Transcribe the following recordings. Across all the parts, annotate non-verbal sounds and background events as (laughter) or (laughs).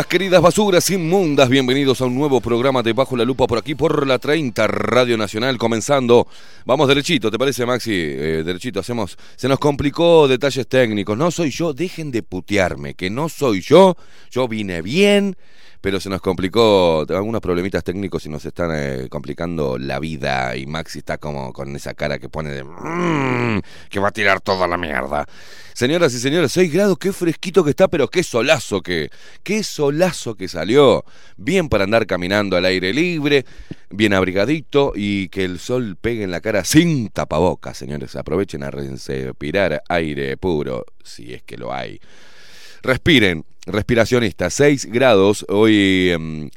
Queridas basuras inmundas. Bienvenidos a un nuevo programa de Bajo la Lupa por aquí por la 30 Radio Nacional. Comenzando, vamos derechito, ¿te parece, Maxi? Eh, derechito, hacemos. Se nos complicó detalles técnicos. No soy yo, dejen de putearme, que no soy yo. Yo vine bien, pero se nos complicó algunos problemitas técnicos y nos están eh, complicando la vida. Y Maxi está como con esa cara que pone de. "Mm", que va a tirar toda la mierda. Señoras y señores, 6 grados, qué fresquito que está, pero qué solazo que, qué solazo que salió. Bien para andar caminando al aire libre, bien abrigadito y que el sol pegue en la cara sin tapabocas, señores. Aprovechen a respirar aire puro, si es que lo hay. Respiren, respiracionista, 6 grados, hoy em,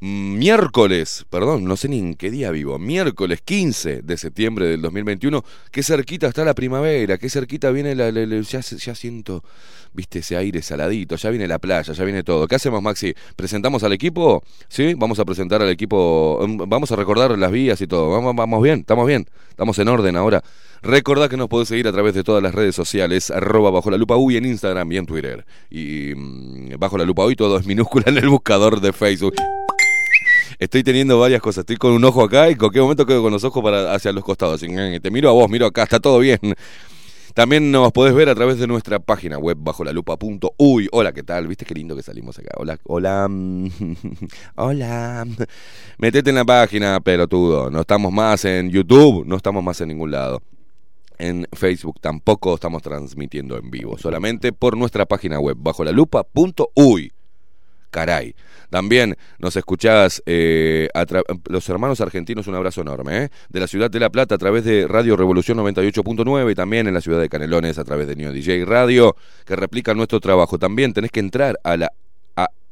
miércoles, perdón, no sé ni en qué día vivo, miércoles 15 de septiembre del 2021, qué cerquita está la primavera, qué cerquita viene la, ya siento, viste, ese aire saladito, ya viene la playa, ya viene todo. ¿Qué hacemos, Maxi? ¿Presentamos al equipo? ¿Sí? Vamos a presentar al equipo, mm, vamos a recordar las vías y todo. Vamos, vamos bien, estamos bien, estamos en orden ahora. Recordá que nos podés seguir a través de todas las redes sociales, arroba bajo la lupa uy en Instagram y en Twitter. Y mm, bajo la lupa uy todo es minúscula en el buscador de Facebook. Estoy teniendo varias cosas. Estoy con un ojo acá y en cualquier momento quedo con los ojos para hacia los costados. Que, Te miro a vos, miro acá, está todo bien. También nos podés ver a través de nuestra página web bajo la lupa.uy. Hola, ¿qué tal? ¿Viste qué lindo que salimos acá? Hola, hola. (laughs) Hola. Metete en la página, pelotudo. No estamos más en YouTube, no estamos más en ningún lado. En Facebook tampoco estamos transmitiendo en vivo, solamente por nuestra página web bajo la lupa.uy. Caray. También nos escuchás eh, los hermanos argentinos, un abrazo enorme, ¿eh? de la ciudad de La Plata a través de Radio Revolución 98.9 y también en la ciudad de Canelones a través de Neo DJ Radio, que replica nuestro trabajo. También tenés que entrar a la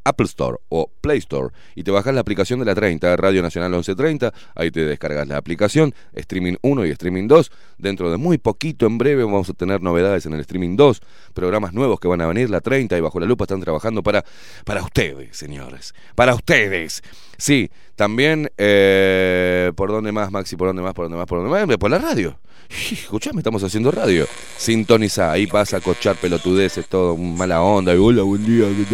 Apple Store o Play Store y te bajás la aplicación de la 30, Radio Nacional 1130, ahí te descargas la aplicación, Streaming 1 y Streaming 2. Dentro de muy poquito, en breve, vamos a tener novedades en el Streaming 2, programas nuevos que van a venir, la 30 y Bajo la Lupa están trabajando para, para ustedes, señores, para ustedes. Sí, también, eh, ¿por dónde más, Maxi? ¿Por dónde más? ¿Por dónde más? ¿Por dónde más? Por la radio. Escuchame, estamos haciendo radio. Sintoniza, ahí vas a cochar pelotudeces, todo mala onda. Y, Hola, buen día, ¿qué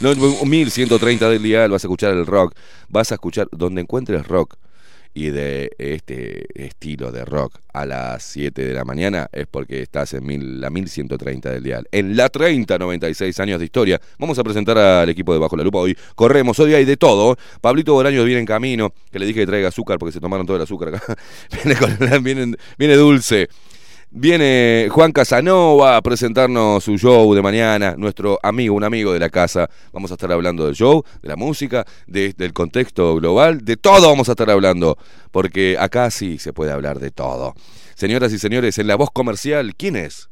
tal? No, 1130 del dial, vas a escuchar el rock. Vas a escuchar donde encuentres rock y de este estilo de rock a las 7 de la mañana es porque estás en mil- la 1130 del dial. En la 30, 96 años de historia. Vamos a presentar al equipo de Bajo la Lupa hoy. Corremos, hoy hay de todo. Pablito Boraño viene en camino, que le dije que traiga azúcar porque se tomaron todo el azúcar (laughs) viene, viene- viene dulce. Viene Juan Casanova a presentarnos su show de mañana, nuestro amigo, un amigo de la casa. Vamos a estar hablando del show, de la música, de- del contexto global, de todo vamos a estar hablando, porque acá sí se puede hablar de todo. Señoras y señores, en la voz comercial, ¿quién es?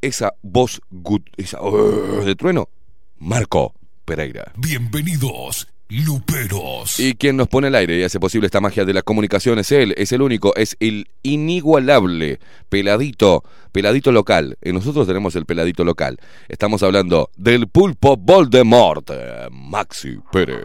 Esa voz uh, de trueno, Marco Pereira. Bienvenidos, Luperos. Y quien nos pone al aire y hace posible esta magia de la comunicación es él, es el único, es el inigualable peladito, peladito local. Y nosotros tenemos el peladito local. Estamos hablando del pulpo Voldemort, eh, Maxi Pérez.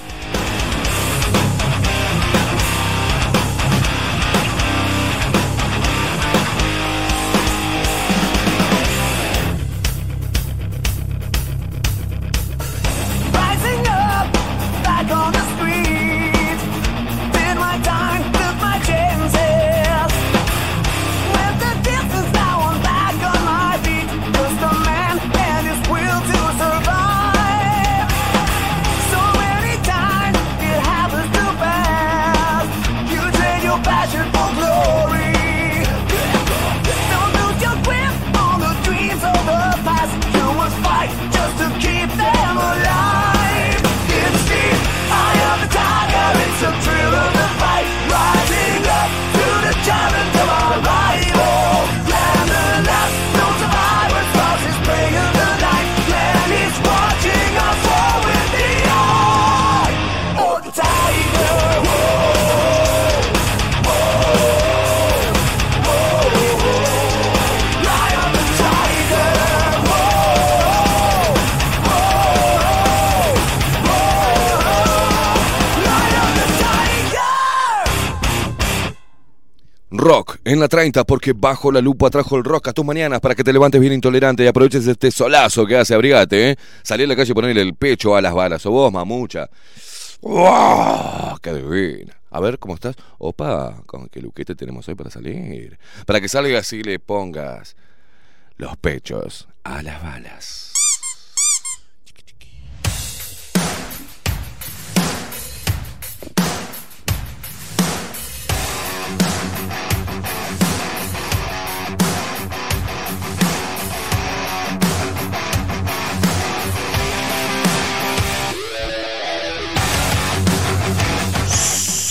En la 30 porque Bajo la Lupa trajo el rock a tus mañanas para que te levantes bien intolerante y aproveches este solazo que hace, abrigate, ¿eh? Salí a la calle y ponerle el pecho a las balas. O vos, mamucha. ¡Wow! ¡Qué divina! A ver, ¿cómo estás? Opa, ¿con qué luquete tenemos hoy para salir? Para que salgas y le pongas los pechos a las balas.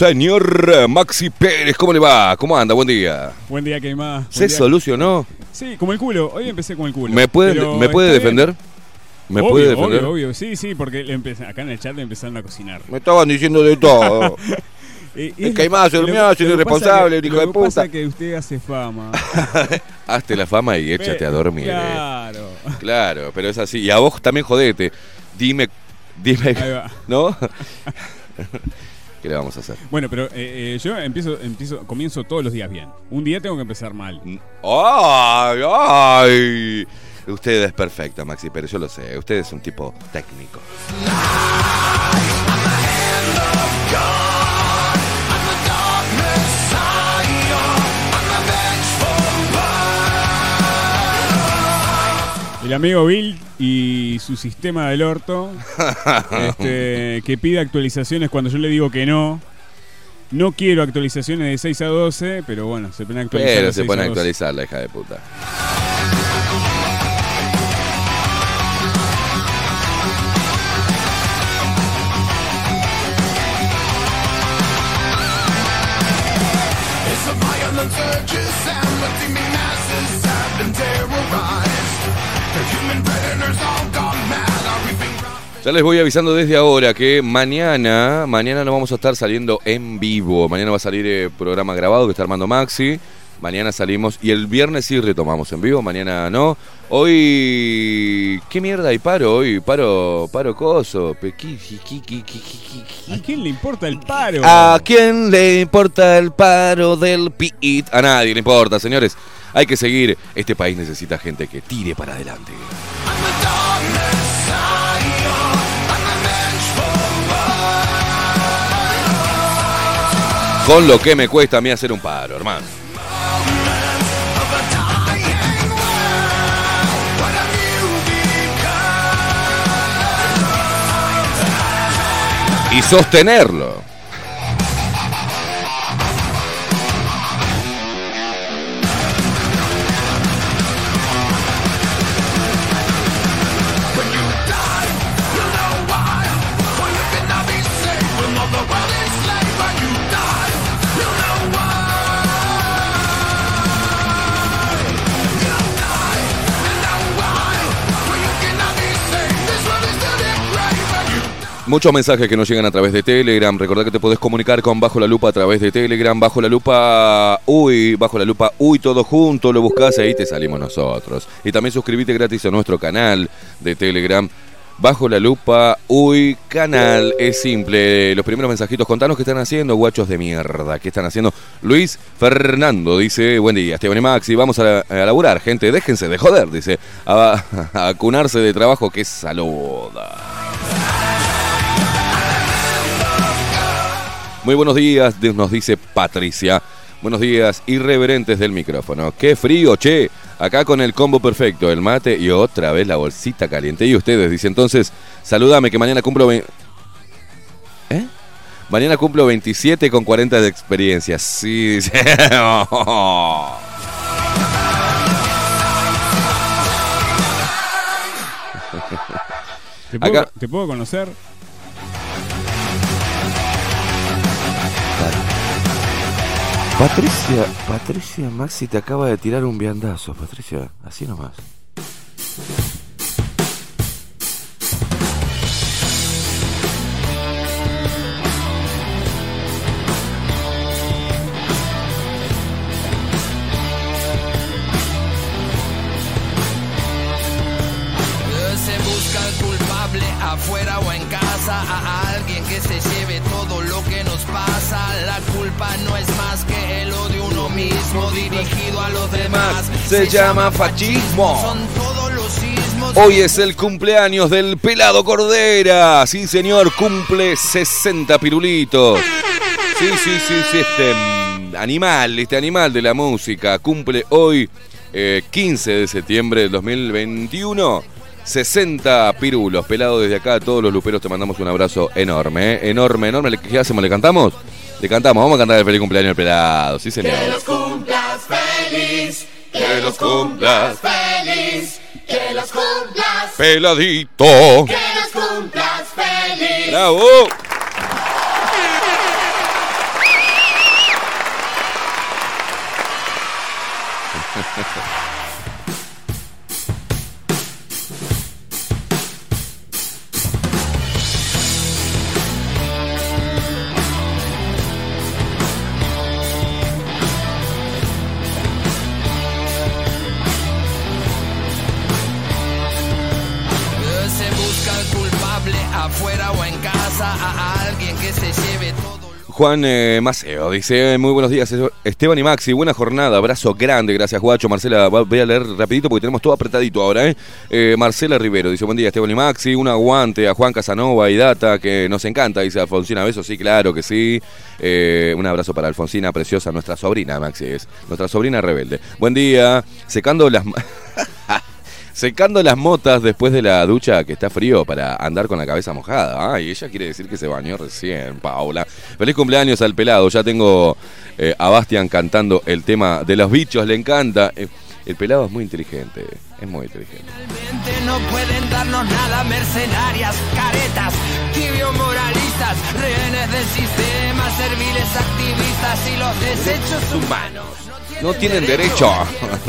señor Maxi Pérez. ¿Cómo le va? ¿Cómo anda? Buen día. Buen día, ¿qué ¿Se solucionó? Sí, como el culo. Hoy empecé con el culo. ¿Me puede, ¿me puede defender? ¿Me obvio, puede defender? Obvio, obvio. Sí, sí, porque acá en el chat le empezaron a cocinar. Me estaban diciendo de todo. (laughs) Eh, es Caimás, se durmió, soy irresponsable, hijo de puta. Lo que pasa que usted hace fama. (laughs) Hazte la fama y échate a dormir. Eh. Claro. Claro, pero es así. Y a vos también jodete. Dime, dime, ¿no? (laughs) ¿Qué le vamos a hacer? Bueno, pero eh, eh, yo empiezo, empiezo, comienzo todos los días bien. Un día tengo que empezar mal. Mm, ¡Ay! ¡Ay! Usted es perfecta, Maxi, pero yo lo sé. Usted es un tipo técnico. El amigo Bill y su sistema del orto, (laughs) este, que pide actualizaciones cuando yo le digo que no. No quiero actualizaciones de 6 a 12, pero bueno, se pone a actualizar. Pero se pone a actualizar la hija de puta. Ya les voy avisando desde ahora que mañana, mañana no vamos a estar saliendo en vivo. Mañana va a salir el programa grabado que está armando Maxi. Mañana salimos y el viernes sí retomamos en vivo, mañana no. Hoy. ¿Qué mierda hay paro hoy? Paro, paro coso. ¿A quién le importa el paro? ¿A quién le importa el paro del PIT? A nadie le importa, señores. Hay que seguir. Este país necesita gente que tire para adelante. con lo que me cuesta a mí hacer un paro, hermano. Y sostenerlo. Muchos mensajes que nos llegan a través de Telegram. Recordad que te podés comunicar con Bajo la Lupa a través de Telegram. Bajo la Lupa, uy, Bajo la Lupa, uy, todo junto. Lo buscás ahí te salimos nosotros. Y también suscribite gratis a nuestro canal de Telegram. Bajo la lupa, uy, canal, es simple. Los primeros mensajitos, contanos qué están haciendo, guachos de mierda, qué están haciendo. Luis Fernando dice, buen día, Esteban y Maxi, vamos a, a laburar, gente, déjense de joder, dice, a, a, a, cunarse de trabajo, que saluda. Muy buenos días, nos dice Patricia. Buenos días, irreverentes del micrófono. Qué frío, che. Acá con el combo perfecto, el mate y otra vez la bolsita caliente. Y ustedes, dice entonces, salúdame que mañana cumplo... ¿Eh? Mañana cumplo 27 con 40 de experiencia. Sí, dice... (laughs) ¿Te puedo conocer? Patricia, Patricia Maxi te acaba de tirar un viandazo, Patricia, así nomás. los demás. Se llama fascismo. Hoy es el cumpleaños del pelado Cordera. Sí, señor, cumple 60 pirulitos. Sí, sí, sí, sí, este animal, este animal de la música cumple hoy eh, 15 de septiembre del 2021. 60 pirulos, pelado desde acá, todos los luperos te mandamos un abrazo enorme, eh, enorme, enorme. ¿Qué hacemos? ¿Le cantamos? Le cantamos, vamos a cantar el feliz cumpleaños al pelado, sí señor feliz, que los cumplas feliz, que los cumplas peladito, que los cumplas feliz. ¡Bravo! Juan eh, Maceo dice, muy buenos días Esteban y Maxi, buena jornada, abrazo grande, gracias Guacho, Marcela, voy a leer rapidito porque tenemos todo apretadito ahora, ¿eh? Eh, Marcela Rivero dice, buen día Esteban y Maxi, un aguante a Juan Casanova y Data, que nos encanta, dice Alfonsina Beso, sí, claro que sí, Eh, un abrazo para Alfonsina, preciosa, nuestra sobrina, Maxi es, nuestra sobrina rebelde. Buen día, secando las... (laughs) Secando las motas después de la ducha que está frío para andar con la cabeza mojada. Ay, ella quiere decir que se bañó recién, Paula. Feliz cumpleaños al pelado. Ya tengo eh, a Bastian cantando el tema de los bichos, le encanta. Eh, el pelado es muy inteligente, es muy inteligente. Finalmente no pueden darnos nada, mercenarias, caretas, tibio moralistas, rehenes del sistema, serviles activistas y los desechos humanos. No tienen derecho.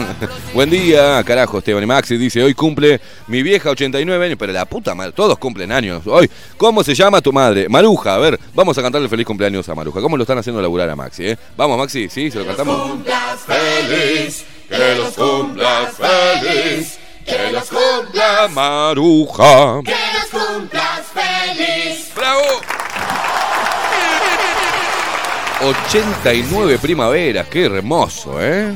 (laughs) Buen día, carajo, Esteban y Maxi dice, hoy cumple mi vieja 89 años, pero la puta madre, todos cumplen años hoy. ¿Cómo se llama tu madre? Maruja, a ver, vamos a cantarle feliz cumpleaños a Maruja. ¿Cómo lo están haciendo laburar a Maxi, eh? Vamos, Maxi, sí, se lo cantamos. feliz, Que los cumplas feliz, que los cumpla Maruja. que los cumplas feliz. ¡Bravo! 89 primaveras, qué hermoso, ¿eh?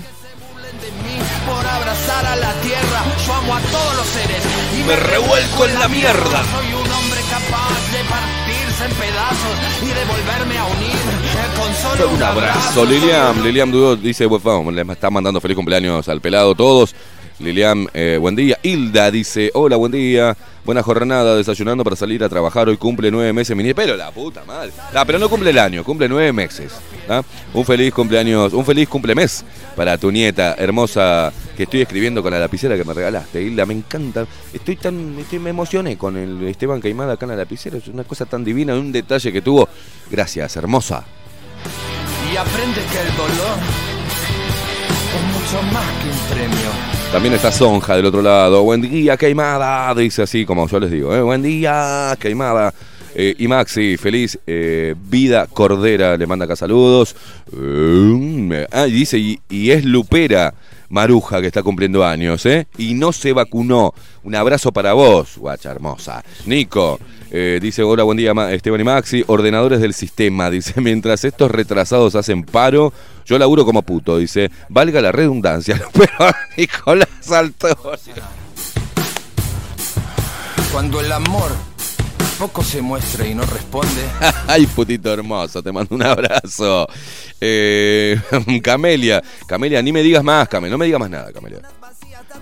de mí por abrazar a la tierra. Yo amo a todos los seres y Me revuelco en la mierda. Soy un hombre capaz de partirse en pedazos y de volverme a unir eh, con solo Un abrazo, Lilian. Lilian Dudot dice, pues, vamos, le está mandando feliz cumpleaños al pelado todos. Lilian, eh, buen día. Hilda dice, hola, buen día. Buena jornada, desayunando para salir a trabajar. Hoy cumple nueve meses mi nieta. Pero la puta madre. Ah, pero no cumple el año, cumple nueve meses. ¿ah? Un feliz cumpleaños, un feliz cumplemes para tu nieta hermosa que estoy escribiendo con la lapicera que me regalaste. Hilda, me encanta. Estoy tan, estoy, me emocioné con el Esteban Caimada acá en la lapicera. Es una cosa tan divina, un detalle que tuvo. Gracias, hermosa. Y aprende que el dolor es mucho más que un premio. También está Sonja del otro lado. Buen día, Queimada. Dice así como yo les digo. ¿eh? Buen día, Queimada. Eh, y Maxi, feliz eh, vida cordera, le manda acá saludos. Eh, ah, y dice, y, es Lupera Maruja que está cumpliendo años, ¿eh? Y no se vacunó. Un abrazo para vos, guacha hermosa. Nico, dice, hola, buen día, Esteban y Maxi. Ordenadores del sistema, (laughs) dice, mientras estos retrasados hacen paro, yo laburo como puto, dice, valga la redundancia. (laughs) Pero Nicolás saltó. Cuando el amor poco se muestra y no responde, (laughs) Ay, putito hermoso, te mando un abrazo. Eh, (laughs) Camelia, Camelia, ni me digas más, Camelia, no me digas más nada, Camelia.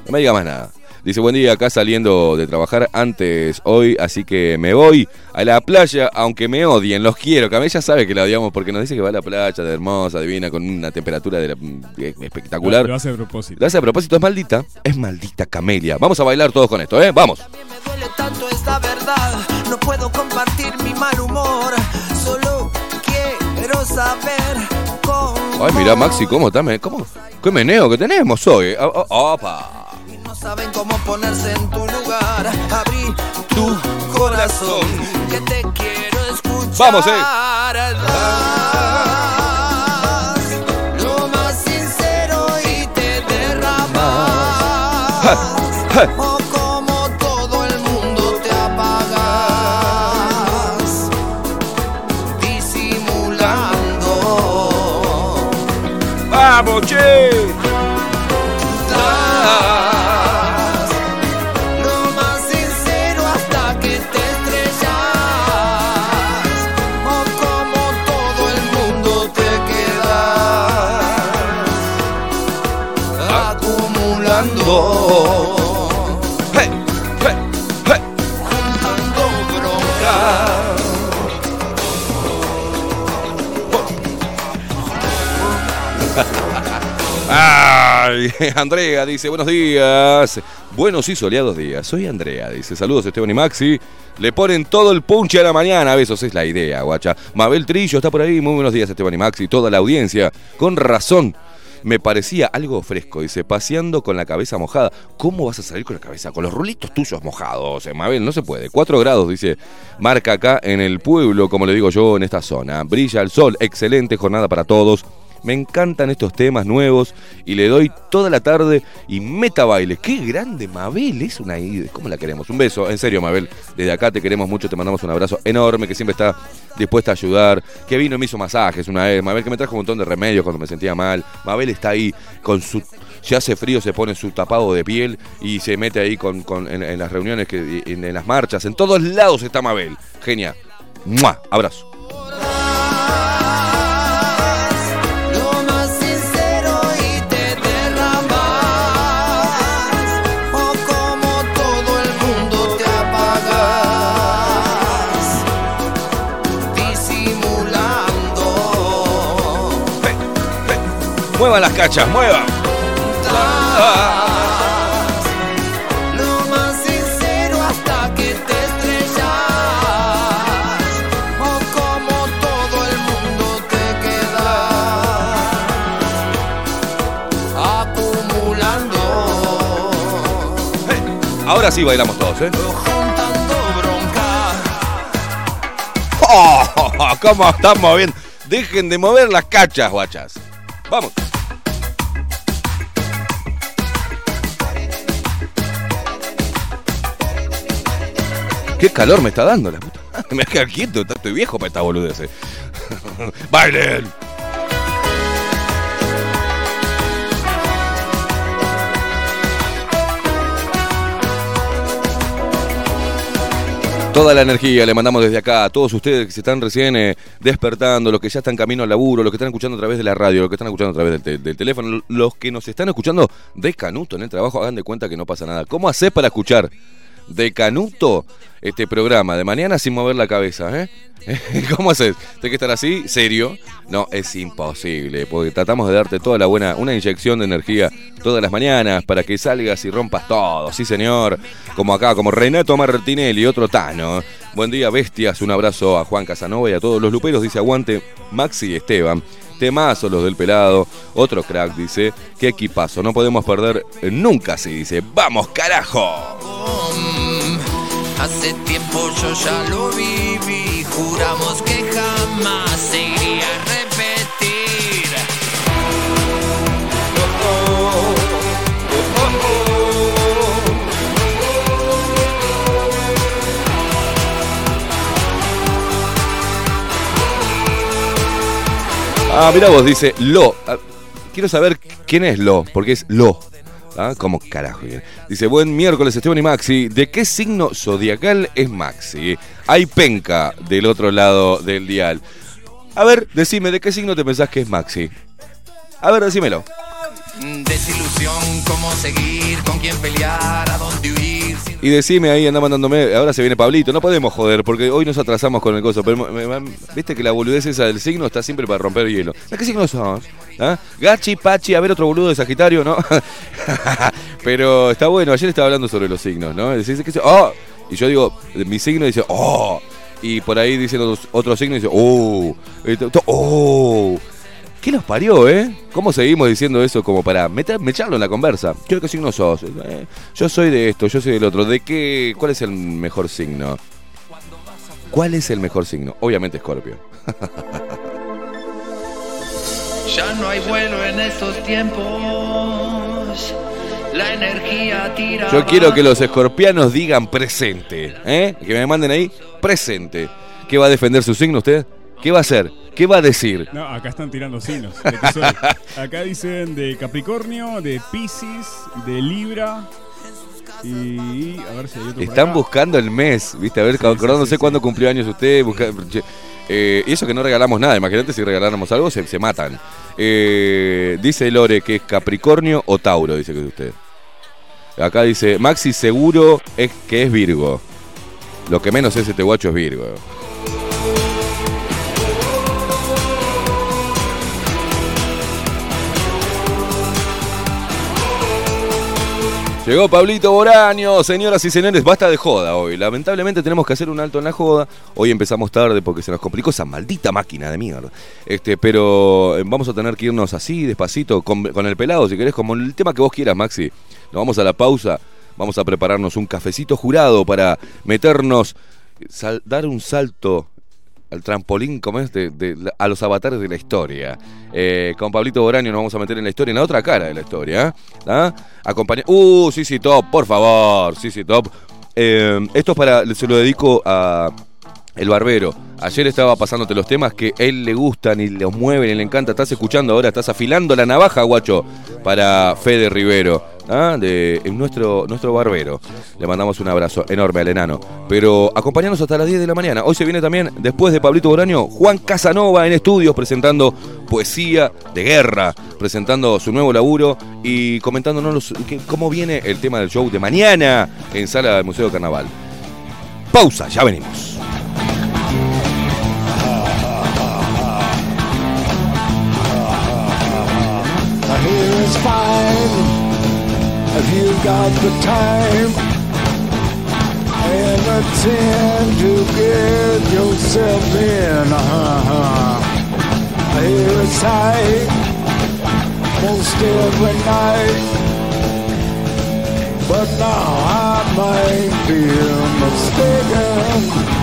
No me digas más nada. Dice, buen día, acá saliendo de trabajar antes hoy, así que me voy a la playa, aunque me odien, los quiero. Camelia sabe que la odiamos porque nos dice que va a la playa de hermosa, divina, con una temperatura de la- eh, espectacular. Lo hace a propósito. Lo hace a propósito, es maldita, es maldita Camelia. Vamos a bailar todos con esto, ¿eh? Vamos. también me duele tanto esta verdad. No puedo compartir mi mal humor, solo quiero saber cómo. Ay, mira, Maxi, ¿cómo está? ¿Cómo? ¿Qué meneo que tenemos hoy? Ah, ah, Opa. No saben cómo ponerse en tu lugar. Abrí tu corazón, que te quiero escuchar. Vamos, eh. Das Lo más sincero y te derramas. (laughs) O como todo el mundo te apagas. Disimulando. ¡Vamos, che! (laughs) Andrea dice, buenos días. Buenos y soleados días. Soy Andrea, dice. Saludos, Esteban y Maxi. Le ponen todo el punche a la mañana. Besos, es la idea, guacha. Mabel Trillo está por ahí. Muy buenos días, Esteban y Maxi. Toda la audiencia. Con razón. Me parecía algo fresco, dice, paseando con la cabeza mojada. ¿Cómo vas a salir con la cabeza? Con los rulitos tuyos mojados, eh, Mabel, no se puede. 4 grados, dice, marca acá en el pueblo, como le digo yo, en esta zona. Brilla el sol, excelente jornada para todos. Me encantan estos temas nuevos y le doy toda la tarde y meta baile. Qué grande Mabel, es una ¿cómo la queremos? Un beso, en serio Mabel, desde acá te queremos mucho, te mandamos un abrazo enorme, que siempre está dispuesta a ayudar, que vino y me hizo masajes una vez, Mabel que me trajo un montón de remedios cuando me sentía mal. Mabel está ahí con su si hace frío se pone su tapado de piel y se mete ahí con, en, las reuniones, que, en, las marchas, en todos lados está Mabel. Genia. ¡Mua! Abrazo. Muevan las cachas, muevan. Lo más sincero hasta que te estrellas. O como todo el mundo te queda acumulando. Ahora sí bailamos todos, ¿eh? ¡Oh! (laughs) ¿Cómo están moviendo? Dejen de mover las cachas, guachas. Vamos. Qué calor me está dando la puta. Me voy a quedar quieto, estoy viejo para esta boludez. (laughs) ¡Bailen! Toda la energía le mandamos desde acá a todos ustedes que se están recién eh, despertando, los que ya están camino al laburo, los que están escuchando a través de la radio, los que están escuchando a través del, del teléfono, los que nos están escuchando de Canuto en el trabajo, hagan de cuenta que no pasa nada. ¿Cómo haces para escuchar de Canuto este programa de mañana sin mover la cabeza? ¿eh? (laughs) ¿Cómo haces? ¿Tienes que estar así? ¿Serio? No, es imposible, porque tratamos de darte toda la buena, una inyección de energía todas las mañanas para que salgas y rompas todo, sí señor, como acá, como Renato Martinelli, otro Tano. Buen día, bestias, un abrazo a Juan Casanova y a todos los luperos, dice aguante Maxi y Esteban. Temazo los del pelado, otro crack dice, qué equipazo, no podemos perder nunca, sí, dice, vamos carajo. Hace tiempo yo ya lo viví, juramos que jamás se Ah, mira vos, dice Lo. Ah, quiero saber quién es Lo, porque es Lo. ¿Ah? ¿Cómo carajo? Dice, buen miércoles Esteban y Maxi. ¿De qué signo zodiacal es Maxi? Hay penca del otro lado del dial. A ver, decime, ¿de qué signo te pensás que es Maxi? A ver, decímelo. Desilusión, cómo seguir, con quién pelear, a dónde huir. Y decime ahí, anda mandándome. Ahora se viene Pablito. No podemos joder, porque hoy nos atrasamos con el coso. Pero viste que la boludez esa del signo está siempre para romper hielo. ¿De qué signo sos? ¿Ah? Gachi, Pachi, a ver otro boludo de Sagitario, ¿no? (laughs) pero está bueno. Ayer estaba hablando sobre los signos, ¿no? Decís que oh. Y yo digo, mi signo dice, oh. Y por ahí dicen otro signo y dice, oh. Oh. ¿Qué nos parió, eh? ¿Cómo seguimos diciendo eso como para meter, echarlo en la conversa? ¿Qué qué signo sos? Eh, yo soy de esto, yo soy del otro. ¿De qué? ¿Cuál es el mejor signo? ¿Cuál es el mejor signo? Obviamente Scorpio. (laughs) Ya no hay vuelo en estos tiempos. La energía tira. Yo quiero que los escorpianos digan presente, ¿eh? Que me manden ahí presente. ¿Qué va a defender su signo usted? ¿Qué va a hacer? ¿Qué va a decir? No, acá están tirando signos. Acá dicen de Capricornio, de Pisces, de Libra. Y a ver si hay otro Están buscando el mes, ¿viste? A ver, Sí, acordándose sí, sí, cuándo cumplió años usted. busca- eh, y eso que no regalamos nada, imagínate si regaláramos algo, se, se matan. Eh, dice Lore que es Capricornio o Tauro, dice que es usted. Acá dice, Maxi seguro es que es Virgo. Lo que menos es este guacho es Virgo. Llegó Pablito Boraño, señoras y señores, basta de joda hoy. Lamentablemente tenemos que hacer un alto en la joda. Hoy empezamos tarde porque se nos complicó esa maldita máquina de mierda. Este, pero eh, vamos a tener que irnos así, despacito, con, el pelado, si querés, como el tema que vos quieras, Maxi. Nos vamos a la pausa, vamos a prepararnos un cafecito jurado para meternos, dar un salto al trampolín, ¿cómo es? De, de a los avatares de la historia. Eh, con Pablito Boraño nos vamos a meter en la historia, en la otra cara de la historia. ¿eh? ¿Ah? Uh, sí, sí, top, por favor, sí, sí, top. Eh, esto es para, se lo dedico a el barbero. Ayer estaba pasándote los temas que él le gustan y los mueven y le encanta. Estás escuchando ahora, estás afilando la navaja, guacho, para Fede Rivero, ¿ah? de es nuestro, nuestro barbero. Le mandamos un abrazo enorme al enano. Pero acompañanos hasta las 10 de la mañana. Hoy se viene también, después de Pablito Boraño, Juan Casanova en estudios presentando poesía de guerra, presentando su nuevo laburo y comentándonos cómo viene el tema del show de mañana en Sala del Museo Carnaval. Pausa, ya venimos. It's fine if you got the time and attend to get yourself in. Uh-huh. Tight most every night, but now I might be mistaken.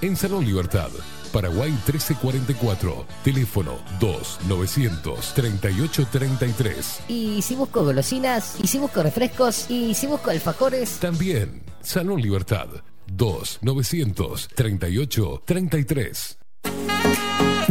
en Salón Libertad. Paraguay 1344. Teléfono 2-938-33. Y si busco golosinas. Y si busco refrescos. Y si busco alfajores. También Salón Libertad. 2-938-33.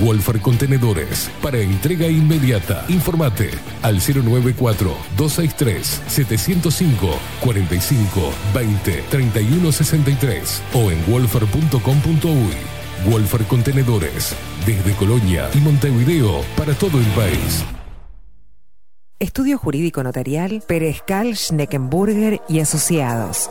Wolfer Contenedores, para entrega inmediata. Informate al 094-263-705 45 20 31 63 o en wolfer.com.uy. Wolfer Contenedores, desde Colonia y Montevideo para todo el país. Estudio Jurídico Notarial, Perezcal, Schneckenburger y Asociados.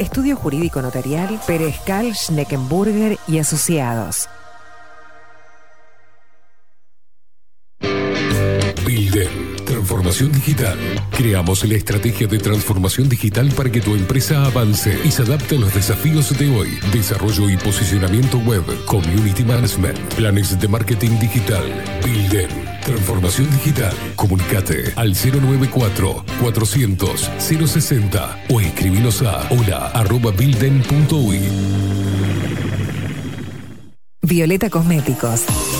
Estudio Jurídico Notarial, Perezcal, Schneckenburger y Asociados. Bilden, transformación digital. Creamos la estrategia de transformación digital para que tu empresa avance y se adapte a los desafíos de hoy. Desarrollo y posicionamiento web, community management, planes de marketing digital. Bilden, transformación digital. Comunicate al 094 400 060 o escribinos a hola arroba bilden.uy. Violeta Cosméticos.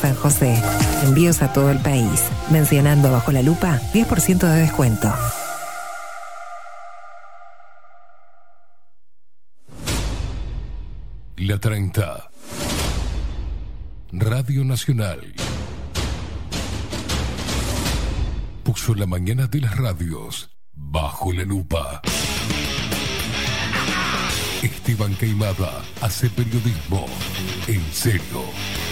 San José. Envíos a todo el país. Mencionando bajo la lupa, 10% de descuento. La 30. Radio Nacional. Puso la mañana de las radios bajo la lupa. Esteban Queimada hace periodismo en serio.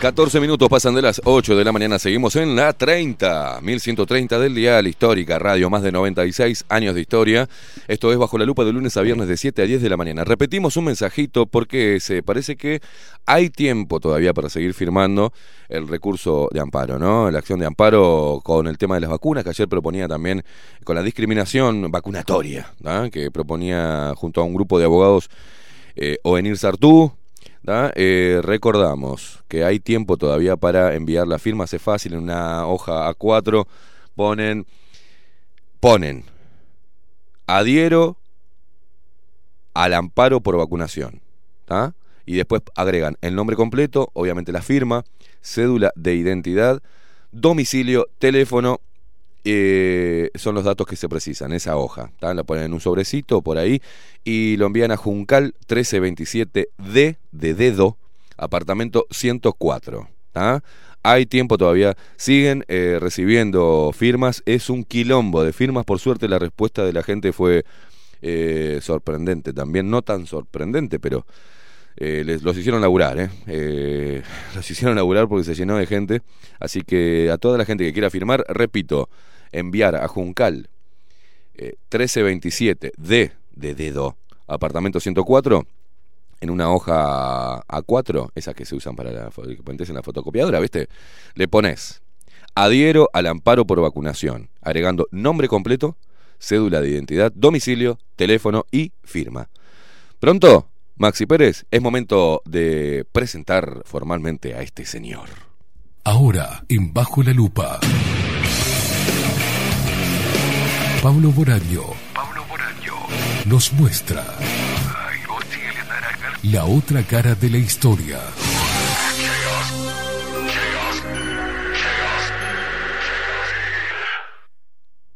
14 minutos pasan de las 8 de la mañana. Seguimos en la 30, 1130 del Dial Histórica Radio, más de 96 años de historia. Esto es Bajo la Lupa de lunes a viernes de 7 a 10 de la mañana. Repetimos un mensajito porque se parece que hay tiempo todavía para seguir firmando el recurso de amparo, ¿no? La acción de amparo con el tema de las vacunas que ayer proponía también con la discriminación vacunatoria, ¿no? que proponía junto a un grupo de abogados eh, Ovenir Sartú, ¿da? Eh, recordamos que hay tiempo todavía para enviar la firma, hace fácil, en una hoja A4 ponen, ponen, adhiero al amparo por vacunación, ¿tá? y después agregan el nombre completo, obviamente la firma, cédula de identidad, domicilio, teléfono, eh, son los datos que se precisan, esa hoja. ¿tá? La ponen en un sobrecito por ahí y lo envían a Juncal 1327D de dedo, apartamento 104. ¿tá? Hay tiempo todavía, siguen eh, recibiendo firmas, es un quilombo de firmas, por suerte la respuesta de la gente fue eh, sorprendente también, no tan sorprendente, pero eh, les, los hicieron laburar, ¿eh? ¿eh? (laughs) Los hicieron laburar porque se llenó de gente. Así que a toda la gente que quiera firmar, repito, enviar a Juncal eh, 1327 D de dedo, apartamento 104, en una hoja A4, esas que se usan para la, en la fotocopiadora, ¿viste? Le pones adhiero al amparo por vacunación, agregando nombre completo, cédula de identidad, domicilio, teléfono y firma. Pronto Maxi Pérez, es momento de presentar formalmente a este señor. Ahora, en Bajo la Lupa. Pablo Boraño. Pablo Boraño. Nos muestra. La otra cara de la historia.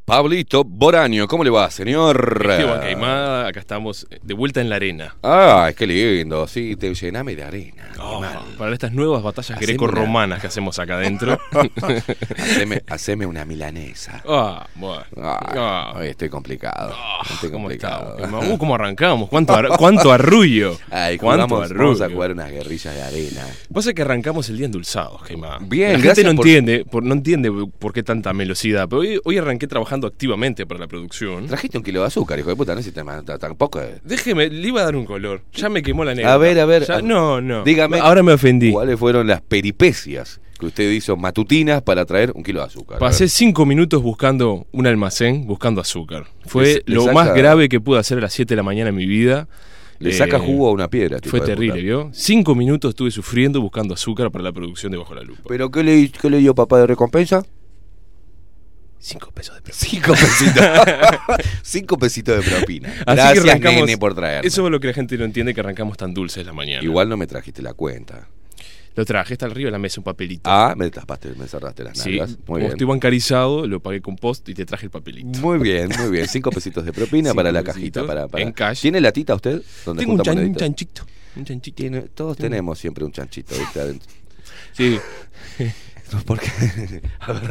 Pablito Boraño, ¿cómo le va, señor? Esteban Caimada, acá estamos de vuelta en la arena. Ay, qué lindo, sí, te llename de arena. Oh, para estas nuevas batallas greco-romanas que hacemos acá adentro. (laughs) haceme, haceme una milanesa. ah, bueno. Ah. hoy estoy complicado. Ah, estoy ¿Cómo complicado. Caimada? Uh, ¿Cómo arrancamos? ¿Cuánto, ar- cuánto arrullo? Ay, ¿Cuánto jugamos, arrullo? vamos a jugar unas guerrillas de arena. Pasa que arrancamos el día endulzados, Caimada. Bien, La gente no por- entiende, por, no entiende por qué tanta melosidad, pero hoy, hoy arranqué trabajando activamente para la producción. Trajiste un kilo de azúcar, hijo de puta, no necesitas más, tampoco. eh. Déjeme, le iba a dar un color. Ya me quemó la negra. A ver, a ver. Ya- no, no. Dígame. Ahora me ofendí. ¿Cuáles fueron las peripecias que usted hizo matutinas para traer un kilo de azúcar? Pasé cinco minutos buscando un almacén, buscando azúcar. Fue Le- lo más grave que pude hacer a las 7 de la mañana en mi vida. Le Eh, saca jugo a una piedra. Fue terrible. ¿vio? Cinco minutos estuve sufriendo buscando azúcar para la producción de Bajo la Lupa. ¿Pero qué le, qué le dio papá de recompensa? Cinco pesos de propina. Cinco pesitos. (laughs) Cinco pesitos de propina. Así que Gracias, arrancamos- nene, por traerme. Eso es lo que la gente no entiende, que arrancamos tan dulces la mañana. Igual no me trajiste la cuenta. Lo traje, está arriba de la mesa un papelito. Ah, me tapaste, me cerraste las sí, nalgas. Muy como bien. estoy bancarizado, lo pagué con post y te traje el papelito. Muy bien, muy bien. Cinco pesitos de propina Cinco para la cajita. Para, para- en cash. ¿Tiene latita usted? ¿Donde Tengo un, chan- chanchito. Un chanchito. Tiene- todos tenemos siempre un chanchito ¿viste? (laughs) adentro. Sí. (laughs) No, porque- (laughs)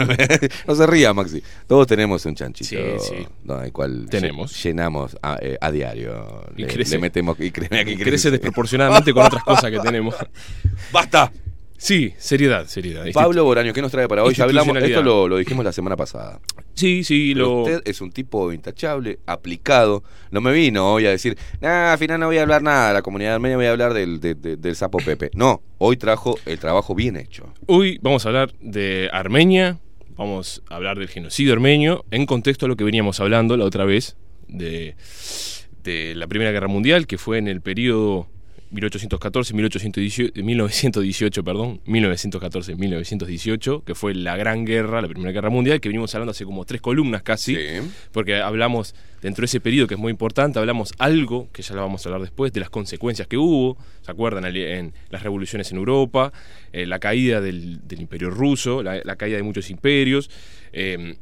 ver, (laughs) no se ría, Maxi. Todos tenemos un chanchito. Sí, sí. ¿no? el cual Tenemos. lle- llenamos a, eh, a diario. Y le, crece. le metemos y créeme que crece crece. desproporcionadamente con otras cosas que tenemos. (laughs) ¡Basta! Sí, seriedad, seriedad. Pablo Boraño, ¿qué nos trae para hoy? Ya hablamos, esto lo, lo dijimos la semana pasada. Sí, sí, Pero lo. Usted es un tipo intachable, aplicado. No me vino hoy a decir, nah, al final no voy a hablar nada de la comunidad armenia, voy a hablar del, de- de- del sapo Pepe. No, hoy trajo el trabajo bien hecho. Hoy vamos a hablar de Armenia, vamos a hablar del genocidio armenio, en contexto a lo que veníamos hablando la otra vez de, de la Primera Guerra Mundial, que fue en el periodo 1814-1918, 1918, perdón, 1914-1918, que fue la Gran Guerra, la Primera Guerra Mundial, que venimos hablando hace como tres columnas casi, porque hablamos dentro de ese periodo que es muy importante, hablamos algo, que ya lo vamos a hablar después, de las consecuencias que hubo, ¿se acuerdan? En las revoluciones en Europa, eh, la caída del, del imperio ruso, la, la caída de muchos imperios, eh,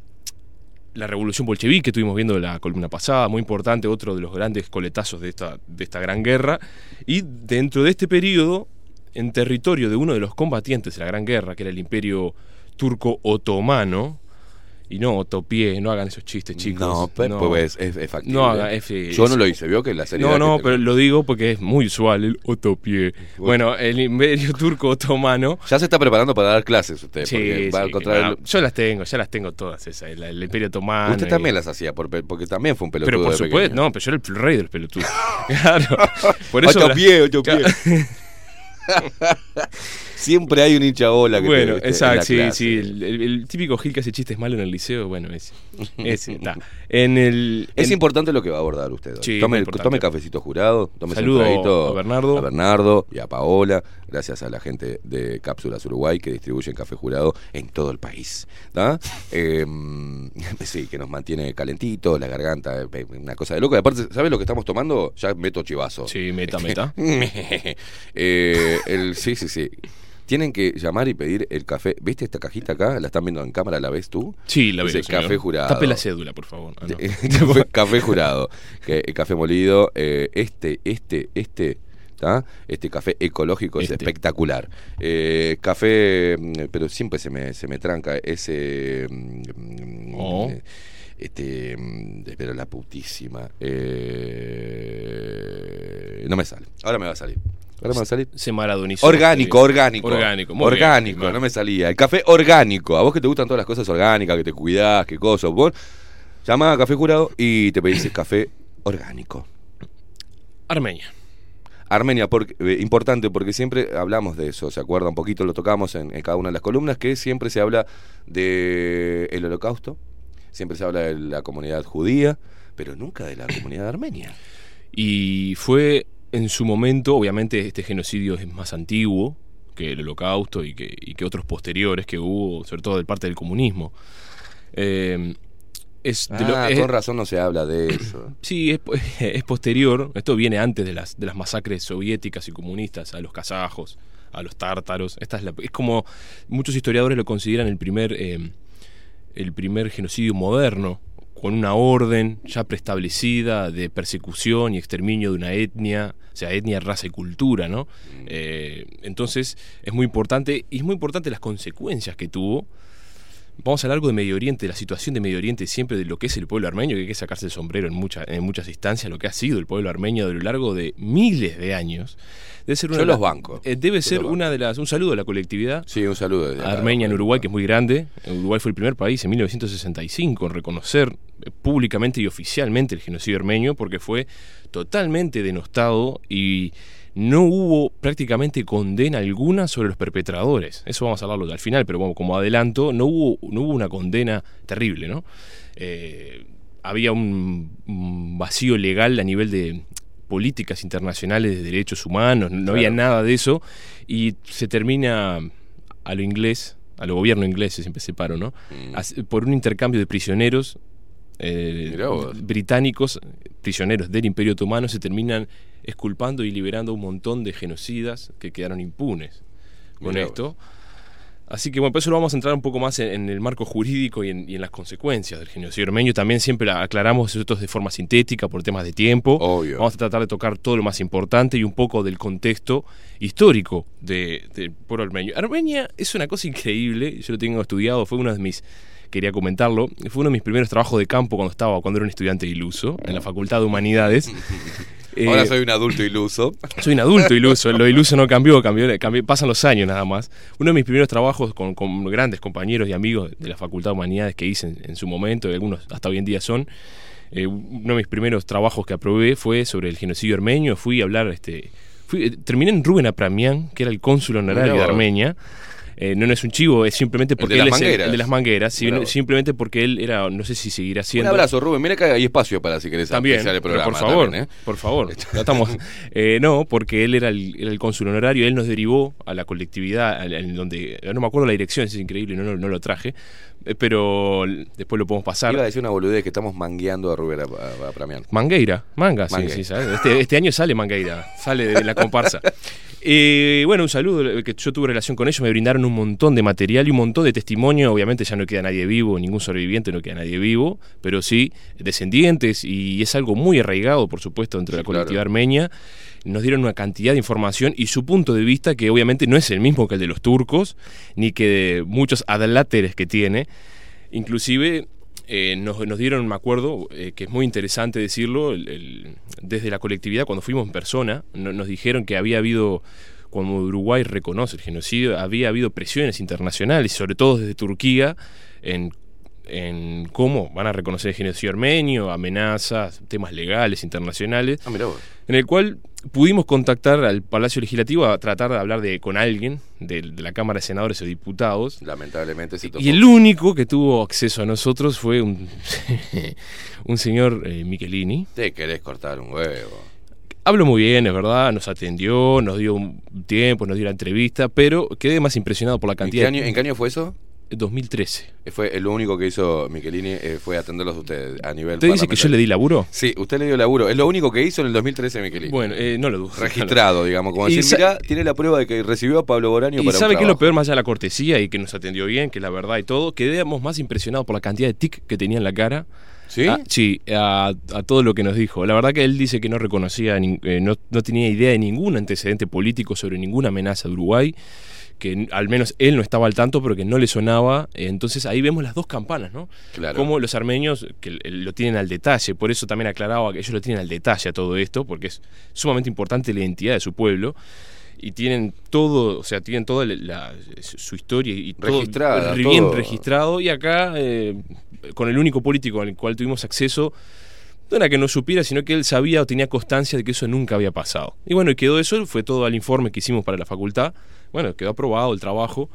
la revolución bolchevique que estuvimos viendo la columna pasada, muy importante, otro de los grandes coletazos de esta, de esta gran guerra. Y dentro de este periodo, en territorio de uno de los combatientes de la gran guerra, que era el imperio turco otomano, y no otopié, no hagan esos chistes, chicos. No, pe- pues es, es factible. No haga F. Yo no lo hice, vio que la serie. No, no, pero lo digo porque es muy usual el otopié. Bueno. Bueno, el imperio turco otomano. Ya se está preparando para dar clases usted. Sí, va a sí, encontrar bueno, el- yo las tengo, ya las tengo todas esas. El, el imperio otomano. Usted y- también las hacía, por- porque también fue un pelotudo. Pero por supuesto, no, pero yo era el rey del pelotudo. (laughs) claro. Por eso. Otopié, la- otopié. (laughs) Siempre hay un hincha bola que te- Bueno, en exacto, la sí, sí. El, el- el típico Gil que hace chistes malos en el liceo, bueno, ese. (laughs) Ese, está. En el. Es en- importante lo que va a abordar usted. Sí, tome, tome cafecito jurado, tome Saludo un traguito a Bernardo. a Bernardo y a Paola, gracias a la gente de Cápsulas Uruguay que distribuyen café jurado en todo el país. (laughs) Eh, sí, que nos mantiene calentito, la garganta, eh, una cosa de loco. Y aparte, ¿sabes lo que estamos tomando? Ya meto chivazo. Sí, meta, meta. (laughs) Eh, el, sí, sí, sí. Tienen que llamar y pedir el café. ¿Viste esta cajita acá? ¿La están viendo en cámara? ¿La ves tú? Sí, la veo. Dice señor. café jurado. Tape la cédula, por favor. Ah, no. (laughs) café, jurado. Que, eh, café molido. eh, este, este, este. ¿tá? Este café ecológico es Este. espectacular. Eh, café, mm, pero siempre se me, se me tranca ese. mm, Oh. eh, Este. mm, Pero la putísima. eh, no me sale. Ahora me va a salir. Ahora me va a salir. Se maradonizó. Orgánico, orgánico. Orgánico, muy orgánico, bien. no me salía. El café orgánico. A vos que te gustan todas las cosas orgánicas, que te cuidás, qué cosas. Vos llamás a Café Jurado y te pedís el café orgánico. Armenia. Armenia, porque, eh, importante porque siempre hablamos de eso, ¿se acuerda? Un poquito lo tocamos en, en cada una de las columnas, que siempre se habla del el holocausto, siempre se habla de la comunidad judía, pero nunca de la comunidad armenia. Y fue en su momento, obviamente, este genocidio es más antiguo que el holocausto y que, y que otros posteriores que hubo, sobre todo de parte del comunismo. Eh, es de lo- Ah, es- con razón no se habla de eso. (clears throat) Sí, (laughs) es posterior. Esto viene antes de las, de las masacres soviéticas y comunistas a los kazajos, a los tártaros. Esta es, la- es como muchos historiadores lo consideran el primer, eh, el primer genocidio moderno, con una orden ya preestablecida de persecución y exterminio de una etnia, o sea, etnia, raza y cultura, ¿no? Eh, entonces es muy importante, y es muy importante las consecuencias que tuvo. Vamos a hablar algo de Medio Oriente, de la situación de Medio Oriente siempre, de lo que es el pueblo armenio, que hay que sacarse el sombrero en, muchas en muchas instancias, lo que ha sido el pueblo armenio a lo largo de miles de años. Debe ser una Yo de los las- banco. eh, debe Yo ser una de las. Un saludo a la colectividad. Sí, un saludo. desde. Armenia en Uruguay, que es muy grande. Uruguay fue el primer país en 1965 en reconocer eh, públicamente y oficialmente el genocidio armenio porque fue totalmente denostado y no hubo prácticamente condena alguna sobre los perpetradores. Eso vamos a hablarlo al final, pero bueno, como adelanto, no hubo, no hubo una condena terrible, ¿no? Eh, había un, un vacío legal a nivel de políticas internacionales de derechos humanos, no había nada de eso, y se termina a lo inglés, a lo gobierno inglés, siempre separo, ¿no? Mm. Por un intercambio de prisioneros eh, británicos, prisioneros del Imperio Otomano, se terminan exculpando y liberando un montón de genocidas que quedaron impunes con Mirá esto. Así que bueno, por eso lo vamos a entrar un poco más en, en el marco jurídico y en, y en las consecuencias del genocidio armenio. También siempre la aclaramos esto de forma sintética por temas de tiempo. Obvio. Vamos a tratar de tocar todo lo más importante y un poco del contexto histórico de- del pueblo armenio. Armenia es una cosa increíble, yo lo tengo estudiado, fue uno de mis, quería comentarlo, fue uno de mis primeros trabajos de campo cuando estaba, cuando era un estudiante iluso, en la Facultad de Humanidades. (laughs) Ahora Eh, soy un adulto iluso. soy un adulto iluso, lo iluso no cambió, cambió, cambió- pasan los años nada más. Uno de mis primeros trabajos con, con grandes compañeros y amigos de la Facultad de Humanidades que hice en, en su momento, y algunos hasta hoy en día son, eh, uno de mis primeros trabajos que aprobé fue sobre el genocidio armenio, fui a hablar, este, fui- terminé en Rubén Apramián, que era el cónsul honorario de. Armenia. Eh, no, no es un chivo, es simplemente porque de él las es el- mangueras. el de las mangueras, no- simplemente porque él era, no sé si seguirá Un siendo. abrazo, Rubén. Mira que hay espacio para si querés También, el programa. por favor, también, ¿eh? por favor. Tratamos, (laughs) eh, no, porque él era el, era el cónsul honorario, él nos derivó a la colectividad, en donde, no me acuerdo la dirección, es increíble, no, no, no lo traje, eh, pero después lo podemos pasar. Iba a decir una boludez que estamos mangueando a Rubén a, a-. Mangueira, manga, sí, sí, ¿sabes? Este, este año sale Mangueira, sale de la comparsa. (laughs) Eh, bueno, un saludo, eh, que yo tuve relación con ellos, me brindaron un montón de material y un montón de testimonio, obviamente ya no queda nadie vivo, ningún sobreviviente, no queda nadie vivo, pero sí descendientes y es algo muy arraigado, por supuesto, dentro de la colectividad claro. armenia. Nos dieron una cantidad de información y su punto de vista, que obviamente no es el mismo que el de los turcos, ni que de muchos adláteres que tiene. Inclusive eh, nos, nos dieron, me acuerdo, eh, que es muy interesante decirlo, desde la colectividad, cuando fuimos en persona, no- nos dijeron que había habido, cuando Uruguay reconoce el genocidio, había habido presiones internacionales, sobre todo desde Turquía, en, en cómo van a reconocer el genocidio armenio, amenazas, temas legales, internacionales Ah, mirá vos. en el cual pudimos contactar al Palacio Legislativo a tratar de hablar de, con alguien de, de la Cámara de Senadores o Diputados. Lamentablemente se tocó. Y el único que tuvo acceso a nosotros fue un, (laughs) un señor eh, Michelini. Te querés cortar un huevo. Habló muy bien, es verdad, nos atendió, nos dio un tiempo, nos dio la entrevista, pero quedé más impresionado por la ¿En qué, cantidad. año, ¿En qué año fue eso? 2013. Eh, Fue lo único que hizo Michelini eh, fue atenderlos a ustedes a nivel ¿Usted dice que yo le di laburo? Sí, usted le dio laburo. Es lo único que hizo en el 2013 Michelini. Bueno, eh, no lo dudo. Registrado, digamos. Como Y decir, mira, tiene la prueba de que recibió a Pablo Boraño Y para sabe que es lo peor, más allá de la cortesía y que nos atendió bien, que la verdad y todo, quedamos más impresionados por la cantidad de tic que tenía en la cara. ¿Sí? Ah, sí, a, a todo lo que nos dijo. La verdad que él dice que no reconocía, eh, no, no tenía idea de ningún antecedente político sobre ninguna amenaza de Uruguay, que al menos él no estaba al tanto, pero que no le sonaba. Eh, Entonces ahí vemos las dos campanas, ¿no? Claro. Como los armenios que lo tienen al detalle, por eso también aclaraba que ellos lo tienen al detalle a todo esto, porque es sumamente importante la identidad de su pueblo. Y tienen todo, o sea, tienen toda la, la- su historia y todo Registrada, re- bien todo. registrado. Y acá, eh, con el único político al cual tuvimos acceso, no era que no supiera, sino que él sabía o tenía constancia de que eso nunca había pasado. Y bueno, y quedó eso, fue todo al informe que hicimos para la facultad. Bueno, quedó aprobado el trabajo.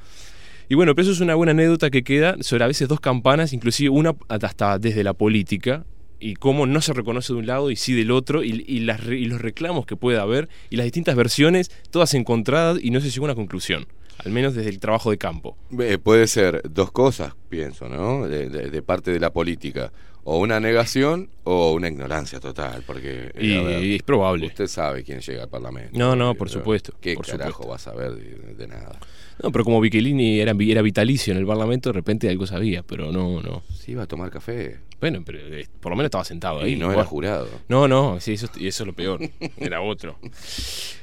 Y bueno, pero eso es una buena anécdota que queda sobre a veces dos campanas, inclusive una hasta desde la política, y cómo no se reconoce de un lado y sí del otro, y, y las y los reclamos que puede haber, y las distintas versiones, todas encontradas, y no se llegó a una conclusión, al menos desde el trabajo de campo. Eh, puede ser dos cosas, pienso, ¿no? De parte de la política. O una negación o una ignorancia total, porque... eh, Y es probable. Usted sabe quién llega al Parlamento. No, no, por supuesto, ¿Qué por carajo supuesto. va a saber de, de nada? No, pero como Michelini era, era vitalicio en el Parlamento, de repente algo sabía, pero no, no. Sí, iba a tomar café. Bueno, pero eh, por lo menos estaba sentado ahí. Y no era jurado. No, no, sí, eso, y eso es lo peor. (laughs) Era otro.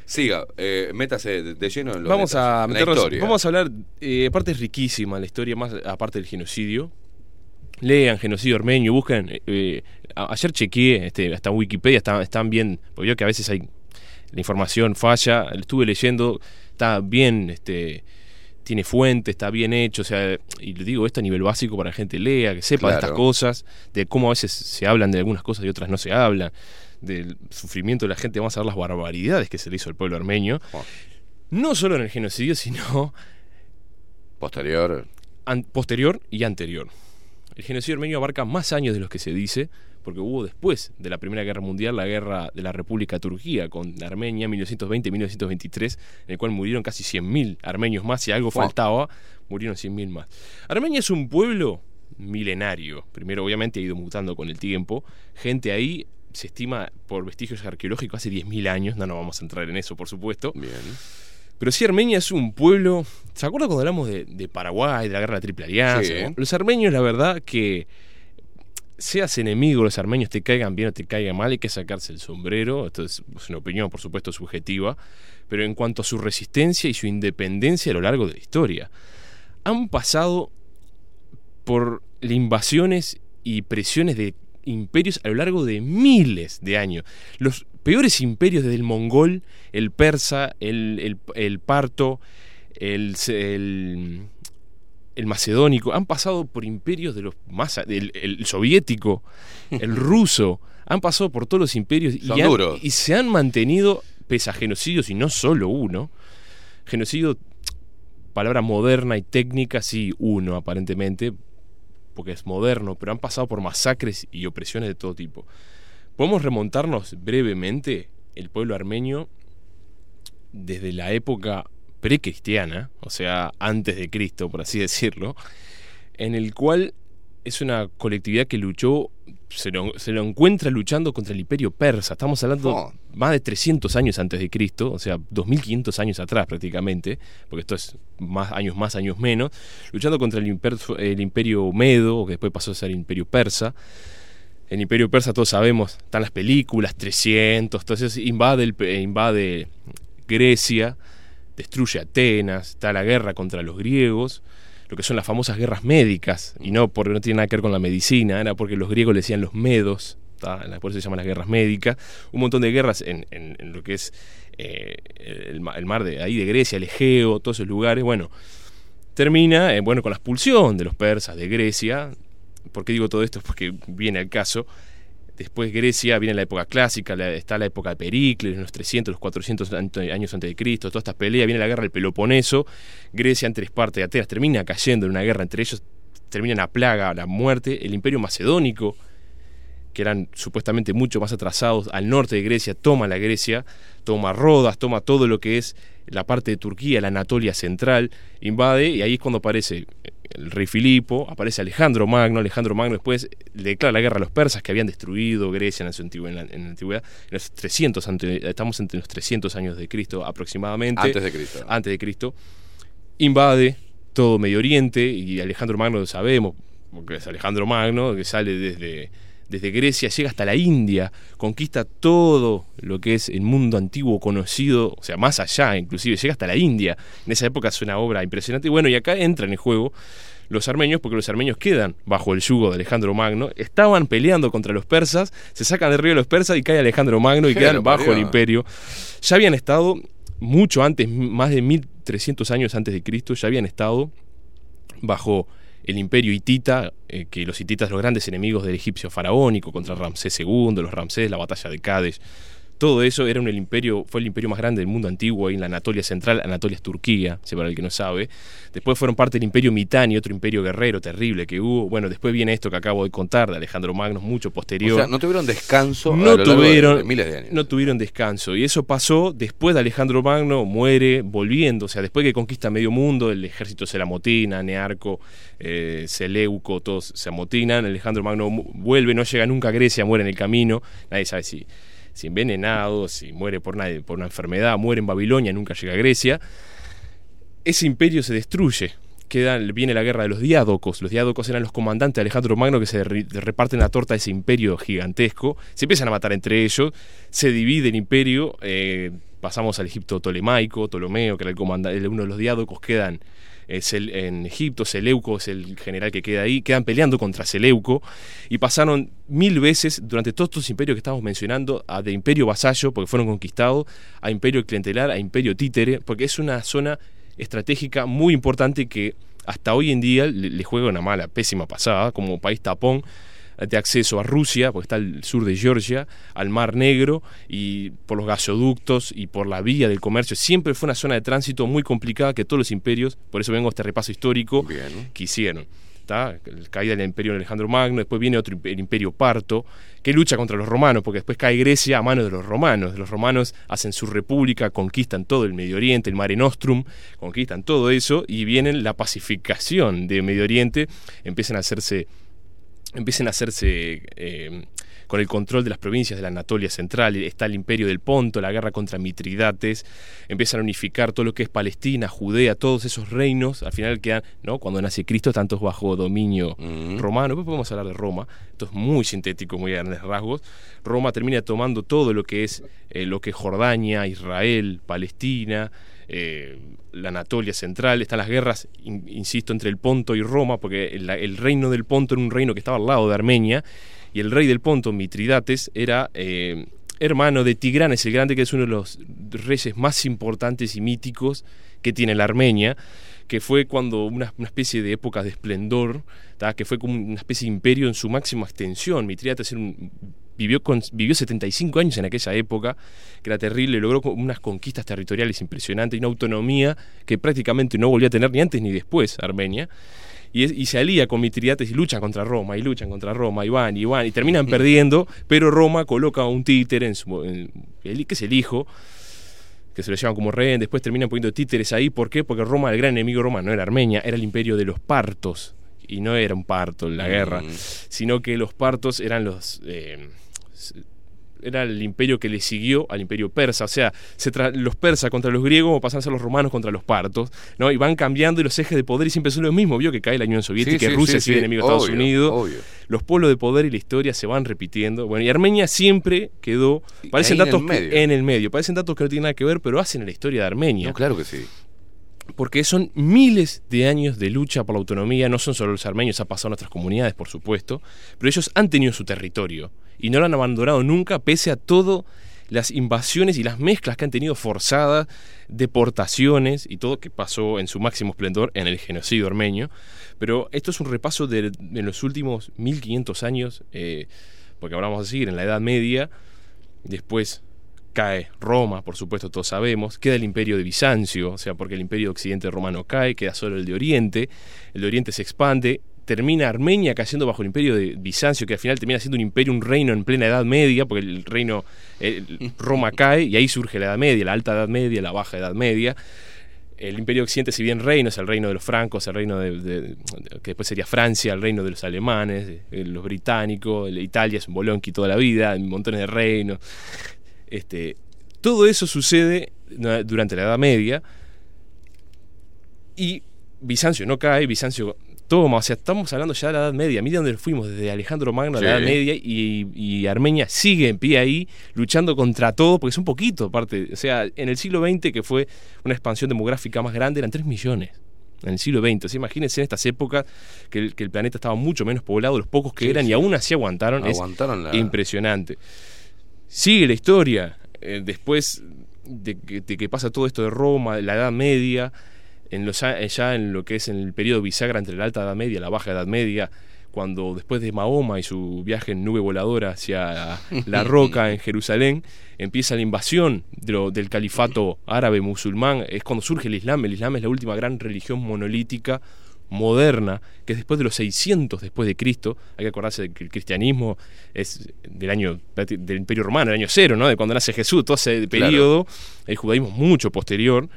Siga, eh, métase de, lleno en lo Vamos a en la meternos, historia. vamos a hablar, eh, aparte es riquísima la historia, más aparte del genocidio. Lean genocidio armenio, buscan. eh, eh, ayer chequeé, este, hasta Wikipedia está- están bien, porque yo que a veces hay la información falla, estuve leyendo, está bien, este, tiene fuente, está bien hecho, o sea, y le digo esto a nivel básico para que la gente lea, que sepa de estas cosas, de cómo a veces se hablan de algunas cosas y otras no se hablan, del sufrimiento de la gente, vamos a ver las barbaridades que se le hizo al pueblo armenio, Oh. no solo en el genocidio, sino Posterior. an- posterior y anterior. El genocidio armenio abarca más años de los que se dice, porque hubo después de la Primera Guerra Mundial la guerra de la República Turquía con Armenia 1920-1923, en el cual murieron casi 100.000 armenios más, si algo Wow. faltaba, murieron 100.000 más. Armenia es un pueblo milenario, primero obviamente ha ido mutando con el tiempo, gente ahí se estima por vestigios arqueológicos hace 10.000 años, no nos vamos a entrar en eso por supuesto, Bien. Pero sí, Armenia es un pueblo. ¿Se acuerda cuando hablamos de, de Paraguay, de la guerra de la Triple Alianza? Sí. Los armenios, la verdad, que seas enemigo los armenios, te caigan bien o te caigan mal, hay que sacarse el sombrero. Esto es, es una opinión, por supuesto, subjetiva. Pero en cuanto a su resistencia y su independencia a lo largo de la historia, han pasado por invasiones y presiones de imperios a lo largo de miles de años. Los peores imperios desde el mongol, el persa, el, el- el parto, el, el, el macedónico, han pasado por imperios de los más... El, el soviético, (laughs) el ruso, han pasado por todos los imperios y, han- y se han mantenido, pese a genocidios, y no solo uno, genocidio, palabra moderna y técnica, sí, uno aparentemente, porque es moderno, pero han pasado por masacres y opresiones de todo tipo. Podemos remontarnos brevemente el pueblo armenio desde la época precristiana, o sea, antes de Cristo, por así decirlo, en el cual es una colectividad que luchó, se lo, se lo encuentra luchando contra el imperio persa. Estamos hablando Oh. más de 300 años antes de Cristo, o sea, 2500 años atrás prácticamente, porque esto es más años más, años menos, luchando contra el, imper- el imperio medo, que después pasó a ser el imperio persa. El imperio persa, todos sabemos, están las películas, 300, entonces invade, el, invade Grecia, destruye Atenas, está la guerra contra los griegos, lo que son las famosas guerras médicas, y no porque no tiene nada que ver con la medicina, era porque los griegos le decían los medos, por eso se llaman las guerras médicas, un montón de guerras en, lo que es eh, el, el mar de ahí de Grecia, el Egeo, todos esos lugares, bueno, termina eh, bueno con la expulsión de los persas de Grecia, ¿por qué digo todo esto? (laughs) Porque viene al caso, Después Grecia, viene la época clásica, está la época de Pericles, los 300, los 400 ante- años antes de Cristo, todas estas peleas, viene la guerra del Peloponeso, Grecia entre Esparta y Atenas termina cayendo en una guerra entre ellos, termina la plaga, la muerte, el imperio macedónico, que eran supuestamente mucho más atrasados al norte de Grecia, toma la Grecia, toma Rodas, toma todo lo que es la parte de Turquía, la Anatolia central, invade y ahí es cuando aparece el rey Filipo, aparece Alejandro Magno, Alejandro Magno después le declara la guerra a los persas que habían destruido Grecia en, su antigua- en la, en la antigüedad, en los 300, ante- estamos entre los 300 años de Cristo aproximadamente. Antes de Cristo. Antes de Cristo. Invade todo Medio Oriente y Alejandro Magno lo sabemos, porque es Alejandro Magno, que sale desde, desde Grecia, llega hasta la India, conquista todo lo que es el mundo antiguo conocido, o sea, más allá inclusive, llega hasta la India. En esa época es una obra impresionante. Y bueno, y acá entran en juego los armenios, porque los armenios quedan bajo el yugo de Alejandro Magno, estaban peleando contra los persas, se sacan de río los persas y cae Alejandro Magno y quedan bajo el imperio. Ya habían estado mucho antes, más de 1300 años antes de Cristo, ya habían estado bajo el imperio hitita, eh, que los hititas los grandes enemigos del egipcio faraónico contra Ramsés II, los Ramsés, la batalla de Cádiz, todo eso, era un, el imperio, fue el imperio más grande del mundo antiguo ahí en la Anatolia Central, Anatolia es Turquía, si para el que no sabe. Después fueron parte del imperio Mitanni, otro imperio guerrero terrible que hubo. Bueno, después viene esto que acabo de contar de Alejandro Magno, mucho posterior. O sea, no tuvieron descanso a no lo largo de- tuvieron, de miles de años. no tuvieron descanso. Y eso pasó después de Alejandro Magno, muere volviendo. O sea, después que conquista medio mundo, el ejército se la motina, Nearco, eh, Seleuco, todos se amotinan. Alejandro Magno vuelve, no llega nunca a Grecia, muere en el camino. Nadie sabe si, si envenenado, si muere por una, por una enfermedad, muere en Babilonia, nunca llega a Grecia. Ese imperio se destruye. Queda, viene la guerra de los diádocos. Los diádocos eran los comandantes de Alejandro Magno que se re- reparten la torta de ese imperio gigantesco. Se empiezan a matar entre ellos. Se divide el imperio. eh, pasamos al Egipto tolemaico, Ptolomeo, que era el comandante, uno de los diádocos, quedan eh, Sel- en Egipto. Seleuco es el general que queda ahí. Quedan peleando contra Seleuco. Y pasaron mil veces durante todos estos imperios que estamos mencionando, a de imperio vasallo, porque fueron conquistados, a imperio clientelar, a imperio títere, porque es una zona estratégica muy importante que hasta hoy en día le, juega una mala, pésima pasada, como país tapón de acceso a Rusia, porque está al sur de Georgia, al Mar Negro, y por los gasoductos y por la vía del comercio. Siempre fue una zona de tránsito muy complicada que todos los imperios, por eso vengo a este repaso histórico, que hicieron. ¿tá? La caída del imperio de Alejandro Magno, después viene otro el imperio parto, que lucha contra los romanos, porque después cae Grecia a manos de los romanos. Los romanos hacen su república, conquistan todo el Medio Oriente, el Mare Nostrum, conquistan todo eso, y viene la pacificación de Medio Oriente, empiezan a hacerse empiecen a hacerse eh, con el control de las provincias de la Anatolia Central, está el imperio del Ponto, la guerra contra Mitridates, empiezan a unificar todo lo que es Palestina, Judea, todos esos reinos, al final quedan, ¿no? Cuando nace Cristo, tantos bajo dominio romano, después podemos hablar de Roma, esto es muy sintético, muy a grandes rasgos, Roma termina tomando todo lo que es eh, lo que es Jordania, Israel, Palestina, la Anatolia central, están las guerras, in- insisto, entre el Ponto y Roma, porque el, reino del Ponto era un reino que estaba al lado de Armenia, y el rey del Ponto, Mitridates, era eh, hermano de Tigranes el Grande, que es uno de los reyes más importantes y míticos que tiene la Armenia, que fue cuando una, una especie de época de esplendor, ¿tá? que fue como una especie de imperio en su máxima extensión. Mitridates era un- vivió, con, vivió 75 años en aquella época, que era terrible, logró unas conquistas territoriales impresionantes y una autonomía que prácticamente no volvió a tener ni antes ni después Armenia. Y, es- y se alía con Mitridates y luchan contra Roma, y luchan contra Roma, y van, y van, y terminan perdiendo, pero Roma coloca un títere, en su, en- que es el hijo, que se lo llevan como rehén, después terminan poniendo títeres ahí, ¿por qué? Porque Roma, el gran enemigo de Roma no era Armenia, era el imperio de los partos, y no era un parto en la guerra, sino que los partos eran los... eh, era el imperio que le siguió al imperio persa, o sea, se los persas contra los griegos pasan a ser los romanos contra los partos, ¿no? Y van cambiando y los ejes de poder y siempre son los mismos, vio que cae la Unión Soviética, Sí, sí, Rusia sí, sigue enemigo de Estados Unidos, obvio. los polos de poder y la historia se van repitiendo. Bueno, y Armenia siempre quedó, parecen ahí en el datos que- en el medio, parecen datos que no tienen nada que ver, pero hacen a la historia de Armenia No, claro que sí. porque son miles de años de lucha por la autonomía, no son solo los armenios, ha pasado en otras comunidades, por supuesto, pero ellos han tenido su territorio y no lo han abandonado nunca, pese a todas las invasiones y las mezclas que han tenido forzadas, deportaciones y todo que pasó en su máximo esplendor en el genocidio armenio. Pero esto es un repaso de, los últimos 1500 años, eh, porque ahora vamos a seguir en la Edad Media, después cae Roma, por supuesto todos sabemos, queda el imperio de Bizancio, o sea, porque el imperio de Occidente romano cae, queda solo el de Oriente, el de Oriente se expande, termina Armenia cayendo bajo el imperio de Bizancio, que al final termina siendo un imperio, un reino en plena Edad Media, porque el reino, el- Roma (laughs) cae y ahí surge la Edad Media, la Alta Edad Media, la Baja Edad Media. El imperio de Occidente, si bien reino, es el reino de los francos, el reino de, de- de- que después sería Francia, el reino de los alemanes, de los británicos, Italia es un bolonqui toda la vida, montones de reinos. Este, todo eso sucede durante la Edad Media y Bizancio no cae, Bizancio toma, o sea, estamos hablando ya de la Edad Media, mira dónde fuimos, desde Alejandro Magno a la. Edad Media y, y Armenia sigue en pie ahí, luchando contra todo, porque es un poquito aparte, o sea, en el siglo XX, que fue una expansión demográfica más grande, eran 3 millones. En el siglo XX, o sea, imagínense en estas épocas que el, que el planeta estaba mucho menos poblado, los pocos que Sí, eran, sí. y aún así aguantaron. es Aguantaron la- impresionante. Sigue la historia. eh, después de que, de que pasa todo esto de Roma, de la Edad Media, en los, ya en lo que es en el periodo bisagra entre la Alta Edad Media y la Baja Edad Media, cuando después de Mahoma y su viaje en nube voladora hacia (laughs) la roca en Jerusalén, empieza la invasión de lo- del califato árabe musulmán, es cuando surge el Islam. El Islam es la última gran religión monolítica moderna, que es después de los 600 después de Cristo. Hay que acordarse de que el cristianismo es del año del Imperio Romano, el año cero, ¿no? De cuando nace Jesús, todo ese Claro. periodo. El judaísmo es mucho posterior.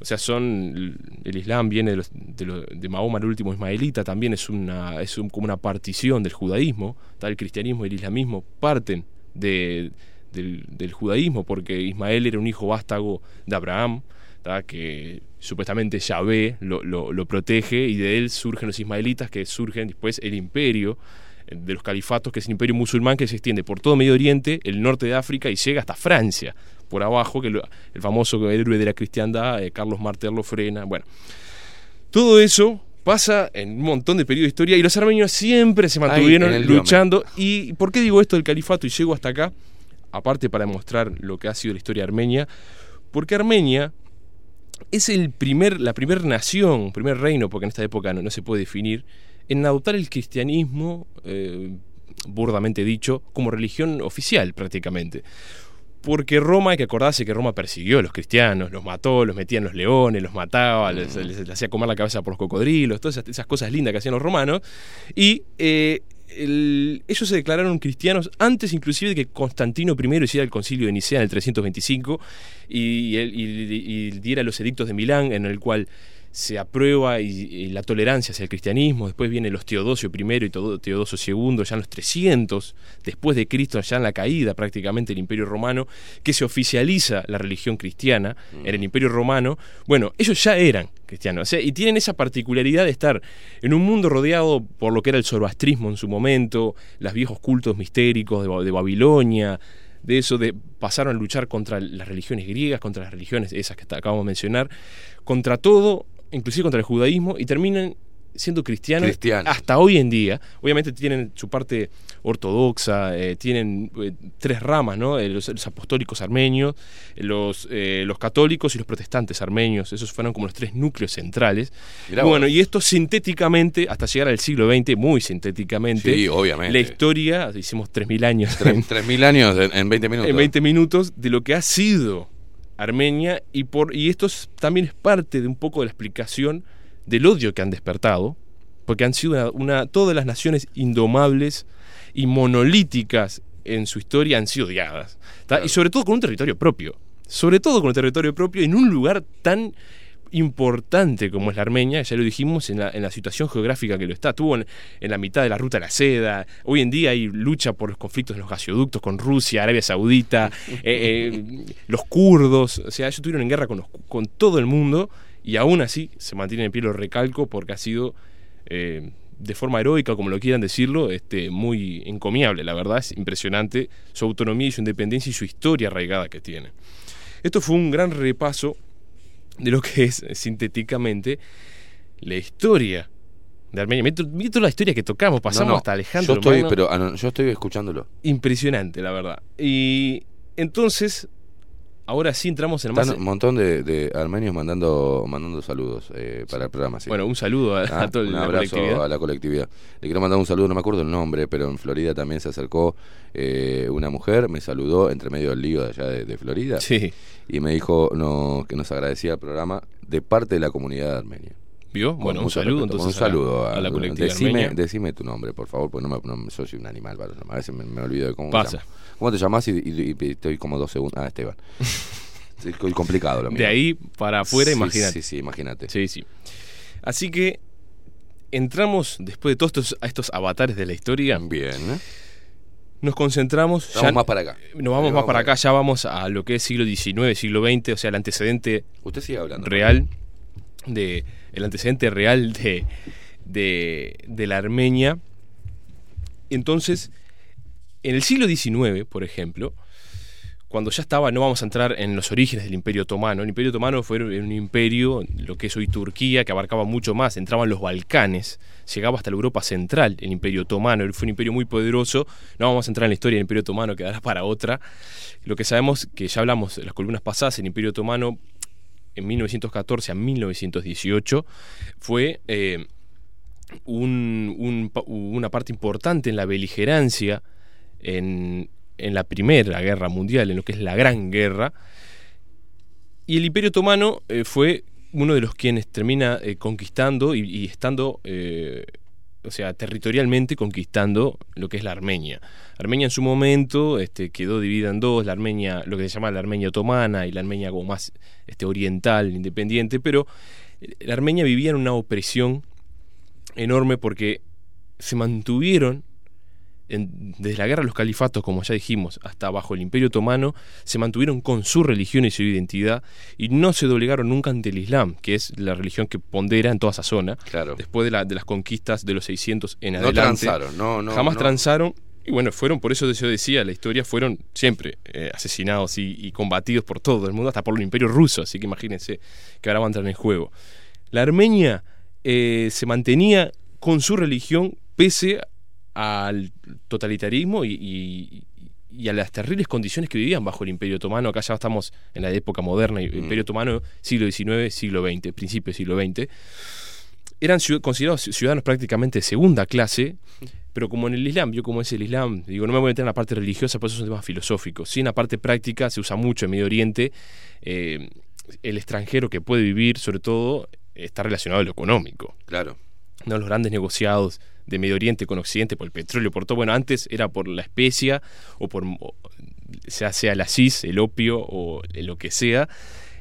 O sea, son el Islam viene de, los- de, lo- de Mahoma, el último ismaelita, también es una es un- como una partición del judaísmo. El cristianismo y el islamismo parten de- del, del judaísmo, porque Ismael era un hijo vástago de Abraham, que supuestamente Yahvé lo, lo- protege y de él surgen los ismaelitas, que surgen después el imperio de los califatos, que es el imperio musulmán que se extiende por todo Medio Oriente, el norte de África y llega hasta Francia, por abajo, que lo- el famoso héroe de la cristiandad, eh, Carlos Martel, lo frena. Bueno, todo eso pasa en un montón de periodos de historia y los armenios siempre se mantuvieron luchando. ¿Y por qué digo esto del califato y llego hasta acá? Aparte para demostrar lo que ha sido la historia armenia, porque Armenia es el primer, la primera nación, primer reino, porque en esta época no, no se puede definir, en adoptar el cristianismo, eh, burdamente dicho, como religión oficial prácticamente. Porque Roma, hay que acordarse que Roma persiguió a los cristianos, los mató, los metía en los leones, los mataba, les, les- les hacía comer la cabeza por los cocodrilos, todas esas, esas cosas lindas que hacían los romanos. Y eh, el- ellos se declararon cristianos antes inclusive de que Constantino I hiciera el concilio de Nicea en el 325 y, él- y- y diera los edictos de Milán en el cual se aprueba y, y la tolerancia hacia el cristianismo, después vienen los Teodosio I y Teodo- Teodosio II, ya en los 300, después de Cristo, ya en la caída prácticamente del Imperio Romano, que se oficializa la religión cristiana en el Imperio Romano, bueno, ellos ya eran cristianos, o sea, y tienen esa particularidad de estar en un mundo rodeado por lo que era el zoroastrismo en su momento, los viejos cultos mistéricos de Babilonia, de eso de pasaron a luchar contra las religiones griegas, contra las religiones esas que acabamos de mencionar, contra todo, inclusive contra el judaísmo, y terminan siendo cristianos, Cristianos. hasta hoy en día. Obviamente tienen su parte ortodoxa, eh, tienen eh, tres ramas, ¿no? Eh, los, los apostólicos armenios, los, los católicos y los protestantes armenios. Esos fueron como los tres núcleos centrales. Mirá bueno, vos. y esto sintéticamente, hasta llegar al siglo XX, muy sintéticamente, Sí, obviamente. la historia, hicimos 3.000 años Tres- 3.000 años en, en 20 minutos. en 20 minutos de lo que ha sido Armenia y por y esto es- también es parte de un poco de la explicación del odio que han despertado porque han sido una, una- todas las naciones indomables y monolíticas en su historia han sido odiadas y sobre todo con un territorio propio sobre todo con un territorio propio en un lugar tan importante como es la Armenia, ya lo dijimos, en la, en la situación geográfica que lo está. Estuvo en, en la mitad de la ruta de la seda. Hoy en día hay lucha por los conflictos de los gasoductos con Rusia, Arabia Saudita, (laughs) eh, eh, los kurdos. O sea, ellos estuvieron en guerra con, los- con todo el mundo y aún así se mantienen en pie lo recalco porque ha sido. eh, de forma heroica, como lo quieran decirlo, este, muy encomiable, la verdad, es impresionante su autonomía y su independencia y su historia arraigada que tiene. Esto fue un gran repaso de lo que es eh, sintéticamente la historia de Armenia. Mira to- mira toda la historia que tocamos, pasamos No, no, hasta Alejandro. Yo estoy, pero, ah, yo estoy escuchándolo. Impresionante, la verdad. Y entonces, ahora sí entramos en más. Están un montón de, de armenios mandando mandando saludos eh, para el programa. sí. Bueno, un saludo a, Ah, a un la abrazo colectividad. a la colectividad. Le quiero mandar un saludo, no me acuerdo el nombre, pero en Florida también se acercó eh, una mujer, me saludó entre medio del lío de allá de, de Florida Sí, y me dijo no, que nos agradecía el programa de parte de la comunidad armenia. Bueno, un saludo respeto, entonces un saludo a, la, a la colectividad decime, tu nombre, por favor, porque no me, no me- yo soy un animal, para a veces me, me olvido de cómo Pasa. ¿Cómo te llamas? Y, y- y estoy como dos segundos. Ah, Esteban. (laughs) Es complicado lo mío. De ahí para afuera, Sí, imagínate. Sí, sí, imagínate. Sí, sí. Así que entramos, después de todos estos, a estos avatares de la historia, Bien. ¿eh? nos concentramos. Vamos ya- más para acá. Nos vamos Eh, más para acá, ya vamos a lo que es siglo XIX, siglo XX, o sea, el antecedente Usted sigue hablando. real de el antecedente real de, de, la Armenia. Entonces, en el siglo XIX, por ejemplo, cuando ya estaba, no vamos a entrar en los orígenes del Imperio Otomano. El Imperio Otomano fue un imperio, lo que es hoy Turquía, que abarcaba mucho más, entraban los Balcanes, llegaba hasta la Europa Central, el Imperio Otomano, fue un imperio muy poderoso. No vamos a entrar en la historia del Imperio Otomano, quedará para otra. Lo que sabemos, que ya hablamos en las columnas pasadas, el Imperio Otomano en 1914 a 1918 fue eh, una parte importante en la beligerancia en, la Primera Guerra Mundial, en lo que es la Gran Guerra. Y el Imperio Otomano eh, fue uno de los quienes termina eh, conquistando y, estando, o sea, territorialmente conquistando lo que es la Armenia. Armenia en su momento este, quedó dividida en dos, la Armenia, lo que se llama la Armenia otomana y la Armenia como más este, oriental, independiente, pero eh, la Armenia vivía en una opresión enorme porque se mantuvieron en- desde la guerra de los califatos, como ya dijimos, hasta bajo el Imperio Otomano, se mantuvieron con su religión y su identidad y no se doblegaron nunca ante el Islam, que es la religión que pondera en toda esa zona. Claro. Después de, la- de las conquistas de los 600 en No adelante. transaron, no, no, Jamás no. transaron. Y bueno, fueron, por eso yo decía, la historia fueron siempre eh, asesinados y, y combatidos por todo el mundo, hasta por el imperio ruso, así que imagínense que ahora van a entrar en juego. La Armenia eh, se mantenía con su religión pese al totalitarismo y, y- y a las terribles condiciones que vivían bajo el Imperio Otomano. Acá ya estamos en la época moderna, Mm. Imperio Otomano, siglo XIX, siglo XX, principio del siglo XX. Eran considerados ciudadanos prácticamente de segunda clase, pero como en el Islam, yo como es el Islam, digo, no me voy a meter en la parte religiosa, por eso es un tema filosófico. Sí, en la parte práctica se usa mucho en Medio Oriente. eh, el extranjero que puede vivir, sobre todo, está relacionado a lo económico. Claro. ¿no? los grandes negociados de Medio Oriente con Occidente por el petróleo, por todo. Bueno, antes era por la especia o por sea, sea el asís, el opio o lo que sea.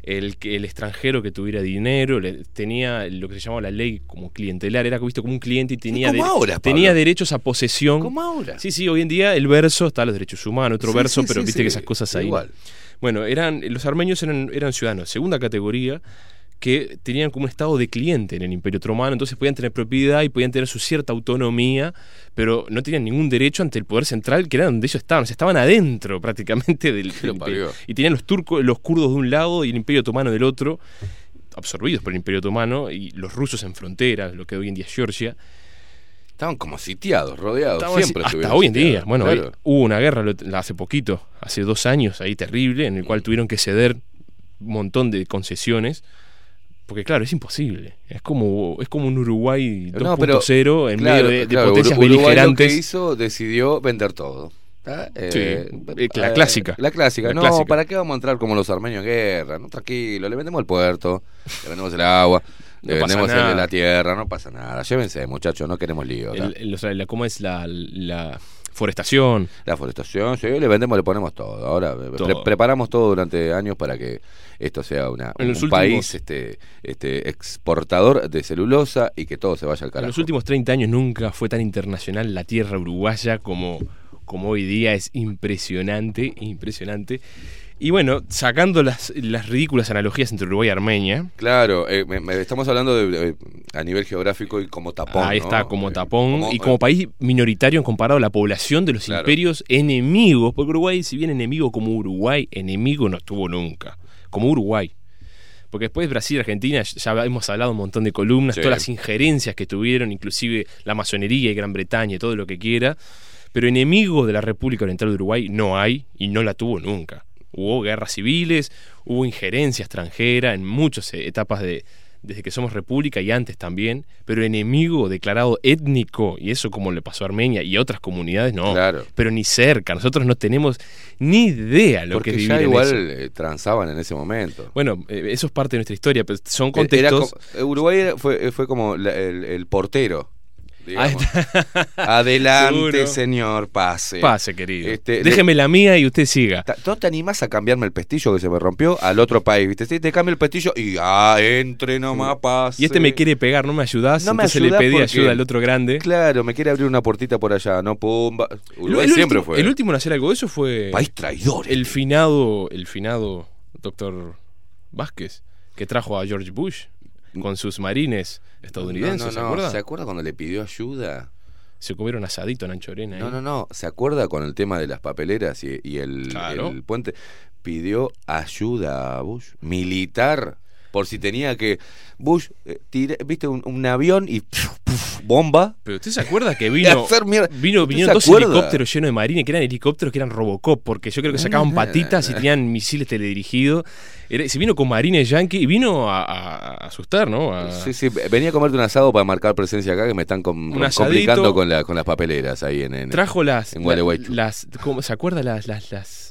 El, que- el extranjero que tuviera dinero le- tenía lo que se llamaba la ley como clientelar, era visto como un cliente y tenía, como ahora, tenía derechos a posesión. Como ahora. Sí, sí, hoy en día el verso está los derechos humanos, otro Sí, verso, sí, pero sí, viste que esas cosas ahí. igual. Bueno, eran, los armenios eran, eran ciudadanos, segunda categoría, que tenían como un estado de cliente en el Imperio Otomano, entonces podían tener propiedad y podían tener su cierta autonomía, pero no tenían ningún derecho ante el poder central, que era donde ellos estaban, o sea, estaban adentro (laughs) prácticamente del, imperio. Y tenían los turcos, los kurdos de un lado y el Imperio Otomano del otro, absorbidos por el Imperio Otomano, y los rusos en frontera, lo que hoy en día es Georgia. Estaban como sitiados, rodeados. Estaban siempre así- hasta hoy en día. Bueno, claro. hoy hubo una guerra hace poquito, hace dos años, ahí terrible, en el cual tuvieron que ceder un montón de concesiones. Porque claro, es imposible. Es como, es como un Uruguay 2.0 No, en claro, medio de, de claro, potencias Ur- Uruguay beligerantes. Lo que hizo, decidió vender todo. ¿tá? Sí, Eh, eh, la eh, clásica. La clásica. La no, clásica. ¿para qué vamos a entrar como los armenios en guerra? No, tranquilo, le vendemos el puerto, le vendemos el agua, (laughs) No le vendemos el- la tierra, no pasa nada. Llévense, muchachos, no queremos lío. ¿Cómo es la, la forestación? La forestación, sí, le vendemos, le ponemos todo. Ahora eh, pre- preparamos todo durante años para que esto sea una, En un últimos- país este, este, exportador de celulosa y que todo se vaya al En carajo. los últimos 30 años nunca fue tan internacional la tierra uruguaya como, como hoy día. Es impresionante, impresionante. Y bueno, sacando las, las ridículas analogías entre Uruguay y Armenia, Claro, eh, me- me- estamos hablando de, eh, a nivel geográfico y como tapón. Ahí ¿no? está, como Eh, tapón como- y como país minoritario en comparado a la población de los Claro. imperios enemigos. Porque Uruguay, si bien enemigo como Uruguay, enemigo no tuvo nunca. Como Uruguay. Porque después Brasil y Argentina, ya hemos hablado un montón de columnas, Sí. todas las injerencias que tuvieron, inclusive la masonería y Gran Bretaña y todo lo que quiera. Pero enemigo de la República Oriental de Uruguay no hay y no la tuvo nunca. Hubo guerras civiles, hubo injerencia extranjera en muchas etapas de, desde que somos república y antes también, pero enemigo declarado étnico, y eso como le pasó a Armenia y otras comunidades, no. Claro. Pero ni cerca, nosotros no tenemos ni idea lo Porque que es ya vivir en igual eso. eh, transaban en ese momento. Bueno, eh, eso es parte de nuestra historia, pero son Eh, era contextos. Uruguay era- fue, fue como la- el, el portero. Digamos. Adelante, Seguro. señor, pase. Pase, querido. Este, Déjeme la mía y usted siga. ¿No te animás a cambiarme el pestillo que se me rompió al otro país? ¿Viste? Sí, te cambio el pestillo y ah, entre nomás pase. Y este me quiere pegar, ¿no me ayudás? No me Entonces ayudás le pedí porque- ayuda al otro grande. Claro, me quiere abrir una puertita por allá, no pumba. Uruguay siempre último- fue. El último en hacer algo de eso fue. País traidor. El finado, el finado doctor Vázquez, que trajo a George Bush con sus marines estadounidenses, No, no, ¿se no, acuerda? ¿Se acuerda cuando le pidió ayuda? Se comieron asadito en Anchorena. No, ahí. no, no. ¿Se acuerda con el tema de las papeleras y, y el, Claro. el puente? Pidió ayuda a Bush, militar, por si tenía que. Bush, eh, viste, un, un avión y bomba. Pero usted se acuerda que (laughs) vino, hacer vino ¿Usted vinieron dos acuerda? helicópteros llenos de marines que eran helicópteros que eran Robocop, porque yo creo que sacaban patitas y tenían misiles teledirigidos. Era- se vino con marines yankee y vino a, a- a asustar, ¿no? A- Sí, sí, venía a comerte un asado para marcar presencia acá que me están com- complicando con, la, con las papeleras ahí en, en- Trajo las, en Gualeguaychú. las ¿cómo se acuerda las, las, las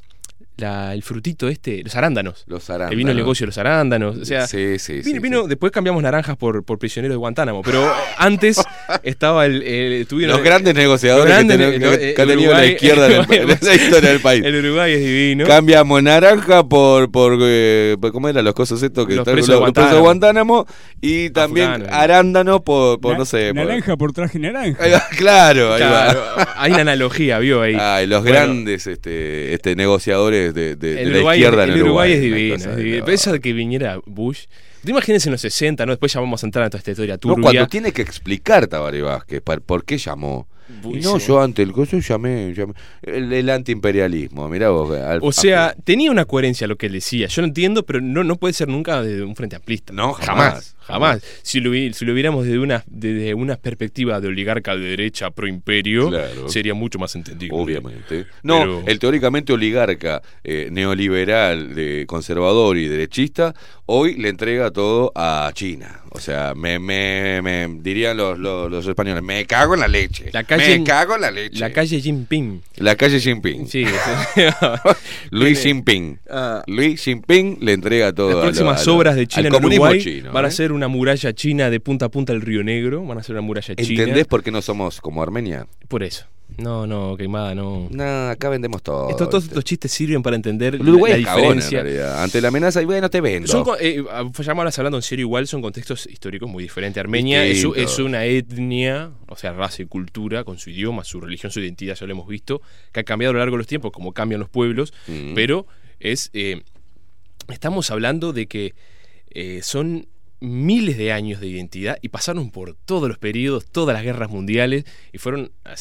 la- el frutito este, los arándanos. Los Que arándanos. vino el negocio de los arándanos. O sea, Sí, sí, vino, sí, vino- después cambiamos naranjas por, por prisioneros de Guantánamo. Pero antes (laughs) estaba el. el- tuvieron- Los grandes negociadores los grandes que, ten- que- eh, que ha el tenido la Uruguay- izquierda en, el- en la historia del país. (laughs) El Uruguay es divino. Cambiamos naranja por, por eh, por- ¿cómo eran los cosas estos? Que Los están- presos de los presos de Guantánamo y también Afganos. arándanos por, por Na- no sé. por- Naranja por traje naranja. Ahí va, (laughs) claro, ahí Claro, va. hay una analogía, vio ahí. Ay, los Bueno, grandes este, este, negociadores de, de- de El la Uruguay, izquierda en el Uruguay es divino. es de divino. eso de que viniera Bush. Tú imagínense en los 60, ¿no? Después ya vamos a entrar en toda esta historia No, turbia. cuando tiene que explicar Tabaré Vázquez por qué llamó. Y no, yo ante el coso llamé, llamé. El, el antiimperialismo, mirá vos. al- O sea, tenía una coherencia lo que él decía. Yo lo entiendo, pero no, no puede ser nunca desde un frente amplista. No, jamás. jamás, Jamás. Si, lo, si lo viéramos desde una, desde una perspectiva de oligarca de derecha pro imperio, Claro. sería mucho más entendible. Obviamente. No, Pero- el teóricamente oligarca, eh, neoliberal, de conservador y derechista, hoy le entrega todo a China. O sea, me, me, me dirían los, los, los españoles, me cago en la leche. La calle- me cago en la leche. La calle Jinping. La calle Jinping. Sí. (laughs) Luis Jinping. Ah. Luis Jinping le entrega todo Las a lo- próximas a lo- obras de China en Uruguay chino, van a ¿eh? Una muralla china de punta a punta del Río Negro. Van a ser una muralla china. ¿Entendés por qué no somos como Armenia? Por eso. No, no, quemada, no. No, acá vendemos todo. Estos, todos ¿viste? estos chistes sirven para entender la, la en diferencia. realidad. Ante la amenaza, y bueno, te vendo. Son, eh, ya ahora hablando en serio, igual son contextos históricos muy diferentes. Armenia es una etnia, o sea, raza y cultura, con su idioma, su religión, su identidad, ya lo hemos visto, que ha cambiado a lo largo de los tiempos, como cambian los pueblos, Mm. pero es. eh, estamos hablando de que eh, son miles de años de identidad y pasaron por todos los periodos, todas las guerras mundiales y fueron, o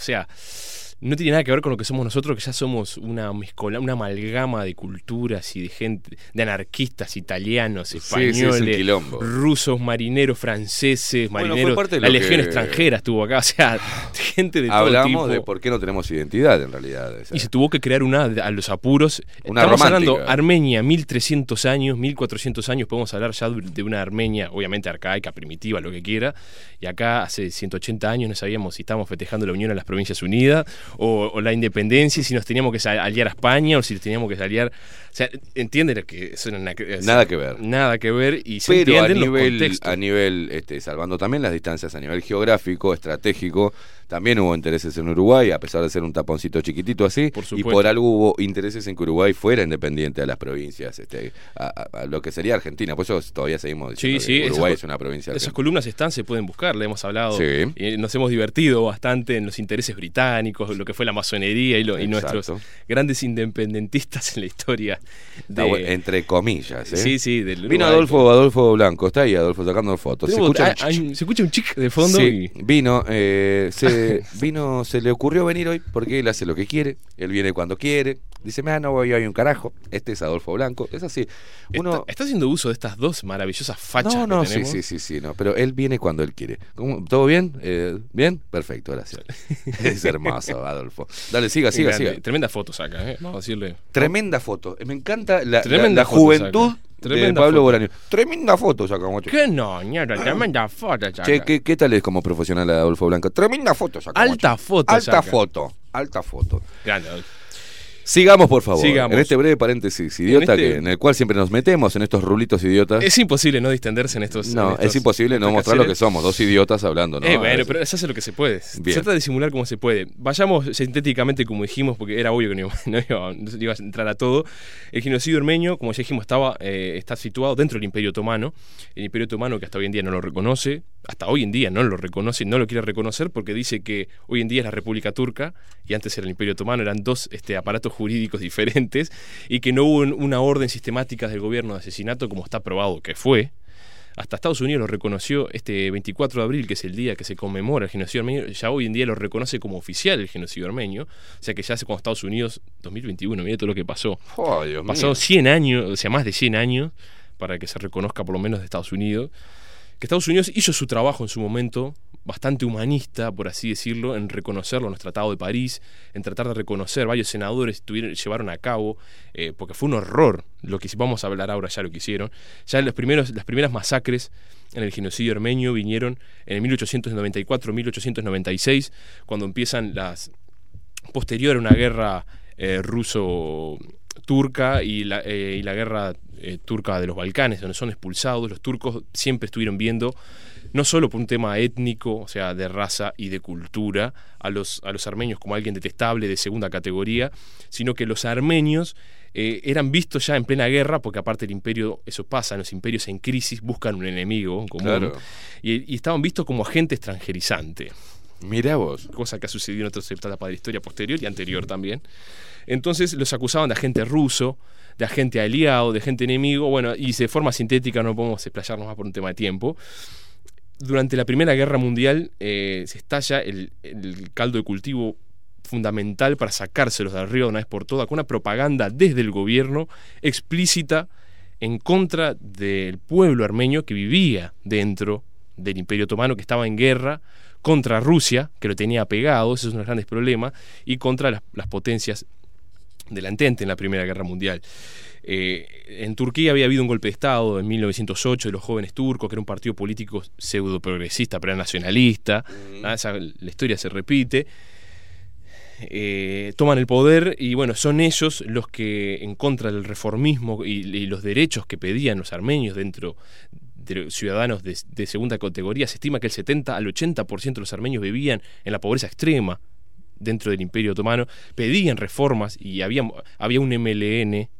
sea, no tiene nada que ver con lo que somos nosotros, que ya somos una mezcola, una amalgama de culturas y de gente, de anarquistas italianos, Sí, sí, es un españoles, rusos, marineros franceses, marineros, la legión que- extranjera estuvo acá, o sea, (sighs) gente de todo Hablamos tipo. de por qué no tenemos identidad, en realidad. o sea. Y se tuvo que crear una a los apuros. Una Estamos romántica. hablando Armenia, 1300 años, 1400 años, podemos hablar ya de una Armenia, obviamente arcaica, primitiva, lo que quiera. Y acá hace 180 años no sabíamos si estábamos festejando la unión a las Provincias Unidas o, o la independencia, si nos teníamos que aliar a España o si teníamos que aliar. O sea, entienden que eso no es na- es- Nada que ver. Nada que ver y se Pero a los nivel, contextos. a nivel este, salvando también las distancias a nivel geográfico, estratégico, también hubo intereses en Uruguay, a pesar de ser un taponcito chiquitito así, Por y por algo hubo intereses en que Uruguay fuera independiente a las provincias, este, a, a- a lo que sería Argentina, por eso todavía seguimos Sí, diciendo sí, que Uruguay esas- es una provincia Esas argentina. columnas están, se pueden buscar, le hemos hablado. Sí. Y nos hemos divertido bastante en los intereses británicos, lo que fue la masonería y, lo- y nuestros grandes independentistas en la historia. De, bueno, entre comillas. ¿eh? Sí, sí, del Vino. Adolfo, Adolfo Blanco, está ahí Adolfo sacando fotos. Se escucha hay- hay- se escucha un chic de fondo Sí, y vino, eh, se, (laughs) vino, se le ocurrió venir hoy porque él hace lo que quiere, él viene cuando quiere, dice, "Mira, no voy hoy un carajo, este es Adolfo Blanco, es así. Uno, está, está haciendo uso de estas dos maravillosas fachas no, no, que sí, tenemos. sí, sí, sí, no, pero él viene cuando él quiere. ¿Cómo? ¿Todo bien? Eh, ¿Bien? Perfecto, gracias. es hermoso, (laughs) Adolfo. Dale, siga, siga, Grande. siga. Tremendas fotos acá, ¿eh? A decirle. Tremenda foto. Me encanta la, Tremenda la foto juventud saca. De Tremenda Pablo. Tremenda foto saca, macho. ¿Qué no, ñara? Tremenda foto saca. Che, ¿qué, qué tal es como profesional Adolfo Blanco? Tremenda foto saca, Alta foto Alta saca. foto. Alta foto. Grande, Adolfo. Sigamos, por favor. Sigamos. En este breve paréntesis idiota En este- que, en el cual siempre nos metemos en estos rulitos idiotas. Es imposible no distenderse en estos. no, en estos- es imposible no mostrar lo que somos, dos idiotas hablando, ¿no? Eh, bueno, pero se hace lo que se puede. Se trata de simular como se puede. Vayamos sintéticamente como dijimos, porque era obvio que no, iba- (laughs) no iba, no iba a entrar a todo. El genocidio armenio, como ya dijimos, estaba, eh, está situado dentro del Imperio Otomano. El Imperio Otomano que hasta hoy en día no lo reconoce, hasta hoy en día no lo reconoce, no lo quiere reconocer porque dice que hoy en día es la República Turca y antes era el Imperio Otomano, eran dos este, aparatos jurídicos diferentes y que no hubo un- una orden sistemática del gobierno de asesinato como está probado que fue. Hasta Estados Unidos lo reconoció este 24 de abril, que es el día que se conmemora el genocidio armenio. Ya hoy en día lo reconoce como oficial el genocidio armenio. O sea que ya hace con Estados Unidos 2021, mire todo lo que pasó. Oh, Dios Pasó mío. 100 años, o sea, más de 100 años para que se reconozca por lo menos de Estados Unidos, que Estados Unidos hizo su trabajo en su momento, bastante humanista, por así decirlo, en reconocerlo en el Tratado de París, en tratar de reconocer, varios senadores tuvieron, llevaron a cabo, eh, porque fue un horror lo que vamos a hablar ahora, ya lo que hicieron. Ya los primeros, las primeras masacres en el genocidio armenio vinieron en el 1894-1896, cuando empiezan las posterior a una guerra eh, ruso-turca y la, eh, y la guerra turca de los Balcanes, donde son expulsados. Los turcos siempre estuvieron viendo, no solo por un tema étnico, o sea, de raza y de cultura, a los, a los armenios como alguien detestable de segunda categoría, sino que los armenios eran vistos ya en plena guerra, porque aparte el imperio, eso pasa, los imperios en crisis buscan un enemigo común, Claro. y, y estaban vistos como agente extranjerizante. Mirá vos. Cosa que ha sucedido en otras etapas de la historia posterior y anterior también. Entonces los acusaban de agente ruso, de agente aliado, de agente enemigo, bueno, y de forma sintética no podemos explayarnos más por un tema de tiempo. Durante la Primera Guerra Mundial eh, se estalla el, caldo de cultivo fundamental para sacárselos de arriba de una vez por todas, con una propaganda desde el gobierno explícita en contra del pueblo armenio que vivía dentro del Imperio Otomano, que estaba en guerra contra Rusia, que lo tenía pegado, ese es uno de los grandes problemas, y contra las, las potencias del Entente en la Primera Guerra Mundial. Eh, en Turquía había habido un golpe de Estado en 1908 de los jóvenes turcos, que era un partido político pseudo progresista, pero nacionalista. Ah, esa- la historia se repite. Eh, toman el poder y bueno, son ellos los que en contra del reformismo y, y los derechos que pedían los armenios dentro de los ciudadanos de, de segunda categoría, se estima que el 70 al 80% de los armenios vivían en la pobreza extrema dentro del Imperio Otomano, pedían reformas y había, había un MLN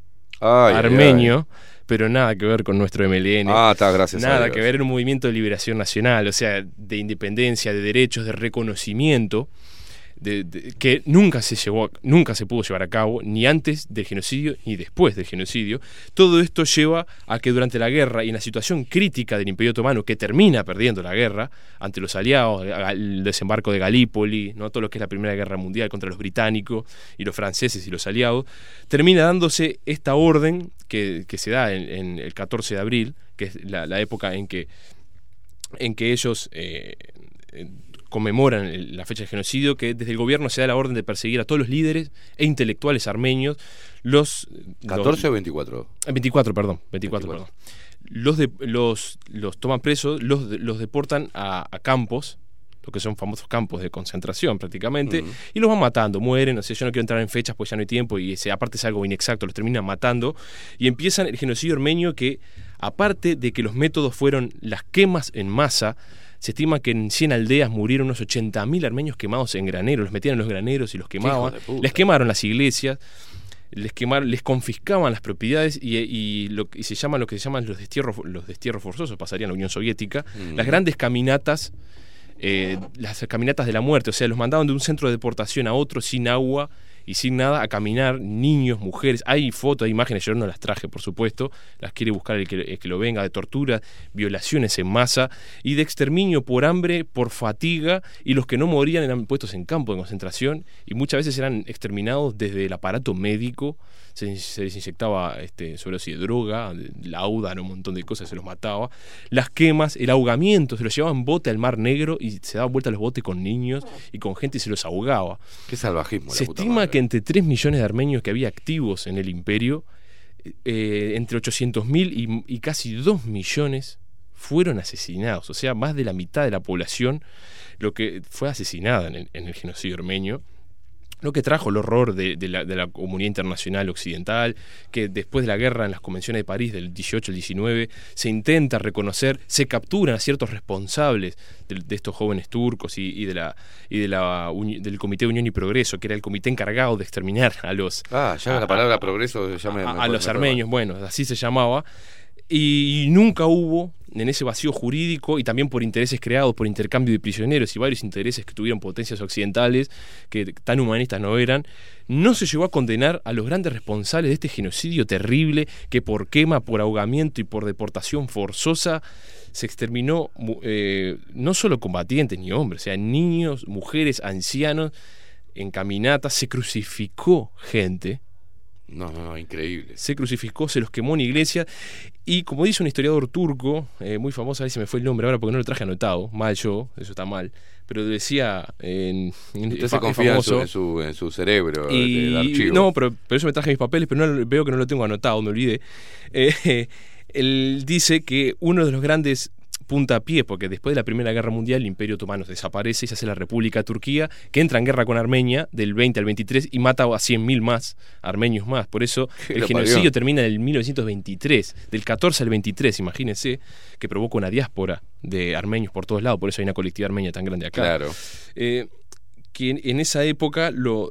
Ay, ay, armenio, pero nada que ver con nuestro MLN. Ah, está, gracias a Nada Dios. que ver en un movimiento de liberación nacional, o sea, de independencia, de derechos, de reconocimiento, que nunca se llevó, nunca se pudo llevar a cabo, ni antes del genocidio ni después del genocidio. Todo esto lleva a que durante la guerra y en la situación crítica del Imperio Otomano, que termina perdiendo la guerra ante los aliados, el desembarco de Galípoli, ¿no? todo lo que es la Primera Guerra Mundial contra los británicos y los franceses y los aliados, termina dándose esta orden que, se da en, el 14 de abril, que es la, época en que, en que ellos eh, conmemoran el- la fecha del genocidio, que desde el gobierno se da la orden de perseguir a todos los líderes e intelectuales armenios, los... ¿14 o los- 24? eh, 24, perdón, 24, perdón. Los, de, los, los toman presos, los, los deportan a, a campos, lo que son famosos campos de concentración prácticamente, y los van matando, mueren, o sea, yo no quiero entrar en fechas pues ya no hay tiempo, y ese, aparte es algo inexacto, los terminan matando, y empiezan el genocidio armenio que, aparte de que los métodos fueron las quemas en masa, se estima que en 100 aldeas murieron unos 80.000 armenios quemados en graneros, los metían en los graneros y los quemaban, les quemaron las iglesias, les quemaron, les confiscaban las propiedades y, y lo, y se llaman lo que se llaman los destierros, los destierros forzosos, pasaría en la Unión Soviética, Mm. las grandes caminatas, eh, las caminatas de la muerte, o sea, los mandaban de un centro de deportación a otro sin agua y sin nada a caminar, niños, mujeres, hay fotos, hay imágenes, yo no las traje, por supuesto, las quiere buscar el que, lo venga, de tortura, violaciones en masa y de exterminio por hambre, por fatiga, y los que no morían eran puestos en campo de concentración y muchas veces eran exterminados desde el aparato médico, se, se les inyectaba este, sobre todo droga, laudan, un montón de cosas, se los mataba, las quemas, el ahogamiento, se los llevaban bote al Mar Negro y se daban vuelta los botes con niños y con gente y se los ahogaba. Qué salvajismo. Se la puta estima madre. que entre 3 millones de armenios que había activos en el imperio, eh, entre 800.000 y, y casi 2 millones fueron asesinados. O sea, más de la mitad de la población lo que fue asesinada en el, en el genocidio armenio. Lo que trajo el horror de, de la, de la comunidad internacional occidental, que después de la guerra en las convenciones de París del 18 al 19 se intenta reconocer, se capturan a ciertos responsables de, de estos jóvenes turcos y, y de la, y de la del Comité de Unión y Progreso, que era el comité encargado de exterminar a los, Ah, ya a- la palabra progreso ya me. a, me- a me- los me- armenios, bueno, así se llamaba, y, nunca hubo en ese vacío jurídico y también por intereses creados por intercambio de prisioneros y varios intereses que tuvieron potencias occidentales que tan humanistas no eran, no se llegó a condenar a los grandes responsables de este genocidio terrible que por quema, por ahogamiento y por deportación forzosa se exterminó eh, no solo combatientes ni hombres, o sea, niños, mujeres, ancianos, en caminatas, se crucificó gente No, no, no, increíble. Se crucificó, se los quemó en iglesia. Y como dice un historiador turco, eh, muy famoso, ahí se me fue el nombre ahora porque no lo traje anotado, mal yo, eso está mal. Pero decía en. en Usted se confía en su, en su, en su cerebro de- y, de archivo. no, pero, pero eso me traje mis papeles, pero no, veo que no lo tengo anotado, me olvidé. Eh, (laughs) él dice que uno de los grandes puntapiés, porque después de la Primera Guerra Mundial el Imperio Otomano desaparece y se hace la República Turquía, que entra en guerra con Armenia del 20 al 23 y mata a 100.000 más, armenios más. Por eso (laughs) el genocidio parió. termina en el 1923, del 14 al 23, imagínense, que provoca una diáspora de armenios por todos lados, por eso hay una colectividad armenia tan grande acá Claro. eh, que en, en esa época lo,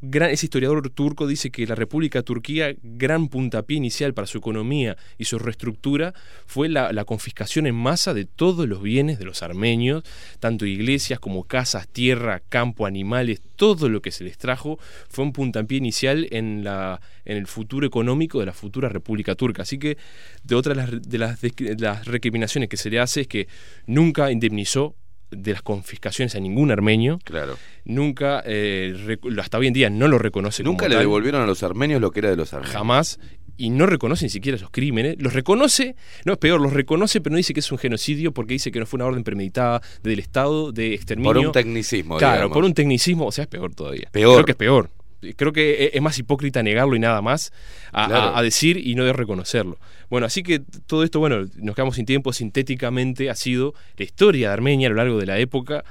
gran, ese historiador turco dice que la República Turquía, gran puntapié inicial para su economía y su reestructura, fue la, confiscación en masa de todos los bienes de los armenios, tanto iglesias como casas, tierra, campo, animales, todo lo que se les trajo fue un puntapié inicial en, la, en el futuro económico de la futura República Turca. Así que de otras de las, de las, de las recriminaciones que se le hace es que nunca indemnizó de las confiscaciones a ningún armenio. Claro. Nunca, eh, hasta hoy en día no lo reconoce. Nunca como le tal, devolvieron a los armenios lo que era de los armenios. Jamás. Y no reconoce ni siquiera esos crímenes. Los reconoce, no es peor, los reconoce, pero no dice que es un genocidio porque dice que no fue una orden premeditada del Estado de exterminio. Por un tecnicismo, Claro, digamos. por un tecnicismo, o sea, es peor todavía. Peor. Creo que es peor. Creo que e- es más hipócrita negarlo y nada más a, Claro. a- a decir y no de reconocerlo. Bueno, así que todo esto, bueno, nos quedamos sin tiempo, sintéticamente ha sido la historia de Armenia a lo largo de la época,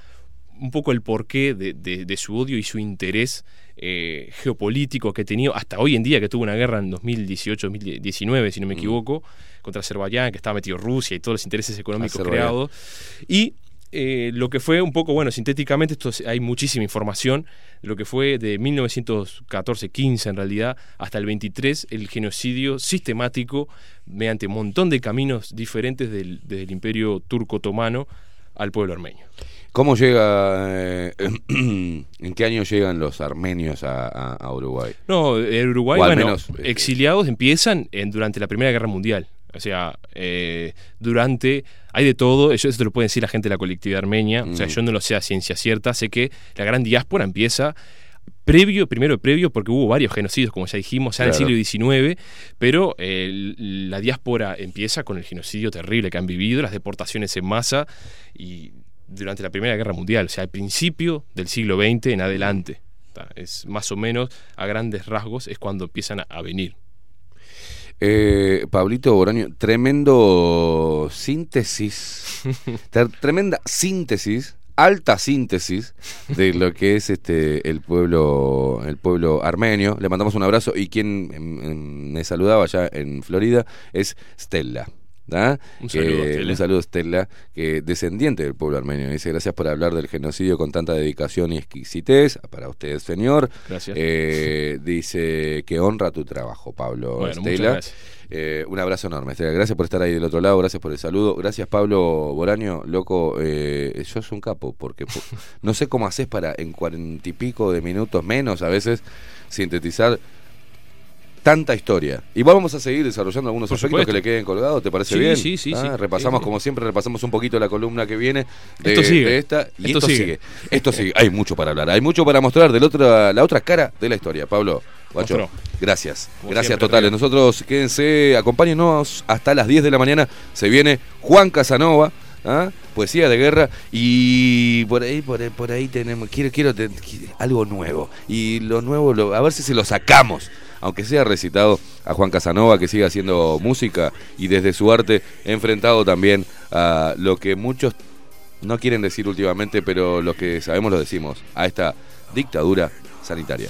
un poco el porqué de, de- de su odio y su interés eh, geopolítico que ha tenido hasta hoy en día, que tuvo una guerra en 2018-2019, si no me Mm. equivoco, contra Azerbaiyán, que estaba metido Rusia y todos los intereses económicos Azerbaiyán. creados. Y eh, lo que fue un poco, bueno, sintéticamente, esto es- hay muchísima información, lo que fue de 1914-15 en realidad hasta el 23, el genocidio sistemático mediante un montón de caminos diferentes del, desde el imperio turco-otomano al pueblo armenio. ¿Cómo llega, eh, (clears throat) en qué año llegan los armenios a, a- a Uruguay? No, en Uruguay, bueno, menos, eh, exiliados empiezan en, durante la Primera Guerra Mundial. O sea, eh, durante. Hay de todo, eso, eso te lo puede decir la gente de la colectividad armenia. O sea, Mm. yo no lo sé a ciencia cierta. Sé que la gran diáspora empieza previo, primero previo, porque hubo varios genocidios, como ya dijimos, ya en Claro. el siglo XIX, pero eh, la diáspora empieza con el genocidio terrible que han vivido, las deportaciones en masa y durante la Primera Guerra Mundial, o sea, al principio del siglo XX en adelante. Es más o menos, a grandes rasgos, es cuando empiezan a, a venir. Eh, Pablito Boraño, tremendo síntesis, (laughs) tremenda síntesis, alta síntesis de lo que es este el pueblo el pueblo armenio. Le mandamos un abrazo y quien em, em, me saludaba allá en Florida es Stella. ¿Da? Un saludo, Stella. un saludo, Stella, que descendiente del pueblo armenio. Dice, gracias por hablar del genocidio con tanta dedicación y exquisitez. Para usted, señor. Gracias. Eh, dice que honra tu trabajo, Pablo Bueno, muchas Stella. gracias. Eh, un abrazo enorme, Estela. Gracias por estar ahí del otro lado, gracias por el saludo. Gracias, Pablo Boraño. Loco, eh, sos un capo, porque po- (laughs) no sé cómo haces para en cuarenta y pico de minutos menos a veces sintetizar tanta historia. Igual vamos a seguir desarrollando algunos Por aspectos supuesto. que le queden colgados, ¿te parece Sí, bien? sí, sí, Ah, sí. Repasamos, Sí, como siempre, repasamos un poquito la columna que viene de, Esto sigue. de esta. Y Esto esto, sigue. sigue. Esto sigue. Hay mucho para hablar, hay mucho para mostrar de la otra, la otra cara de la historia. Pablo, guacho, Mostró. gracias. Como gracias siempre, totales. Nosotros, quédense, acompáñenos hasta las 10 de la mañana. Se viene Juan Casanova. ¿ah? Poesía de guerra y por ahí, por ahí, por ahí tenemos, quiero, quiero te- algo nuevo y lo nuevo, lo- a ver si se lo sacamos, aunque sea recitado a Juan Casanova que siga haciendo música y desde su arte enfrentado también a lo que muchos no quieren decir últimamente, pero los que sabemos lo decimos, a esta dictadura sanitaria.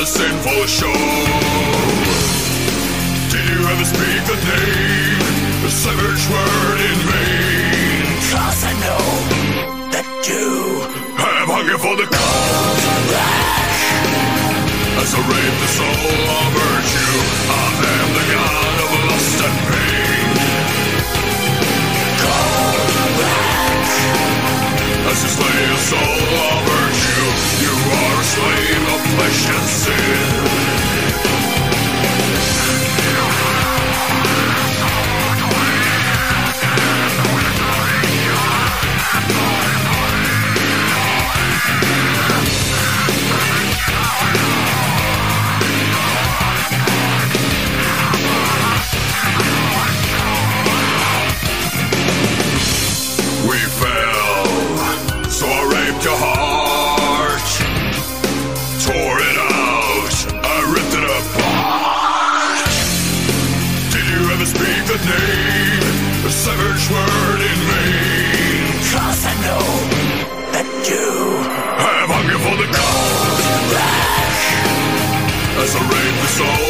a sinful show. Did you ever speak the name, the savage word in vain? Cause I know that you have hunger for the cold rash. As I rape the soul of virtue, I am the god of lust and pain. Cold rash. As you slay a soul of sufficiency the word in vain? Cause I know that you have hunger for the cold rash. As I rape the soul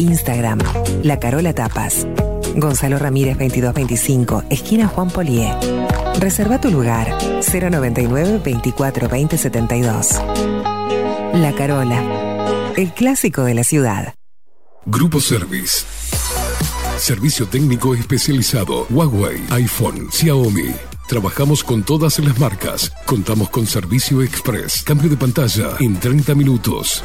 Instagram, La Carola Tapas. Gonzalo Ramírez 2225, esquina Juan Polié. Reserva tu lugar 099 24 20 72. La Carola, el clásico de la ciudad. Grupo Service. Servicio técnico especializado. Huawei, iPhone, Xiaomi. Trabajamos con todas las marcas. Contamos con servicio express. Cambio de pantalla en 30 minutos.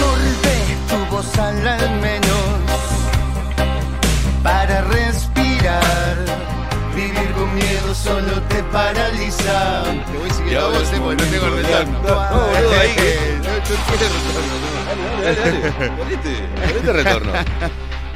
Morde tu voz al al menos para respirar. Vivir con miedo solo te paraliza. Y ahora es no tengo retorno. No, boludo, ahí que- Dale, dale, ponete, ponete retorno.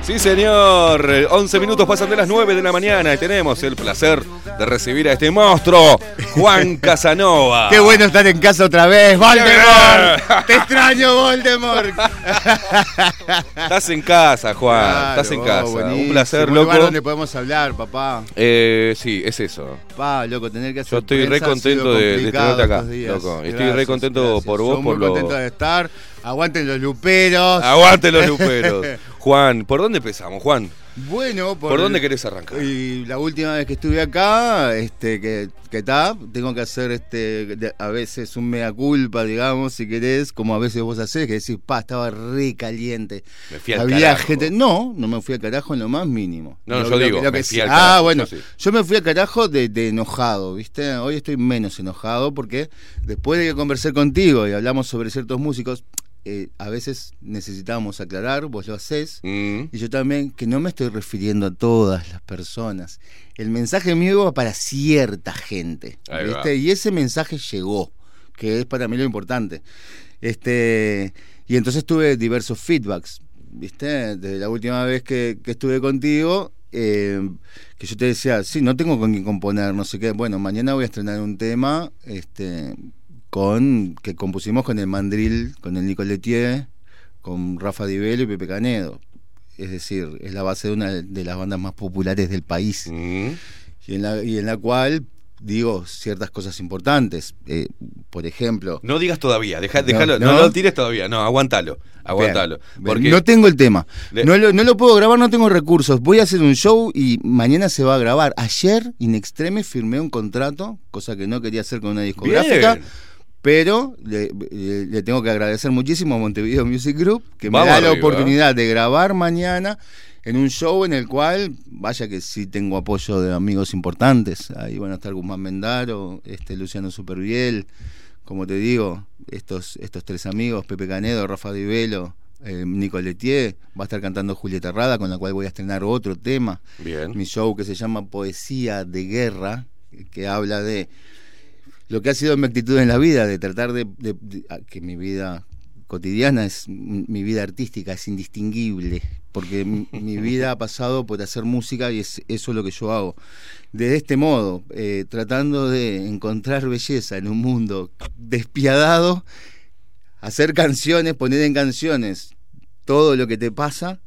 Sí, señor. Eh, 11 minutos pasan de las 9 de la mañana y tenemos el placer de recibir a este monstruo, Juan (laughs) Casanova. Qué bueno estar en casa otra vez, Voldemort. (laughs) Te extraño, Voldemort. (laughs) Estás en casa, Juan. Claro, Estás en casa. buenísimo. Un placer, Un lugar loco. donde podemos hablar, papá. Eh, sí, es eso. Pa, loco, tener que hacer Yo estoy re contento de, de tenerte acá, loco. Estoy re contento gracias. por vos, Yo por muy lo. contento de estar. Aguanten los luperos. Aguante los luperos. Juan, ¿por dónde empezamos, Juan? Bueno, ¿Por dónde querés arrancar? Y la última vez que estuve acá, este, que que tengo que hacer este, de- a veces un mea culpa, digamos, si querés, como a veces vos hacés, que decís, pa, estaba re caliente. Me fui al Había carajo. gente. No, no me fui al carajo en lo más mínimo. No, Lo- yo lo digo, que- me fui sí- al Ah, bueno, yo sí. yo me fui al carajo de, de enojado, ¿viste? Hoy estoy menos enojado porque después de que conversé contigo y hablamos sobre ciertos músicos, eh, a veces necesitamos aclarar, vos lo hacés, Mm. y yo también, que no me estoy refiriendo a todas las personas. El mensaje mío va para cierta gente, Ahí va. ¿viste? Y ese mensaje llegó, que es para mí lo importante. Este, y entonces tuve diversos feedbacks, ¿viste? Desde la última vez que, que estuve contigo, eh, que yo te decía, sí, no tengo con quién componer, no sé qué. Bueno, mañana voy a estrenar un tema este, con que compusimos con el Mandril, con el Nico Letier, con Rafa Di Bello y Pepe Canedo. Es decir, es la base de una de las bandas más populares del país. Mm. Y, en la, y en la cual digo ciertas cosas importantes. Eh, por ejemplo. No digas todavía, deja, No, déjalo, no, no. lo tires todavía, no, aguantalo, aguantalo. Bien, Porque No tengo el tema. Le- No lo, no lo puedo grabar, no tengo recursos. Voy a hacer un show y mañana se va a grabar. Ayer, in extreme, firmé un contrato, cosa que no quería hacer con una discográfica. Bien. Pero le, le- le tengo que agradecer muchísimo a Montevideo Music Group que Vamos me da la arriba. oportunidad de grabar mañana en un show en el cual, vaya que sí tengo apoyo de amigos importantes. Ahí van a estar Guzmán Mendaro, este Luciano Superviel, como te digo, estos, estos tres amigos, Pepe Canedo, Rafa Di Velo, eh, Nico Letier, va a estar cantando Julieta Rada, con la cual voy a estrenar otro tema. Bien. Mi show que se llama Poesía de Guerra, que habla de lo que ha sido mi actitud en la vida, de tratar de, de- de- a- que mi vida cotidiana es mi vida artística, es indistinguible, porque mi, mi (laughs) vida ha pasado por hacer música y es eso lo que yo hago. De este modo, eh, tratando de encontrar belleza en un mundo despiadado, hacer canciones, poner en canciones todo lo que te pasa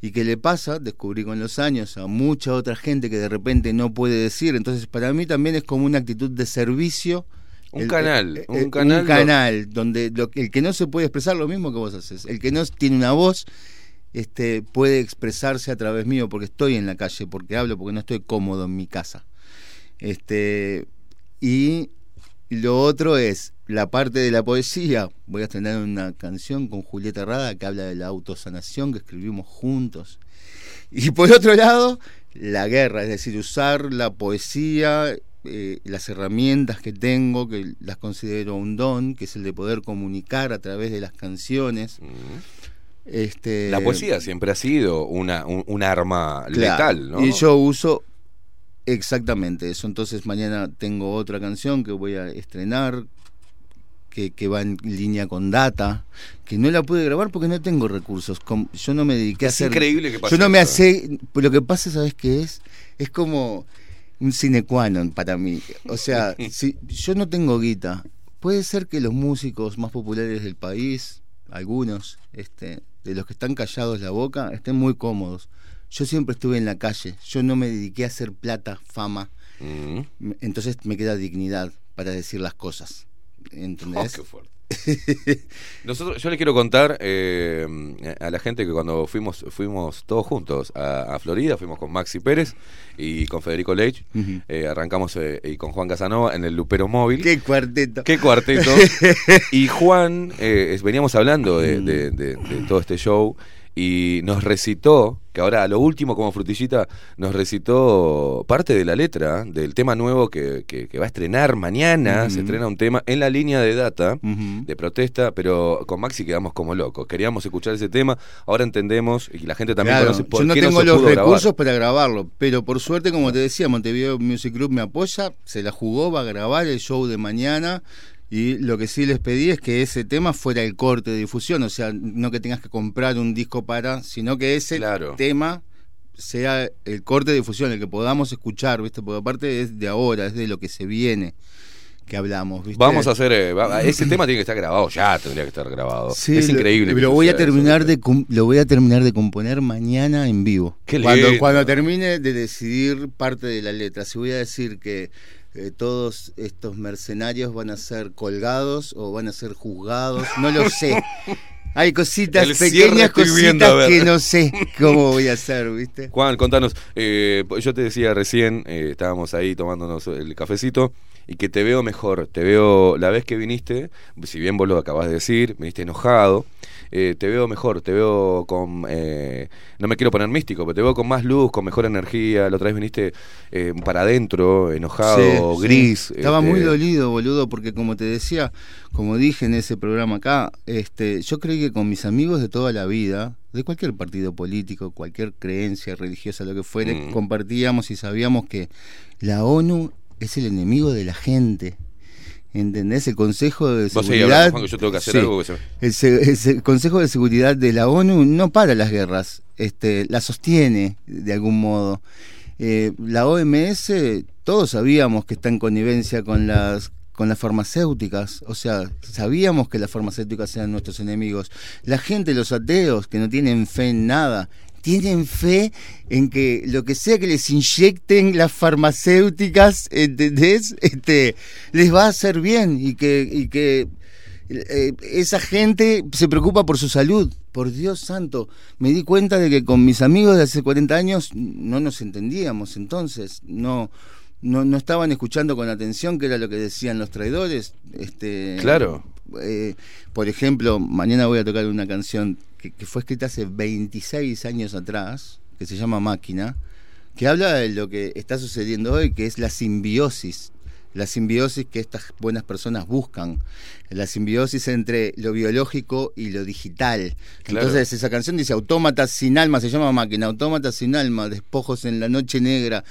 y que le pasa, descubrí con los años, a mucha otra gente que de repente no puede decir. Entonces, para mí también es como una actitud de servicio. Un canal, un canal Un lo- canal donde lo, el que no se puede expresar lo mismo que vos haces. El que no tiene una voz este, puede expresarse a través mío porque estoy en la calle, porque hablo, porque no estoy cómodo en mi casa. Este, y lo otro es la parte de la poesía. Voy a estrenar una canción con Julieta Rada que habla de la autosanación que escribimos juntos. Y por otro lado, la guerra, es decir, usar la poesía, eh, las herramientas que tengo, que las considero un don, que es el de poder comunicar a través de las canciones. Este, la poesía siempre ha sido una, un, un arma Claro, letal, ¿no? Y yo uso exactamente eso. Entonces mañana tengo otra canción que voy a estrenar, que, que va en línea con data, que no la pude grabar porque no tengo recursos. Yo no me dediqué a Es hacer... increíble que pase Yo no me hace... Lo que pasa, ¿sabes qué es? Es como un sine qua non para mí. O sea, (laughs) si yo no tengo guita, puede ser que los músicos más populares del país, algunos, este, de los que están callados la boca, estén muy cómodos. Yo siempre estuve en la calle, yo no me dediqué a hacer plata, fama, Mm. Entonces me queda dignidad para decir las cosas. ¿Entendés? Oh, qué fuerte. (laughs) Nosotros, yo le quiero contar eh, a la gente que cuando fuimos fuimos todos juntos a, a Florida, fuimos con Maxi Pérez y con Federico Leitch, eh, arrancamos eh, y con Juan Casanova en el Lupero Móvil. Qué cuarteto. Qué cuarteto. (laughs) y Juan, eh, veníamos hablando de, de- de- de todo este show y nos recitó, que ahora a lo último como frutillita, nos recitó parte de la letra del tema nuevo que, que- que va a estrenar mañana. Se estrena un tema en la línea de data de protesta, pero con Maxi quedamos como locos. Queríamos escuchar ese tema, ahora entendemos y la gente también Claro, conoce por yo no qué tengo los grabar. recursos para grabarlo, pero por suerte, como te decía, Montevideo Music Group me apoya, se la jugó, va a grabar el show de mañana. Y lo que sí les pedí es que ese tema fuera el corte de difusión, o sea, no que tengas que comprar un disco para, sino que ese Claro. tema sea el corte de difusión, el que podamos escuchar, ¿viste? Porque aparte es de ahora, es de lo que se viene que hablamos, ¿viste? Vamos a hacer. eh, (clears throat) ese tema tiene que estar grabado, ya tendría que estar grabado. Sí, es lo- increíble. que Lo, voy a eso, terminar ¿viste? de lo voy a terminar de componer mañana en vivo. Qué cuando, lindo. cuando termine de decidir parte de la letra, si voy a decir que eh, todos estos mercenarios van a ser colgados o van a ser juzgados, no lo sé. (laughs) Hay cositas, pequeñas cositas viendo, que no sé cómo voy a hacer, ¿viste? Juan, contanos. eh, yo te decía recién, eh, estábamos ahí tomándonos el cafecito y que te veo mejor. Te veo la vez que viniste, si bien vos lo acabas de decir, viniste enojado. Eh, te veo mejor, te veo con. eh, no me quiero poner místico, pero te veo con más luz, con mejor energía. La otra vez viniste eh, para adentro, enojado, Sí, sí. gris. Estaba este, muy dolido, boludo, porque como te decía, como dije en ese programa acá, este, yo creí que con mis amigos de toda la vida, de cualquier partido político, cualquier creencia religiosa, lo que fuere, Mm. compartíamos y sabíamos que la ONU es el enemigo de la gente. ¿Entendés? El Consejo de Seguridad. hablando, Juan, que yo tengo que hacer Sí. algo que se me- El, se- el se- Consejo de Seguridad de la ONU no para las guerras, este, la sostiene de algún modo. Eh, la OMS, todos sabíamos que está en connivencia con las con las farmacéuticas, o sea, sabíamos que las farmacéuticas eran nuestros enemigos. La gente, los ateos, que no tienen fe en nada, tienen fe en que lo que sea que les inyecten las farmacéuticas, ¿entendés? (laughs) Este, les va a hacer bien y que, y que eh, esa gente se preocupa por su salud. Por Dios santo, me di cuenta de que con mis amigos de hace 40 años no nos entendíamos entonces, no, no, no estaban escuchando con atención qué era lo que decían los traidores. Este, Claro. eh, por ejemplo, mañana voy a tocar una canción que, que fue escrita hace 26 años atrás, que se llama Máquina, que habla de lo que está sucediendo hoy, que es la simbiosis, la simbiosis que estas buenas personas buscan, la simbiosis entre lo biológico y lo digital. Claro. Entonces esa canción dice autómatas sin alma, se llama máquina, autómatas sin alma, despojos en la noche negra,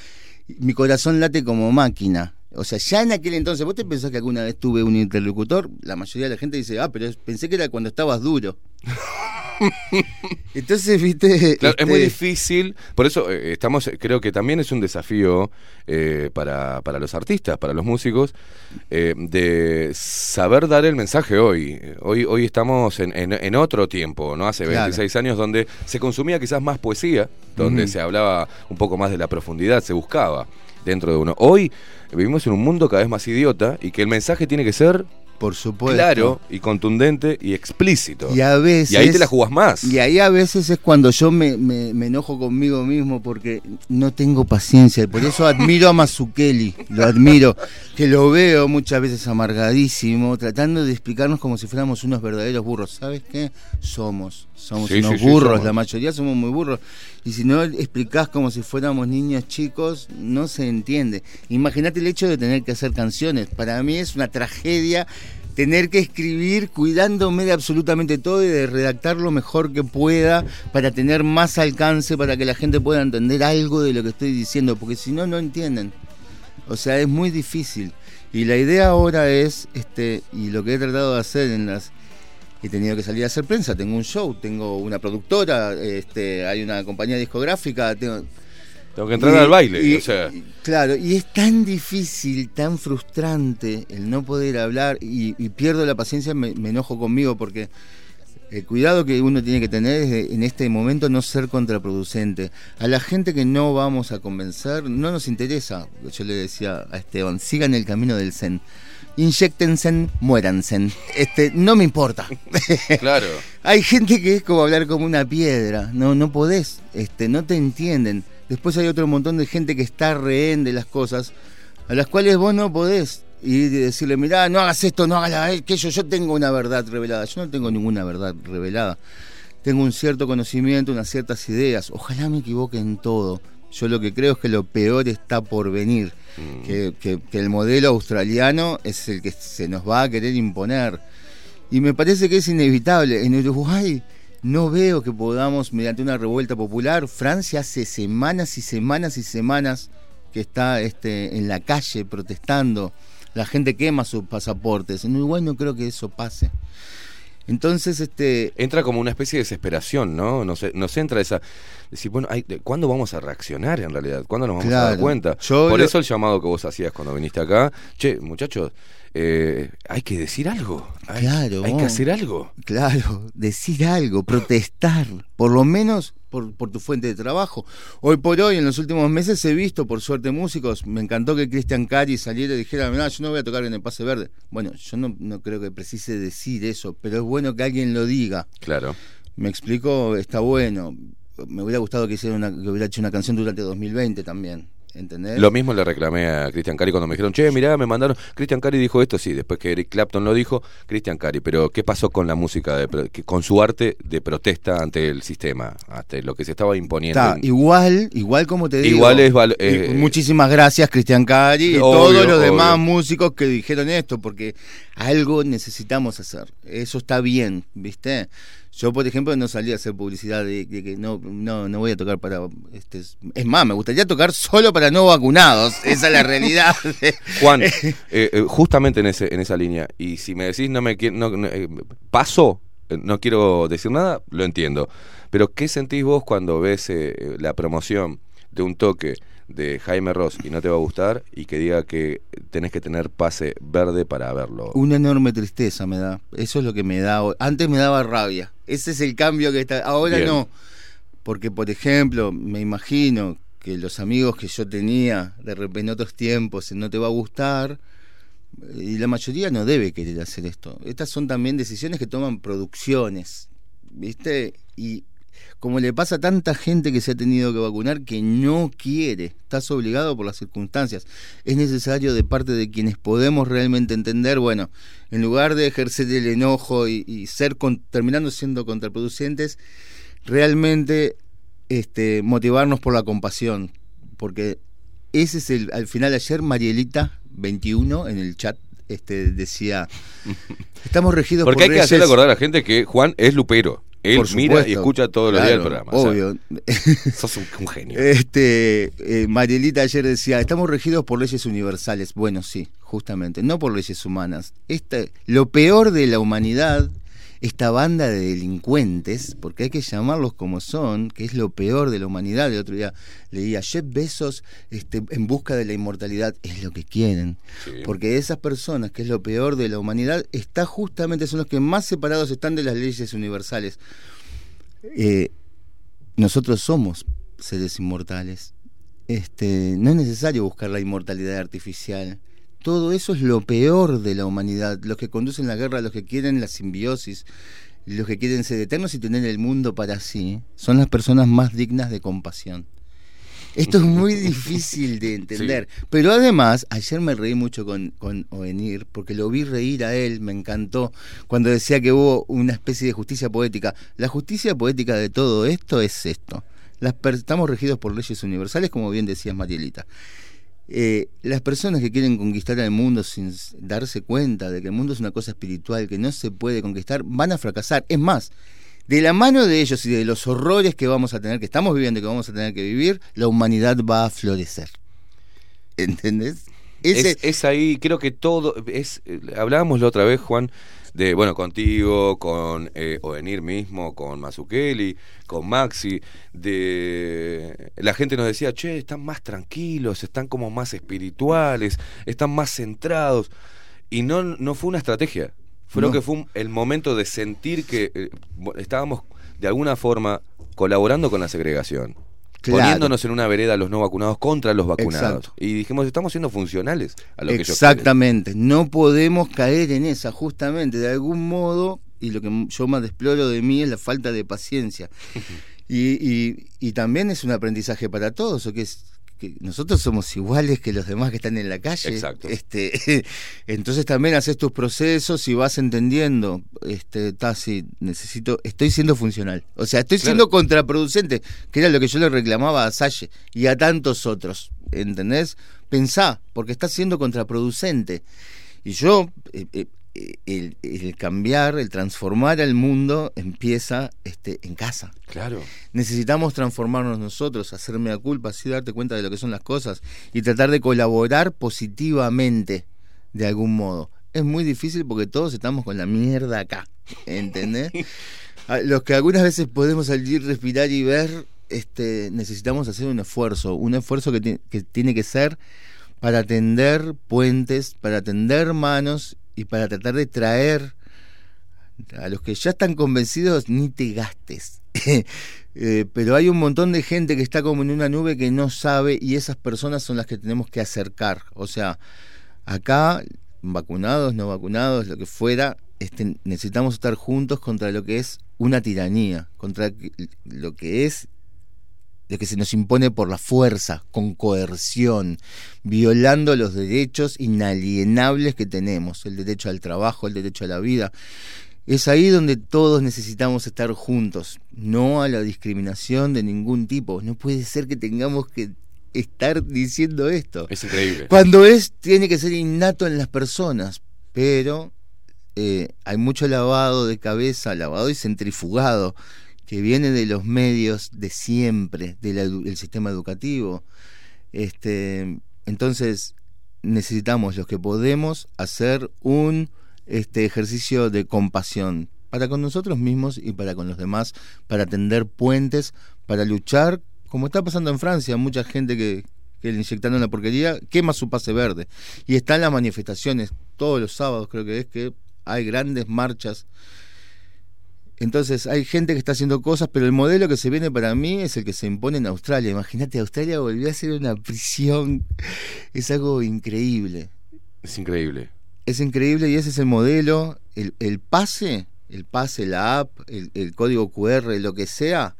mi corazón late como máquina. O sea, ya en aquel entonces, ¿vos te pensás que alguna vez tuve un interlocutor? La mayoría de la gente dice, ah, pero pensé que era cuando estabas duro. (laughs) (laughs) Entonces, viste. Claro, es muy este, difícil, por eso eh, estamos, eh, creo que también es un desafío eh, para, para los artistas, para los músicos, eh, de saber dar el mensaje hoy. Hoy, hoy estamos en, en- en otro tiempo, ¿no? Hace Claro. 26 años donde se consumía quizás más poesía, donde se hablaba un poco más de la profundidad, se buscaba dentro de uno. Hoy vivimos en un mundo cada vez más idiota y que el mensaje tiene que ser Por supuesto. claro y contundente y explícito. Y a veces. Y ahí te la jugás más. Y ahí a veces es cuando yo me, me- me enojo conmigo mismo porque no tengo paciencia. Por eso admiro a Mazukeli, lo admiro. Que lo veo muchas veces amargadísimo, tratando de explicarnos como si fuéramos unos verdaderos burros. ¿Sabes qué? Somos. Somos Sí, unos sí, sí, burros, somos. la mayoría somos muy burros. Y si no explicás como si fuéramos niños chicos, no se entiende. Imagínate el hecho de tener que hacer canciones. Para mí es una tragedia tener que escribir cuidándome de absolutamente todo y de redactar lo mejor que pueda para tener más alcance, para que la gente pueda entender algo de lo que estoy diciendo, porque si no, no entienden. O sea, es muy difícil. Y la idea ahora es, este, y lo que he tratado de hacer en las... He tenido que salir a hacer prensa, tengo un show, tengo una productora, este, hay una compañía discográfica, tengo, Tengo que entrar y- al baile, y- o sea. y- claro, y es tan difícil, tan frustrante el no poder hablar y, y pierdo la paciencia, me, me enojo conmigo porque El cuidado que uno tiene que tener es de, en este momento no ser contraproducente. A la gente que no vamos a convencer, no nos interesa. Yo le decía a Esteban, sigan el camino del Zen. Inyectense, muéranse. Este, no me importa. (laughs) Claro. Hay gente que es como hablar como una piedra. No, no podés, este, no te entienden. Después hay otro montón de gente que está rehén de las cosas, a las cuales vos no podés ir y decirle, mirá, no hagas esto, no hagas aquello, yo tengo una verdad revelada. Yo no tengo ninguna verdad revelada. Tengo un cierto conocimiento, unas ciertas ideas. Ojalá me equivoque en todo. Yo lo que creo es que lo peor está por venir. Que, que- que el modelo australiano es el que se nos va a querer imponer. Y me parece que es inevitable. En Uruguay no veo que podamos, mediante una revuelta popular, Francia hace semanas y semanas y semanas que está este, en la calle protestando. La gente quema sus pasaportes. En Uruguay no creo que eso pase. Entonces, este. Entra como una especie de desesperación, ¿no? Nos, nos entra esa. Decir, bueno, hay- ¿cuándo vamos a reaccionar en realidad? ¿Cuándo nos vamos a dar cuenta? Yo Por lo- eso el llamado que vos hacías cuando viniste acá. Che, muchachos, eh, hay que decir algo. Hay, Claro. hay que hacer algo. Claro, decir algo, protestar, por lo menos por, por tu fuente de trabajo. Hoy por hoy, en los últimos meses, he visto, por suerte, músicos. Me encantó que Cristian Cari saliera y dijera, "Mirá, yo no voy a tocar en el Pase Verde. Bueno, yo no, no creo que precise decir eso, pero es bueno que alguien lo diga. Claro. Me explico, está bueno. Me hubiera gustado que, hiciera una, que hubiera hecho una canción durante 2020 también. ¿Entendés? Lo mismo le reclamé a Christian Cari cuando me dijeron, che, mirá, me mandaron. Christian Cari dijo esto, sí, después que Eric Clapton lo dijo, Christian Cari, pero ¿qué pasó con la música, de, con su arte de protesta ante el sistema, ante lo que se estaba imponiendo? Está, en- igual, igual como te digo. Igual es y eh, muchísimas gracias, Cristian Cari, y Obvio, todos los demás obvio. músicos que dijeron esto, porque algo necesitamos hacer. Eso está bien, ¿viste? Yo, por ejemplo, no salí a hacer publicidad de, de que no, no, no voy a tocar para. Este, es más, me gustaría tocar solo para no vacunados. (laughs) Esa es la realidad. (laughs) Juan, (laughs) eh, eh, justamente en, ese, en esa línea, y si me decís no me no, no, eh, paso, eh, no quiero decir nada, lo entiendo. Pero ¿qué sentís vos cuando ves eh, la promoción de un toque de Jaime Ross y no te va a gustar y que diga que tenés que tener pase verde para verlo? Una enorme tristeza me da. Eso es lo que me da. Antes me daba rabia. Ese es el cambio que está. Ahora Bien. no. Porque, por ejemplo, me imagino que los amigos que yo tenía de repente en otros tiempos no te va a gustar. Y la mayoría no debe querer hacer esto. Estas son también decisiones que toman producciones. ¿Viste? Y como le pasa a tanta gente que se ha tenido que vacunar que no quiere, estás obligado por las circunstancias. Es necesario de parte de quienes podemos realmente entender, bueno, en lugar de ejercer el enojo y, ser con- terminando siendo contraproducentes, realmente este, motivarnos por la compasión, porque ese es el, al final ayer Marielita 21 en el chat este, decía, estamos regidos Porque por hay que hacerle acordar a la gente que Juan es lupero. Él Por mira y escucha todos los días el programa. o sea, Obvio. (laughs) sos un, un genio. Este, eh, Marielita ayer decía, estamos regidos por leyes universales. Bueno, sí, justamente, no por leyes humanas. Esta, lo peor de la humanidad, esta banda de delincuentes, porque hay que llamarlos como son, que es lo peor de la humanidad. El otro día leía Jeff Bezos este, en busca de la inmortalidad, es lo que quieren. Porque esas personas, que es lo peor de la humanidad, está justamente, son los que más separados están de las leyes universales. Eh, nosotros somos seres inmortales. Este, no es necesario buscar la inmortalidad artificial. Todo eso es lo peor de la humanidad. Los que conducen la guerra, los que quieren la simbiosis, los que quieren ser eternos y tener el mundo para sí, son las personas más dignas de compasión. Esto es muy (laughs) difícil de entender. Pero además, ayer me reí mucho con, con Ovenir, porque lo vi reír a él, me encantó, cuando decía que hubo una especie de justicia poética. La justicia poética de todo esto es esto. Las estamos regidos por leyes universales, como bien decías, Marielita. Eh, las personas que quieren conquistar al mundo sin darse cuenta de que el mundo es una cosa espiritual que no se puede conquistar, van a fracasar. Es más, de la mano de ellos y de los horrores que vamos a tener, que estamos viviendo y que vamos a tener que vivir, la humanidad va a florecer. ¿Entendés? Es, es ahí, creo que todo, es eh, hablábamos la otra vez, Juan, de, bueno, contigo, con eh, Ovenir mismo, con Mazukeli, con Maxi, de la gente nos decía, che, están más tranquilos, están como más espirituales, están más centrados. Y no, no fue una estrategia. Creo No. que fue un- el momento de sentir que eh, estábamos de alguna forma colaborando con la segregación. Claro. Poniéndonos en una vereda los no vacunados contra los vacunados. Exacto. Y dijimos, estamos siendo funcionales a lo que ellos Exactamente, no podemos caer en esa, justamente, de algún modo, y lo que yo más desploro de mí es la falta de paciencia. Y, y- y también es un aprendizaje para todos, o que es que nosotros somos iguales que los demás que están en la calle. Exacto. Este, (laughs) entonces también haces tus procesos y vas entendiendo, este, ta, sí, necesito, estoy siendo funcional. O sea, estoy Claro. siendo contraproducente, que era lo que yo le reclamaba a Salle y a tantos otros. ¿Entendés? Pensá, porque estás siendo contraproducente. Y yo, eh, eh, el, el cambiar, el transformar al mundo empieza este, en casa. Claro. Necesitamos transformarnos nosotros, hacerme la culpa, así darte cuenta de lo que son las cosas y tratar de colaborar positivamente de algún modo. Es muy difícil porque todos estamos con la mierda acá, ¿entendés? (laughs) Los que algunas veces podemos salir, respirar y ver, este, necesitamos hacer un esfuerzo, un esfuerzo que, que tiene que ser para tender puentes, para tender manos y para tratar de traer a los que ya están convencidos, ni te gastes. (laughs) Eh, pero hay un montón de gente que está como en una nube que no sabe y esas personas son las que tenemos que acercar. O sea, acá, vacunados, no vacunados, lo que fuera, este, necesitamos estar juntos contra lo que es una tiranía, contra lo que es lo que se nos impone por la fuerza, con coerción, violando los derechos inalienables que tenemos, el derecho al trabajo, el derecho a la vida. Es ahí donde todos necesitamos estar juntos, no a la discriminación de ningún tipo. No puede ser que tengamos que estar diciendo esto. Es increíble. Cuando es, tiene que ser innato en las personas, pero eh, hay mucho lavado de cabeza, lavado y centrifugado, que viene de los medios de siempre, del sistema educativo. Este, entonces, necesitamos los que podemos hacer un este ejercicio de compasión para con nosotros mismos y para con los demás, para tender puentes, para luchar, como está pasando en Francia, mucha gente que, que le inyectaron la porquería quema su pase verde. Y están las manifestaciones, todos los sábados creo que es que hay grandes marchas. Entonces hay gente que está haciendo cosas, pero el modelo que se viene para mí es el que se impone en Australia. Imagínate, Australia volvió a ser una prisión. Es algo increíble. Es increíble. Es increíble y ese es el modelo. El, el pase, el pase, la app, el, el código QR, lo que sea,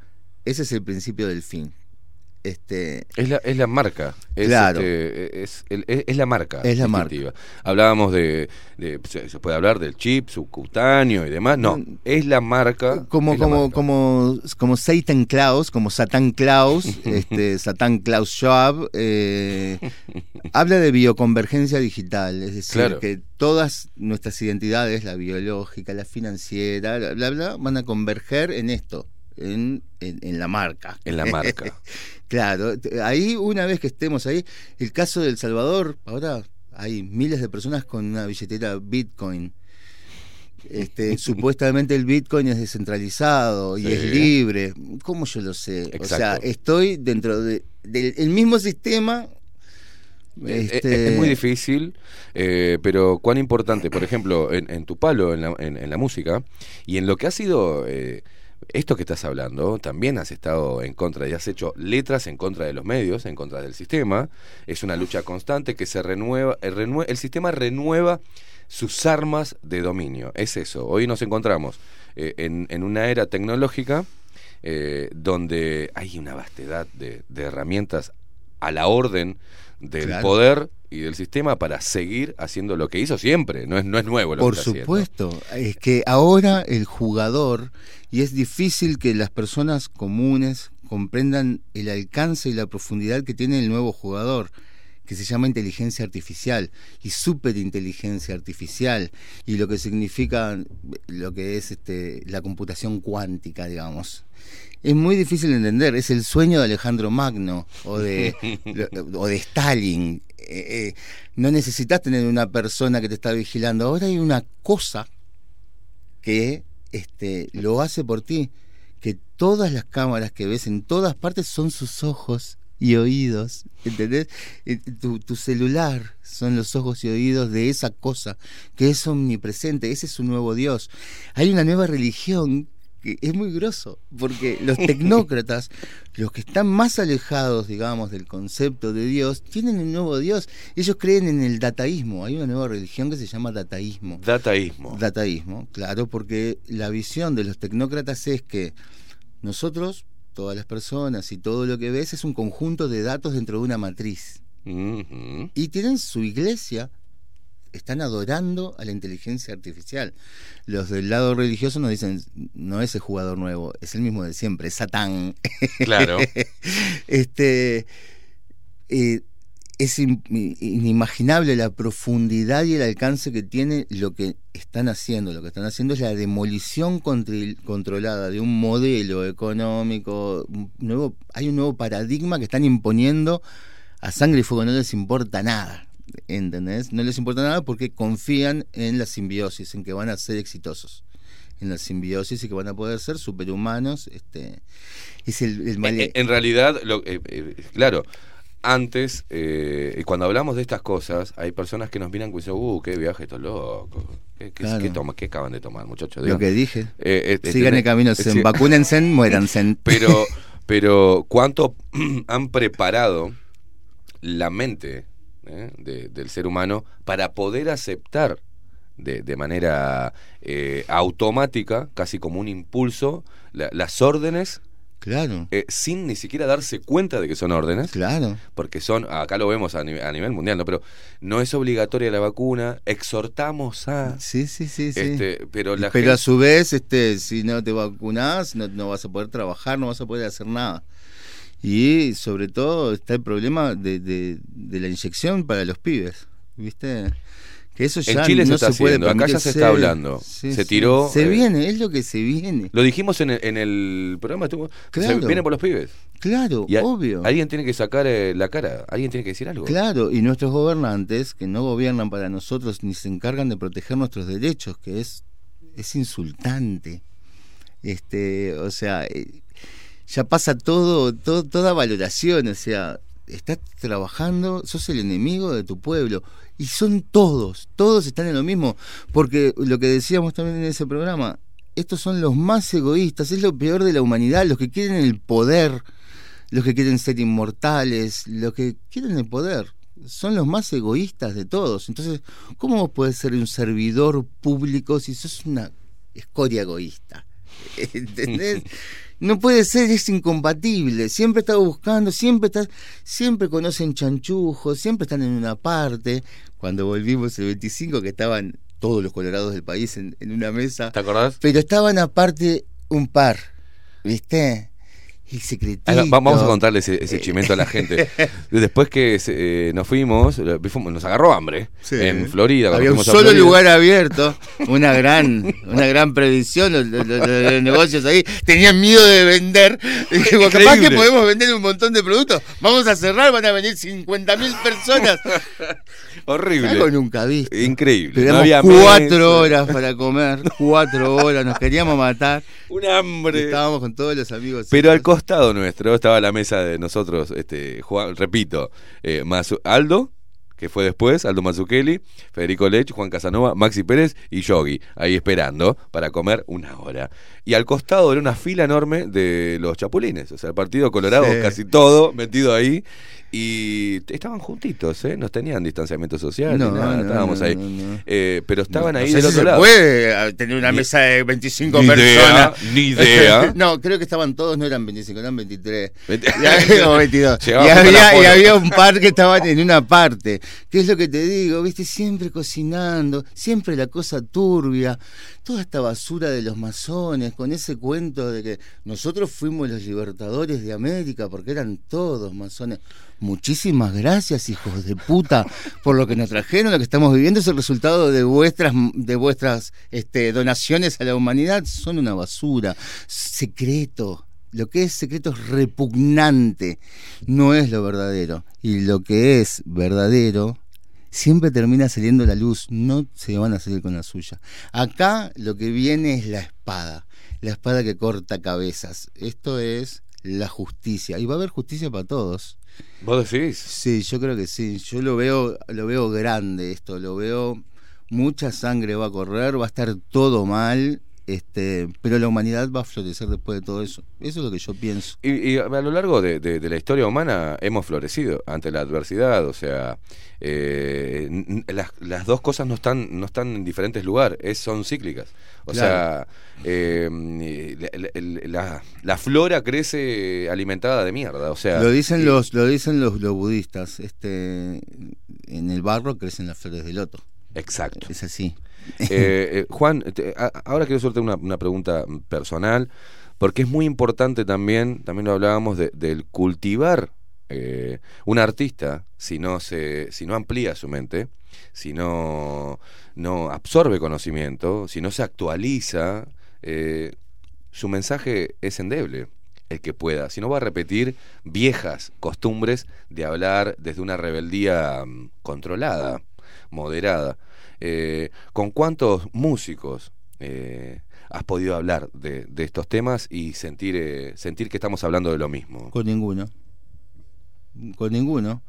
ese es el principio del fin. Este, Es la, es la marca. Es, Claro. este, es, el- es- es la marca. Es la distintiva. Hablábamos de, de- Se puede hablar del chip subcutáneo y demás. No, es la marca. como, como, marca. como, como Satan Claus, como Satan Claus, (laughs) este, Satan Klaus Schwab, eh, habla de bioconvergencia digital, es decir, Claro. que todas nuestras identidades, la biológica, la financiera, bla, bla, bla, van a converger en esto, en, en, en la marca. En la marca. (laughs) claro, ahí una vez que estemos ahí, el caso del Salvador, ahora hay miles de personas con una billetera Bitcoin. Este, (laughs) supuestamente el Bitcoin es descentralizado y Sí. es libre. ¿Cómo yo lo sé? O sea, estoy dentro de- del el mismo sistema. Eh, este, Es, es muy difícil, eh, pero cuán importante, por ejemplo, en, en tu palo, en la, en- en la música, y en lo que ha sido eh, esto que estás hablando, también has estado en contra y has hecho letras en contra de los medios, en contra del sistema. Es una lucha constante que se renueva, el, renue- el sistema renueva sus armas de dominio. Es eso. Hoy nos encontramos eh, en, en una era tecnológica eh, donde hay una vastedad de, de herramientas a la orden del Claro. poder y del sistema para seguir haciendo lo que hizo siempre. No es, no es nuevo lo Por que haciendo. supuesto, es que ahora el jugador, y es difícil que las personas comunes comprendan el alcance y la profundidad que tiene el nuevo jugador, que se llama inteligencia artificial y superinteligencia artificial, y lo que significa lo que es este, la computación cuántica, digamos. Es muy difícil de entender, es el sueño de Alejandro Magno o de, (laughs) o de Stalin. Eh, eh, no necesitas tener una persona que te está vigilando, ahora hay una cosa que este, lo hace por ti, que todas las cámaras que ves en todas partes son sus ojos y oídos, ¿entendés? Eh, Tu, tu celular son los ojos y oídos de esa cosa que es omnipresente, ese es su nuevo Dios. Hay una nueva religión que es muy grosso, porque los tecnócratas, (laughs) los que están más alejados, digamos, del concepto de Dios, tienen un nuevo Dios. Ellos creen en el dataísmo. Hay una nueva religión que se llama dataísmo. Dataísmo. Dataísmo, claro, porque la visión de los tecnócratas es que nosotros, todas las personas y todo lo que ves es un conjunto de datos dentro de una matriz. Y tienen su iglesia, están adorando a la inteligencia artificial. Los del lado religioso nos dicen, no es el jugador nuevo, es el mismo de siempre, es Satán. Claro. (laughs) este, eh, es in- inimaginable la profundidad y el alcance que tiene lo que están haciendo. Lo que están haciendo es la demolición controlada de un modelo económico. un nuevo, hay un nuevo paradigma que están imponiendo a sangre y fuego. No les importa nada. ¿Entendés? No les importa nada porque confían en la simbiosis, en que van a ser exitosos. En la simbiosis y que van a poder ser superhumanos. Este, es el, el mal- En realidad, lo- eh, eh, claro, antes, eh, cuando hablamos de estas cosas, hay personas que nos miran y dicen, uh, qué viaje estos locos. ¿Qué, qué, Claro. qué toma- qué acaban de tomar, muchachos? Lo que dije. Eh, eh, Sigan el camino, eh, sen, sí. vacúnense, (laughs) muéranse. Pero, pero ¿cuánto (clears throat) han preparado la mente eh, de- del ser humano para poder aceptar de, de manera eh, automática, casi como un impulso, la- las órdenes? Claro. eh, sin ni siquiera darse cuenta de que son órdenes. Claro. Porque son, acá lo vemos a, nivel- a nivel mundial, ¿no? Pero no es obligatoria la vacuna, exhortamos a. Sí, sí, sí, sí. Este, pero la Pero a su vez, este, si no te vacunás, no, no vas a poder trabajar, no vas a poder hacer nada. Y sobre todo está el problema de, de- de la inyección para los pibes, ¿viste? Que eso ya En Chile se no está se puede haciendo, acá ya se está hablando. Sí, Se tiró, Se eh, viene, es lo que se viene. Lo dijimos en el, en el programa, estuvo- Claro. se viene por los pibes. Claro, Y a- obvio. Alguien tiene que sacar eh, la cara, alguien tiene que decir algo. Claro, y nuestros gobernantes, que no gobiernan para nosotros ni se encargan de proteger nuestros derechos, que es, es insultante. Este, o sea, eh, ya pasa todo, todo, toda valoración, o sea, estás trabajando, sos el enemigo de tu pueblo. Y son todos, todos están en lo mismo. Porque lo que decíamos también en ese programa, estos son los más egoístas, es lo peor de la humanidad, los que quieren el poder, los que quieren ser inmortales, los que quieren el poder. Son los más egoístas de todos. Entonces, ¿cómo vos podés ser un servidor público si sos una escoria egoísta? (laughs) ¿Entendés? (laughs) No puede ser, es incompatible. Siempre está buscando, siempre está, siempre conocen chanchujos, siempre están en una parte. Cuando volvimos el 25, que estaban todos los colorados del país en, en una mesa. ¿Te acordás? Pero estaban aparte un par, ¿viste? Secretito. Vamos a contarle ese, Eh. ese chimento a la gente. (laughs) Después que eh, nos fuimos, nos agarró hambre Sí. en Florida. Había un solo Florida. lugar abierto, (laughs) una gran, una gran previsión, los, los- los- los negocios ahí tenían miedo de vender. (laughs) Digo, capaz que podemos vender un montón de productos, vamos a cerrar, van a venir 50 mil personas. Horrible. Algo nunca viste. Increíble. No cuatro mesa. horas para comer, cuatro horas, nos queríamos matar. Un hambre. Estábamos con todos los amigos. Pero al costado nuestro estaba la mesa de nosotros, este, Juan, repito, eh, Mazu- Aldo, que fue después, Aldo Mazzucchelli, Federico Lech, Juan Casanova, Maxi Pérez y Yogi, ahí esperando para comer una hora. Y al costado era una fila enorme de los chapulines, o sea, el Partido Colorado, Sí. casi todo metido ahí. Y estaban juntitos, ¿eh? No tenían distanciamiento social, No, ni nada, no, estábamos no, ahí. Eh, pero estaban ahí del si otro se lado. puede eh, tener una Ni- mesa de 25 ni personas. idea, ni idea. (laughs) no, creo que estaban todos, no eran 25, eran 23. Vete- Y había, o 22. (laughs) Llegaba Y había, y había un par que estaban en una parte. ¿Qué es lo que te digo? ¿Viste? Siempre cocinando, siempre la cosa turbia. Toda esta basura de los masones, con ese cuento de que nosotros fuimos los libertadores de América, porque eran todos masones. Muchísimas gracias, hijos de puta, por lo que nos trajeron. Lo que estamos viviendo es el resultado de vuestras, de vuestras este, donaciones a la humanidad. Son una basura. Secreto. Lo que es secreto es repugnante. No es lo verdadero. Y lo que es verdadero siempre termina saliendo la luz. No se van a salir con la suya. Acá lo que viene es la espada. La espada que corta cabezas. Esto es la justicia. Y va a haber justicia para todos. ¿Vos decís? Sí, yo creo que sí. Yo lo veo, lo veo grande esto, lo veo mucha sangre va a correr, va a estar todo mal, este, pero la humanidad va a florecer después de todo eso. Eso es lo que yo pienso. Y, y a lo largo de, de- de la historia humana hemos florecido ante la adversidad, o sea, eh, las, las dos cosas no están, no están en diferentes lugares, es, son cíclicas. O Claro. sea, eh, la, la- la- la flora crece alimentada de mierda, o sea... lo dicen y- los, lo dicen los, los budistas, este, en el barro crecen las flores de loto. Exacto. Es así. (laughs) Eh, eh, Juan, te- a- ahora quiero hacerte una, pregunta personal, porque es muy importante también, también lo hablábamos, de- del cultivar eh, un artista, si no, se, si no amplía su mente, si no, no absorbe conocimiento, si no se actualiza, eh, su mensaje es endeble. El que pueda, si no va a repetir viejas costumbres de hablar desde una rebeldía mm, controlada, moderada. Eh, ¿Con cuántos músicos eh, has podido hablar de, de estos temas y sentir, eh, sentir que estamos hablando de lo mismo? Con ninguno. Con ninguno.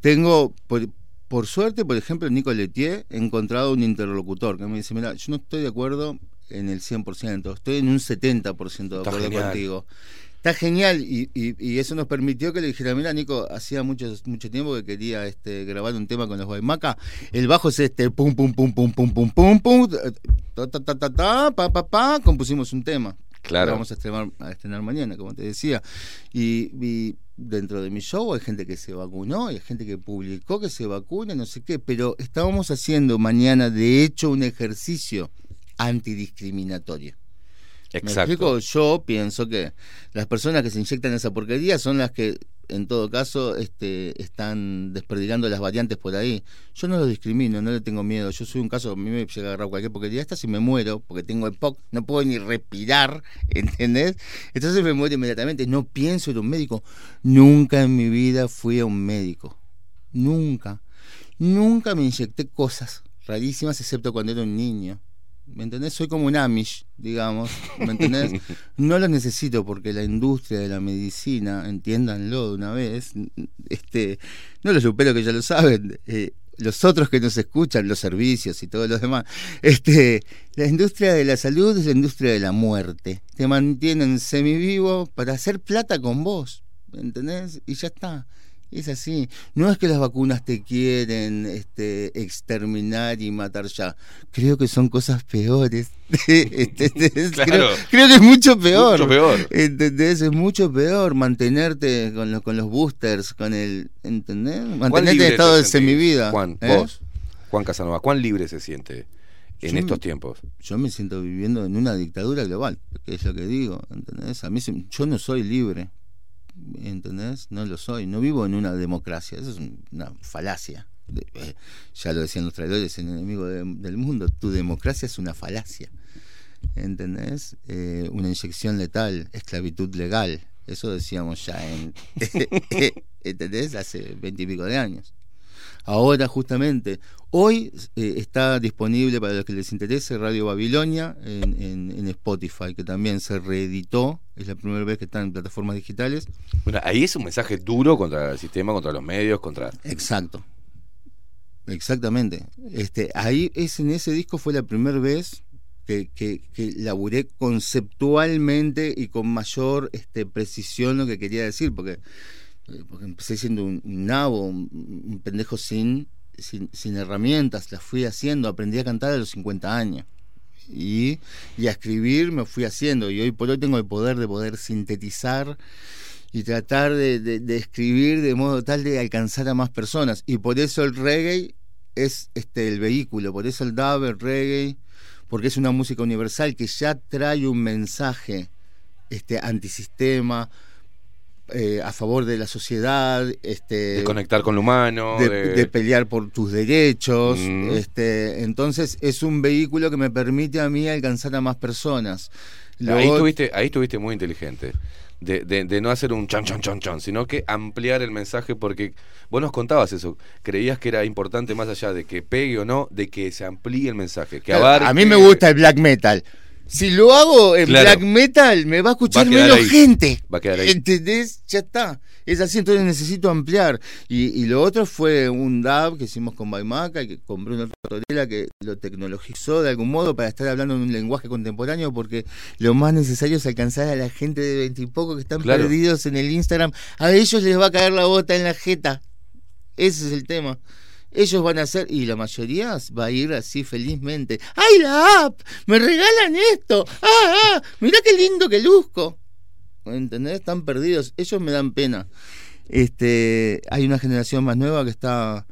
Tengo, por, por suerte, por ejemplo, en Nico Letier, he encontrado un interlocutor que me dice, mira, yo no estoy de acuerdo en el 100%, estoy en un 70% de acuerdo contigo. Está genial y, y- y eso nos permitió que le dijera, mira Nico, hacía mucho, mucho tiempo que quería este, grabar un tema con los Guaymaca. El bajo es este, pum, pum, pum, pum, pum, pum, pum, pum, ta, ta, ta, ta, ta, pa, pa, pa, compusimos un tema. Claro. Lo vamos a estrenar, a estrenar mañana, como te decía. Y, y dentro de mi show hay gente que se vacunó, hay gente que publicó que se vacuna, no sé qué, pero estábamos haciendo mañana, de hecho, un ejercicio antidiscriminatorio. ¿Me Exacto. explico? Yo pienso que las personas que se inyectan esa porquería son las que, en todo caso, este, están desperdigando las variantes por ahí. Yo no los discrimino, no le tengo miedo. Yo soy un caso, a mí me llega a agarrar cualquier porquería esta si me muero, porque tengo EPOC, no puedo ni respirar, (laughs) ¿entendés? Entonces me muero inmediatamente. No pienso en un médico. Nunca en mi vida fui a un médico. Nunca. Nunca me inyecté cosas rarísimas, excepto cuando era un niño. ¿Me entendés? Soy como un Amish, digamos. ¿Me entendés? (laughs) No lo necesito porque la industria de la medicina, entiéndanlo de una vez, este, no lo supero que ya lo saben. eh, los otros que nos escuchan, los servicios y todos los demás, este, la industria de la salud es la industria de la muerte. Te mantienen semivivo para hacer plata con vos, ¿me entendés? Y ya está. Es así. No es que las vacunas te quieren este, exterminar y matar ya. Creo que son cosas peores. (laughs) ¿Entendés? (laughs) Claro. creo, creo que es mucho peor. Mucho peor. ¿Entendés? Es mucho peor mantenerte con los, con los boosters, con el. ¿Entendés? ¿Cuán Mantenerte en estado de semivida. Juan, ¿eh? vos, Juan Casanova, ¿cuán libre se siente en Yo- estos tiempos? Yo me siento viviendo en una dictadura global, que es lo que digo, ¿entendés? A mí yo no soy libre, ¿entendés? No lo soy, no vivo en una democracia, eso es un- una falacia. Eh, ya lo decían los traidores, el enemigo de- del mundo, tu democracia es una falacia, ¿entendés? Eh, una inyección letal, esclavitud legal, eso decíamos ya en, (laughs) ¿entendés? Hace veintipico de años. Ahora justamente, hoy eh, está disponible para los que les interese Radio Babilonia en, en- en Spotify, que también se reeditó, es la primera vez que está en plataformas digitales. Bueno, ahí es un mensaje duro contra el sistema, contra los medios, contra... Exacto. Exactamente. Este, ahí es en ese disco fue la primera vez que, que, que laburé conceptualmente y con mayor este, precisión lo que quería decir, porque, eh, porque empecé siendo un, un nabo, un, un pendejo sin, sin, herramientas, las fui haciendo, aprendí a cantar a los 50 años. Y, y a escribir me fui haciendo, y hoy por hoy tengo el poder de poder sintetizar y tratar de, de- escribir de modo tal de alcanzar a más personas. Y por eso el reggae es este el vehículo, por eso el dub, reggae, porque es una música universal que ya trae un mensaje este antisistema, eh, a favor de la sociedad, este De conectar con lo humano, de, de- de pelear por tus derechos. Mm. este, entonces es un vehículo que me permite a mí alcanzar a más personas. Ahí, estuviste, ahí estuviste muy inteligente. De, de- de no hacer un chan, chan, chan, chan, sino que ampliar el mensaje porque vos nos contabas eso. Creías que era importante más allá de que pegue o no, de que se amplíe el mensaje. Que abarque- a mí me gusta el black metal. Si lo hago en Claro. black metal, me va a escuchar Va a quedar menos ahí. gente. Va a quedar ahí. ¿Entendés? Ya está. Es así, entonces necesito ampliar. Y, y lo otro fue un DAB que hicimos con Baimaca y que con Bruno Tortorella que lo tecnologizó de algún modo para estar hablando en un lenguaje contemporáneo porque lo más necesario es alcanzar a la gente de veintipoco que están Claro. perdidos en el Instagram. A ellos les va a caer la bota en la jeta. Ese es el tema. Ellos van a hacer, y la mayoría va a ir así felizmente. ¡Ay, la app! ¡Me regalan esto! ¡Ah, ah! ¡Mirá qué lindo que luzco! ¿Entendés? Están perdidos. Ellos me dan pena. Este, hay una generación más nueva que está,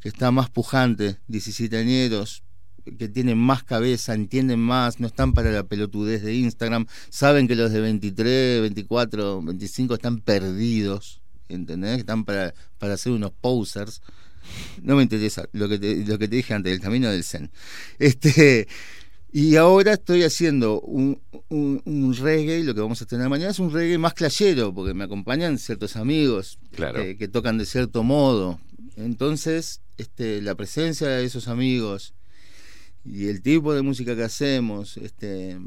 que está más pujante, 17 añeros, que tienen más cabeza, entienden más, no están para la pelotudez de Instagram, saben que los de 23, 24, 25 están perdidos, ¿entendés? Están para, para ser unos posers. No me interesa lo que te, lo que te dije antes, el camino del Zen. Este, y ahora estoy haciendo un, un, un reggae, lo que vamos a tener mañana es un reggae más clayero, porque me acompañan ciertos amigos Claro. que, que tocan de cierto modo. Entonces, este, la presencia de esos amigos y el tipo de música que hacemos, este,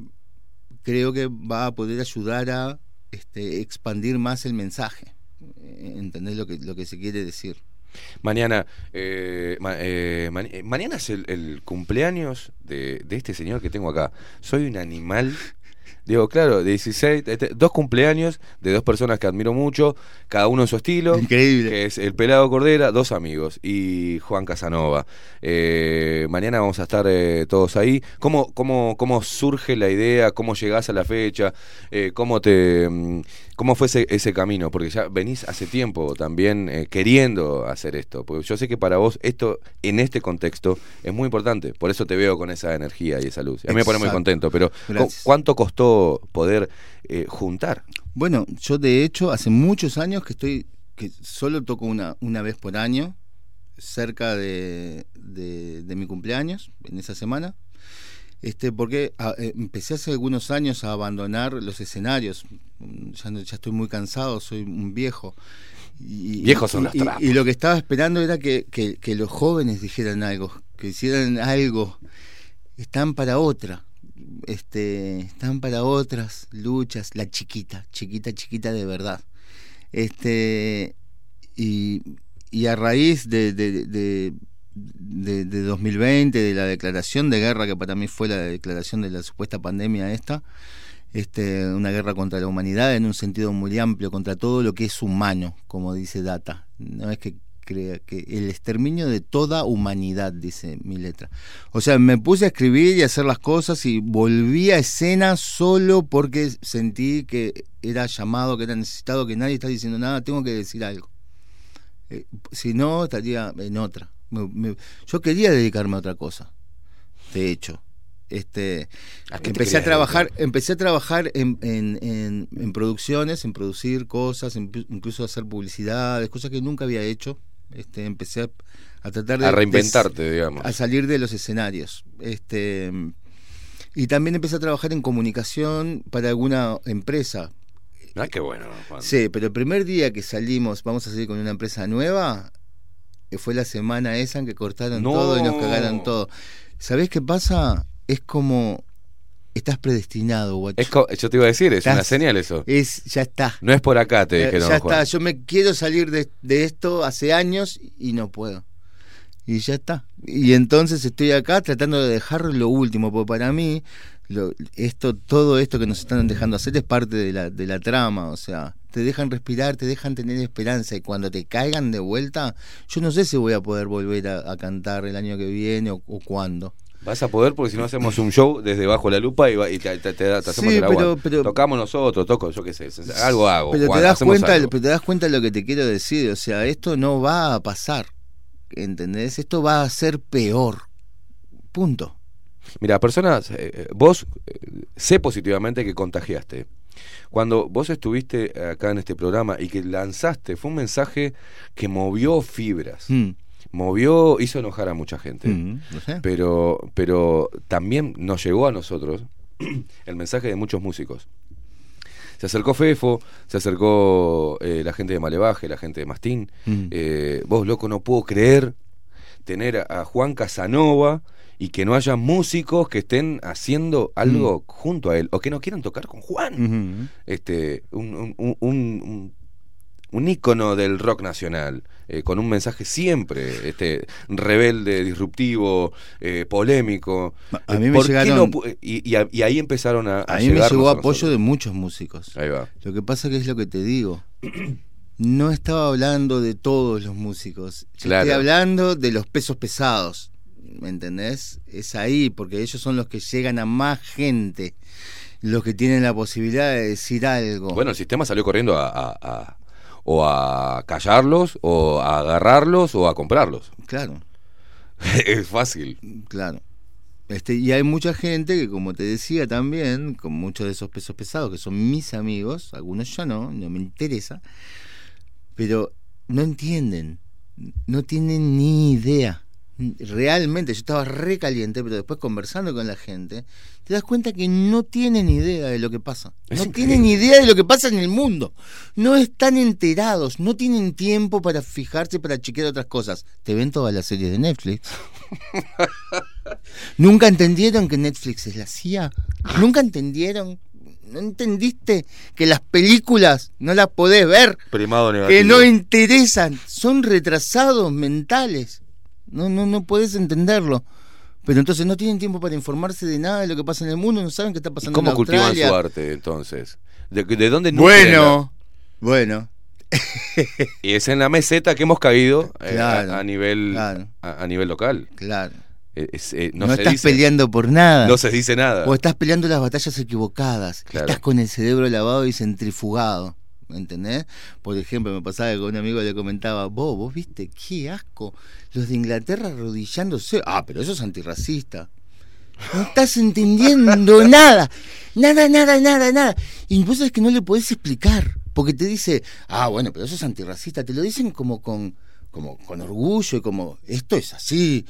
creo que va a poder ayudar a este, expandir más el mensaje. Eh, ¿Entendés lo que, lo que se quiere decir? Mañana, eh, ma- eh, ma- eh, mañana es el, el cumpleaños de, de este señor que tengo acá. Soy un animal. Digo, claro, 16, este, dos cumpleaños de dos personas que admiro mucho, cada uno en su estilo. Increíble. Que es el Pelado Cordera, dos amigos, y Juan Casanova. Eh, mañana vamos a estar todos ahí. ¿Cómo, cómo, ¿Cómo surge la idea? ¿Cómo llegás a la fecha? ¿Cómo te mm, cómo fue ese, ese camino? Porque ya venís hace tiempo también eh, queriendo hacer esto. Porque yo sé que para vos esto, en este contexto, es muy importante. Por eso te veo con esa energía y esa luz. A mí me pone muy contento. Pero ¿cu- Gracias. ¿cuánto costó poder eh, juntar? Bueno, yo de hecho hace muchos años que estoy, que solo toco una, una vez por año, cerca de, de, de mi cumpleaños, en esa semana. Este, porque ah, eh, empecé hace algunos años a abandonar los escenarios. Ya, no- ya estoy muy cansado, soy un viejo. Y, Viejos son los y- trapos. y lo que estaba esperando era que, que- que los jóvenes dijeran algo, que hicieran algo. Están para otra. Este, están para otras luchas, la chiquita, chiquita, chiquita de verdad. Este, y, y a raíz de, de, de, de- de 2020, de la declaración de guerra, que para mí fue la declaración de la supuesta pandemia esta, este, una guerra contra la humanidad en un sentido muy amplio, contra todo lo que es humano, como dice Data. No es que crea que el exterminio de toda humanidad, dice mi letra. O sea, me puse a escribir y a hacer las cosas y volví a escena solo porque sentí que era llamado, que era necesitado, que nadie está diciendo nada, tengo que decir algo. Eh, si no, estaría en otra. Me- me- yo quería dedicarme a otra cosa, de hecho. Este, ¿A empecé a trabajar, empecé a trabajar en, en, en- en producciones, en producir cosas, en- incluso hacer publicidades, cosas que nunca había hecho. Este, empecé a, a tratar de A reinventarte, de- digamos. a salir de los escenarios. Este, y también empecé a trabajar en comunicación para alguna empresa. Ah, qué bueno, Juan. Sí, pero el primer día que salimos, vamos a salir con una empresa nueva, fue la semana esa en que cortaron No. todo y nos cagaron todo. ¿Sabés qué pasa? Es como estás predestinado, guacho. Es yo te iba a decir, es Estás- una señal eso. Es, ya está. No es por acá, te Eh, dijeron, ya Juan. está, yo me quiero salir de, de esto hace años y no puedo. Y ya está. Y entonces estoy acá tratando de dejar lo último, porque para mí lo- esto, todo esto que nos están dejando hacer es parte de la, de la trama, o sea, te dejan respirar, te dejan tener esperanza y cuando te caigan de vuelta, yo no sé si voy a poder volver a, a cantar el año que viene o, o cuándo. Vas a poder porque si no hacemos un show desde bajo la lupa y, va- y te, te- te da- te hacemos Sí, el agua. pero- pero- Tocamos nosotros, toco, yo qué sé, algo hago. Pero Juan, te das cuenta, algo. pero te das cuenta de lo que te quiero decir, o sea, esto no va a pasar. ¿Entendés? Esto va a ser peor. Punto. Mira, personas, eh, eh, vos eh, sé positivamente que contagiaste. Cuando vos estuviste acá en este programa y que lanzaste, fue un mensaje que movió fibras. Mm. Movió, hizo enojar a mucha gente. Mm, sé. Pero, pero también nos llegó a nosotros (clears throat) el mensaje de muchos músicos. Se acercó Fefo, se acercó eh, la gente de Malevaje, la gente de Mastín. Mm. Vos, loco, no puedo creer tener a Juan Casanova y que no haya músicos que estén haciendo algo junto a él o que no quieran tocar con Juan. Este, un, un, un, un- un ícono del rock nacional, eh, con un mensaje siempre este, rebelde, disruptivo, eh, polémico. A Eh, mí me ¿por qué llegaron- no y, y a- y ahí empezaron a, A mí me llegó apoyo nosotros. de muchos músicos. Ahí va. Lo que pasa que es lo que te digo. No estaba hablando de todos los músicos. Yo Claro. Estoy hablando de los pesos pesados. ¿Me entendés? Es ahí, porque ellos son los que llegan a más gente. Los que tienen la posibilidad de decir algo. Bueno, el sistema salió corriendo a, a- a- o a callarlos, o a agarrarlos, o a comprarlos. Claro, (laughs) es fácil. claro. Este, y hay mucha gente que, como te decía también, con muchos de esos pesos pesados, que son mis amigos, algunos ya no, no me interesa, pero no entienden, no tienen ni idea. Realmente, yo estaba re caliente, pero después conversando con la gente, te das cuenta que no tienen idea de lo que pasa. Es no increíble. tienen idea de lo que pasa en el mundo. No están enterados, no tienen tiempo para fijarse, para chequear otras cosas. Te ven todas las series de Netflix. (laughs) ¿Nunca entendieron que Netflix es la CIA? ¿Nunca entendieron? ¿No entendiste que las películas no las podés ver? Primado Que no interesan, son retrasados mentales. No, no, no podés entenderlo. Pero entonces no tienen tiempo para informarse de nada de lo que pasa en el mundo, no saben qué está ¿Y pasando cómo en cultivan Australia. su arte entonces? ¿De, de dónde Bueno, bueno. (laughs) Y es en la meseta que hemos caído eh, Claro, a, a nivel claro. a, a nivel local. Claro. Eh, es, eh, no estás dice, peleando por nada. No se dice nada. O estás peleando las batallas equivocadas. Claro. Estás con el cerebro lavado y centrifugado. ¿Me entendés? Por ejemplo, me pasaba que un amigo le comentaba, vos, vos viste, qué asco. Los de Inglaterra arrodillándose. Ah, pero eso es antirracista. No estás entendiendo (laughs) nada. Nada, nada, nada, nada. Y vos sabés que no le podés explicar. Porque te dice, ah, bueno, pero eso es antirracista. Te lo dicen como con, como con orgullo y como, esto es así.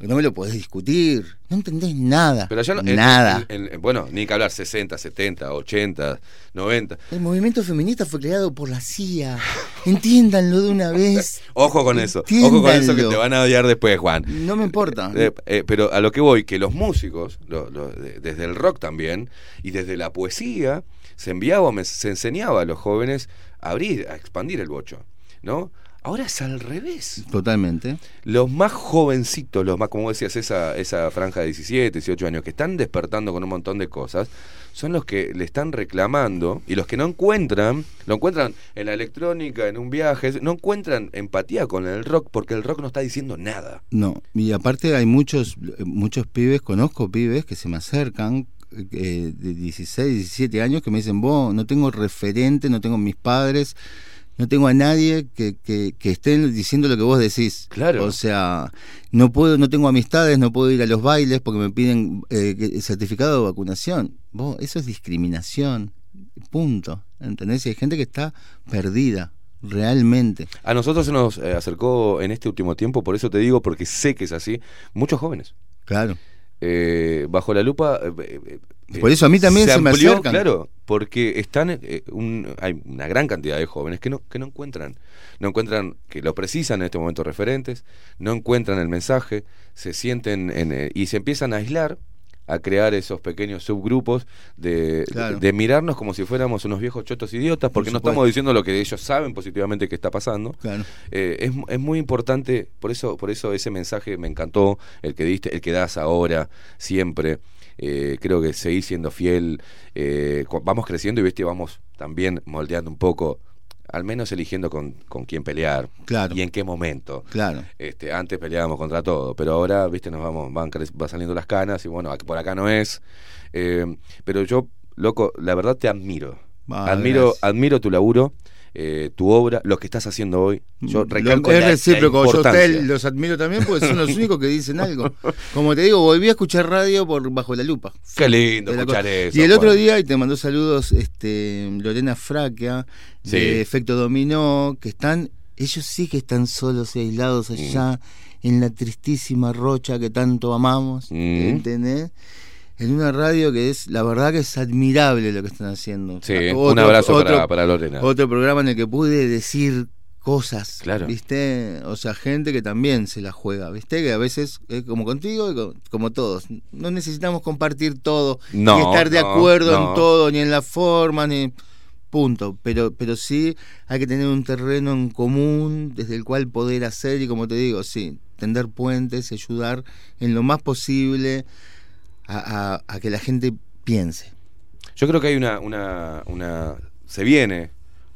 No me lo podés discutir. No entendés nada. Pero allá no- nada. en- en- bueno, ni que hablar 60, 70, 80, 90. El movimiento feminista fue creado por la CIA. (laughs) Entiéndanlo de una vez. (laughs) Ojo con eso. Ojo con eso que te van a odiar después, Juan. No me importa. Eh, eh, pero a lo que voy, que los músicos, lo- lo- de- desde el rock también, y desde la poesía, se enviaba, se enseñaba a los jóvenes a abrir, a expandir el bocho, ¿no? Ahora es al revés. Totalmente. Los más jovencitos, los más, como decías, esa, esa franja de 17, 18 años, que están despertando con un montón de cosas, son los que le están reclamando y los que no encuentran, lo encuentran en la electrónica, en un viaje, no encuentran empatía con el rock porque el rock no está diciendo nada. No, y aparte hay muchos, muchos pibes, conozco pibes que se me acercan eh, de 16, 17 años que me dicen, vos, no tengo referente, no tengo mis padres, no tengo a nadie que, que, que estén diciendo lo que vos decís. Claro. O sea, no puedo, no tengo amistades, no puedo ir a los bailes porque me piden eh, certificado de vacunación. Vos, eso es discriminación. Punto. ¿Entendés? Y hay gente que está perdida, realmente. A nosotros se nos eh, acercó en este último tiempo, por eso te digo, porque sé que es así, muchos jóvenes. Claro. Eh, bajo la lupa. eh, Por eso a mí también se me amplió, acercan. Claro, porque están eh, un- hay una gran cantidad de jóvenes que no, que no encuentran, no encuentran que lo precisan en este momento referentes, no encuentran el mensaje, se sienten en, eh, y se empiezan a aislar a crear esos pequeños subgrupos de, Claro. de, de mirarnos como si fuéramos unos viejos chotos idiotas, porque no estamos diciendo lo que ellos saben positivamente que está pasando. Claro. Eh, es, es muy importante, por eso, por eso ese mensaje me encantó, el que diste, el que das ahora, siempre. Eh, creo que seguís siendo fiel, eh, vamos creciendo y viste, vamos también moldeando un poco, al menos eligiendo con, con quién pelear Claro. y en qué momento. Claro. Este, antes peleábamos contra todo, pero ahora, viste, nos vamos, van, cre- va saliendo las canas y bueno, por acá no es. Eh, pero yo, loco, la verdad te admiro. Admiro, gracias. admiro tu laburo, eh, tu obra, lo que estás haciendo hoy. Yo Lo- recalco es la- la recíproco, yo ustedes los admiro también porque son los (laughs) únicos que dicen algo. Como te digo, volví a escuchar radio por bajo la lupa. Qué lindo escuchar eso. Y el otro día, y te mandó saludos este, Lorena Fraquia, Sí. de Efecto Dominó, que están, ellos sí que están solos y aislados allá en la tristísima rocha que tanto amamos, Mm. ¿entendés? En una radio que es, la verdad que es admirable lo que están haciendo. Sí, Ah, un abrazo para- otro- para Lorena. Otro programa en el que pude decir cosas, Claro. ¿viste? O sea, gente que también se la juega, ¿viste? Que a veces, eh, como contigo, como todos, no necesitamos compartir todo, No, ni estar de no, acuerdo no. en todo, ni en la forma, ni punto. Pero, pero sí hay que tener un terreno en común desde el cual poder hacer, y como te digo, sí, tender puentes, ayudar en lo más posible a, a- que la gente piense. Yo creo que hay una, una, una se viene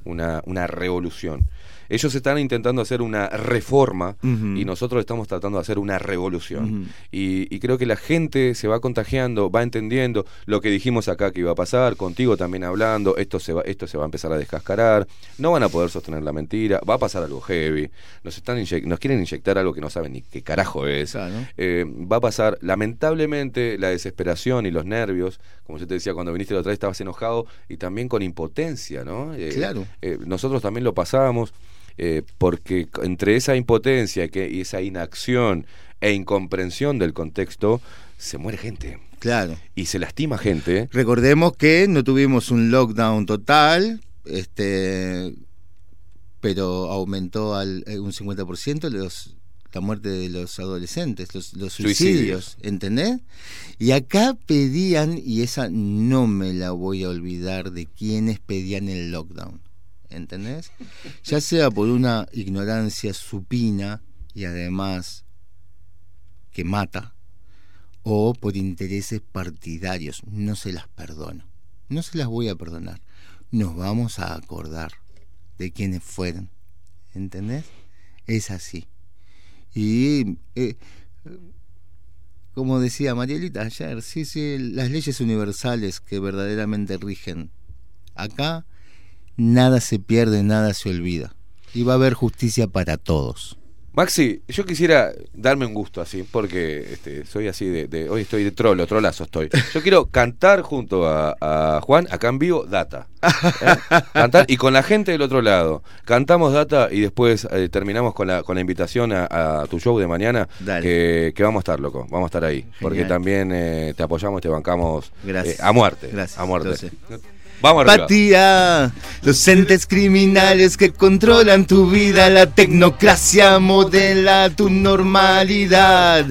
una, una revolución. Ellos están intentando hacer una reforma y nosotros estamos tratando de hacer una revolución. Y, y creo que la gente se va contagiando, va entendiendo lo que dijimos acá que iba a pasar, contigo también hablando, esto se va, esto se va a empezar a descascarar, no van a poder sostener la mentira, va a pasar algo heavy, nos están nos quieren inyectar algo que no saben ni qué carajo es. Claro. Eh, va a pasar, lamentablemente, la desesperación y los nervios, como yo te decía, cuando viniste la otra vez estabas enojado y también con impotencia, ¿no? Eh, Claro. eh, nosotros también lo pasamos, eh, porque entre esa impotencia que, y esa inacción e incomprensión del contexto, se muere gente Claro. y se lastima gente. Recordemos que no tuvimos un lockdown total, este, pero aumentó al eh, un 50% los, la muerte de los adolescentes, los, los Suicidios. suicidios, ¿entendés? Y acá pedían, y esa no me la voy a olvidar, de quienes pedían el lockdown, ¿entendés? Ya sea por una ignorancia supina y además que mata, o por intereses partidarios. No se las perdono. No se las voy a perdonar. Nos vamos a acordar de quienes fueron. ¿Entendés? Es así. Y eh, como decía Marielita ayer, sí, sí, las leyes universales que verdaderamente rigen. Acá nada se pierde, nada se olvida. Y va a haber justicia para todos. Maxi, yo quisiera darme un gusto así, porque este, soy así de, de- Hoy estoy de trolo, trolazo estoy. Yo quiero cantar junto a, a Juan, acá en vivo, Data. ¿eh? Cantar y con la gente del otro lado. Cantamos Data y después eh, terminamos con la, con la invitación a, a tu show de mañana. Dale. Que, vamos a estar, loco. Vamos a estar ahí. Porque también eh, te apoyamos, te bancamos eh, a muerte. Gracias, A muerte. sé. Vamos. Apatía, los entes criminales que controlan tu vida, la tecnocracia modela tu normalidad.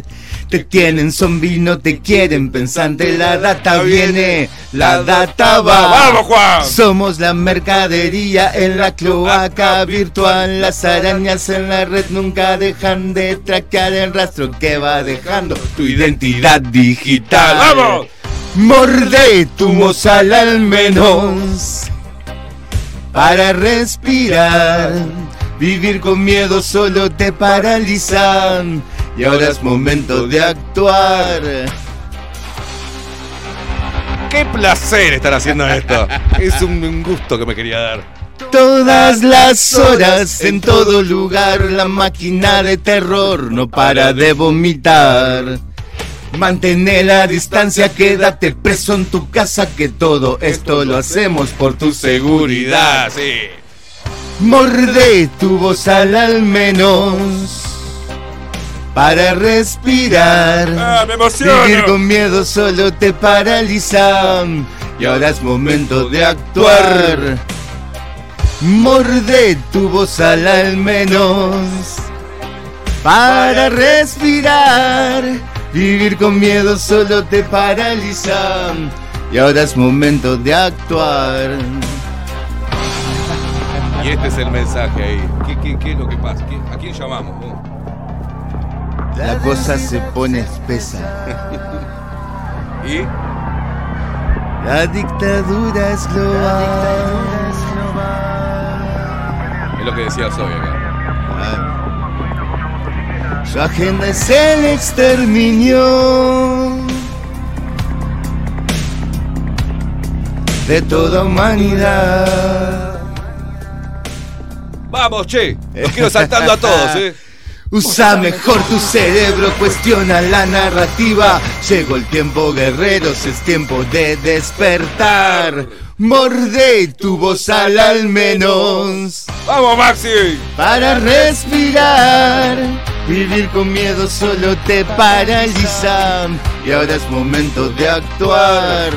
Te tienen zombie, no te quieren pensante, la data viene, la data va. ¡Vamos, Juan! Somos la mercadería en la cloaca virtual, las arañas en la red nunca dejan de traquear el rastro que va dejando tu identidad digital. ¡Vamos! Morde tu mozal al menos para respirar. Vivir con miedo solo te paraliza y ahora es momento de actuar. ¡Qué placer estar haciendo esto! Es un gusto que me quería dar. Todas las horas, en todo lugar, la máquina de terror no para de vomitar. Mantén la distancia, quédate preso en tu casa, que todo esto lo hacemos por tu seguridad. sí. Morde tu voz al al menos para respirar. ¡Ah, me emociono! Vivir con miedo solo te paraliza y ahora es momento de actuar. Morde tu voz al al menos para respirar. Vivir con miedo solo te paraliza y ahora es momento de actuar. Y este es el mensaje ahí. ¿Qué, qué- qué es lo que pasa? ¿Qué- ¿A quién llamamos? Oh. La cosa se pone espesa. (laughs) ¿Y? La dictadura es global. Es lo que decía Soy acá. Su agenda es el exterminio de toda humanidad. Vamos, che. Los quiero saltando a todos, ¿eh? (laughs) Usa mejor tu cerebro, cuestiona la narrativa. Llegó el tiempo, guerreros, es tiempo de despertar. Morde tu voz al al menos. ¡Vamos, Maxi! Para respirar. Vivir con miedo solo te paraliza. Y ahora es momento de actuar.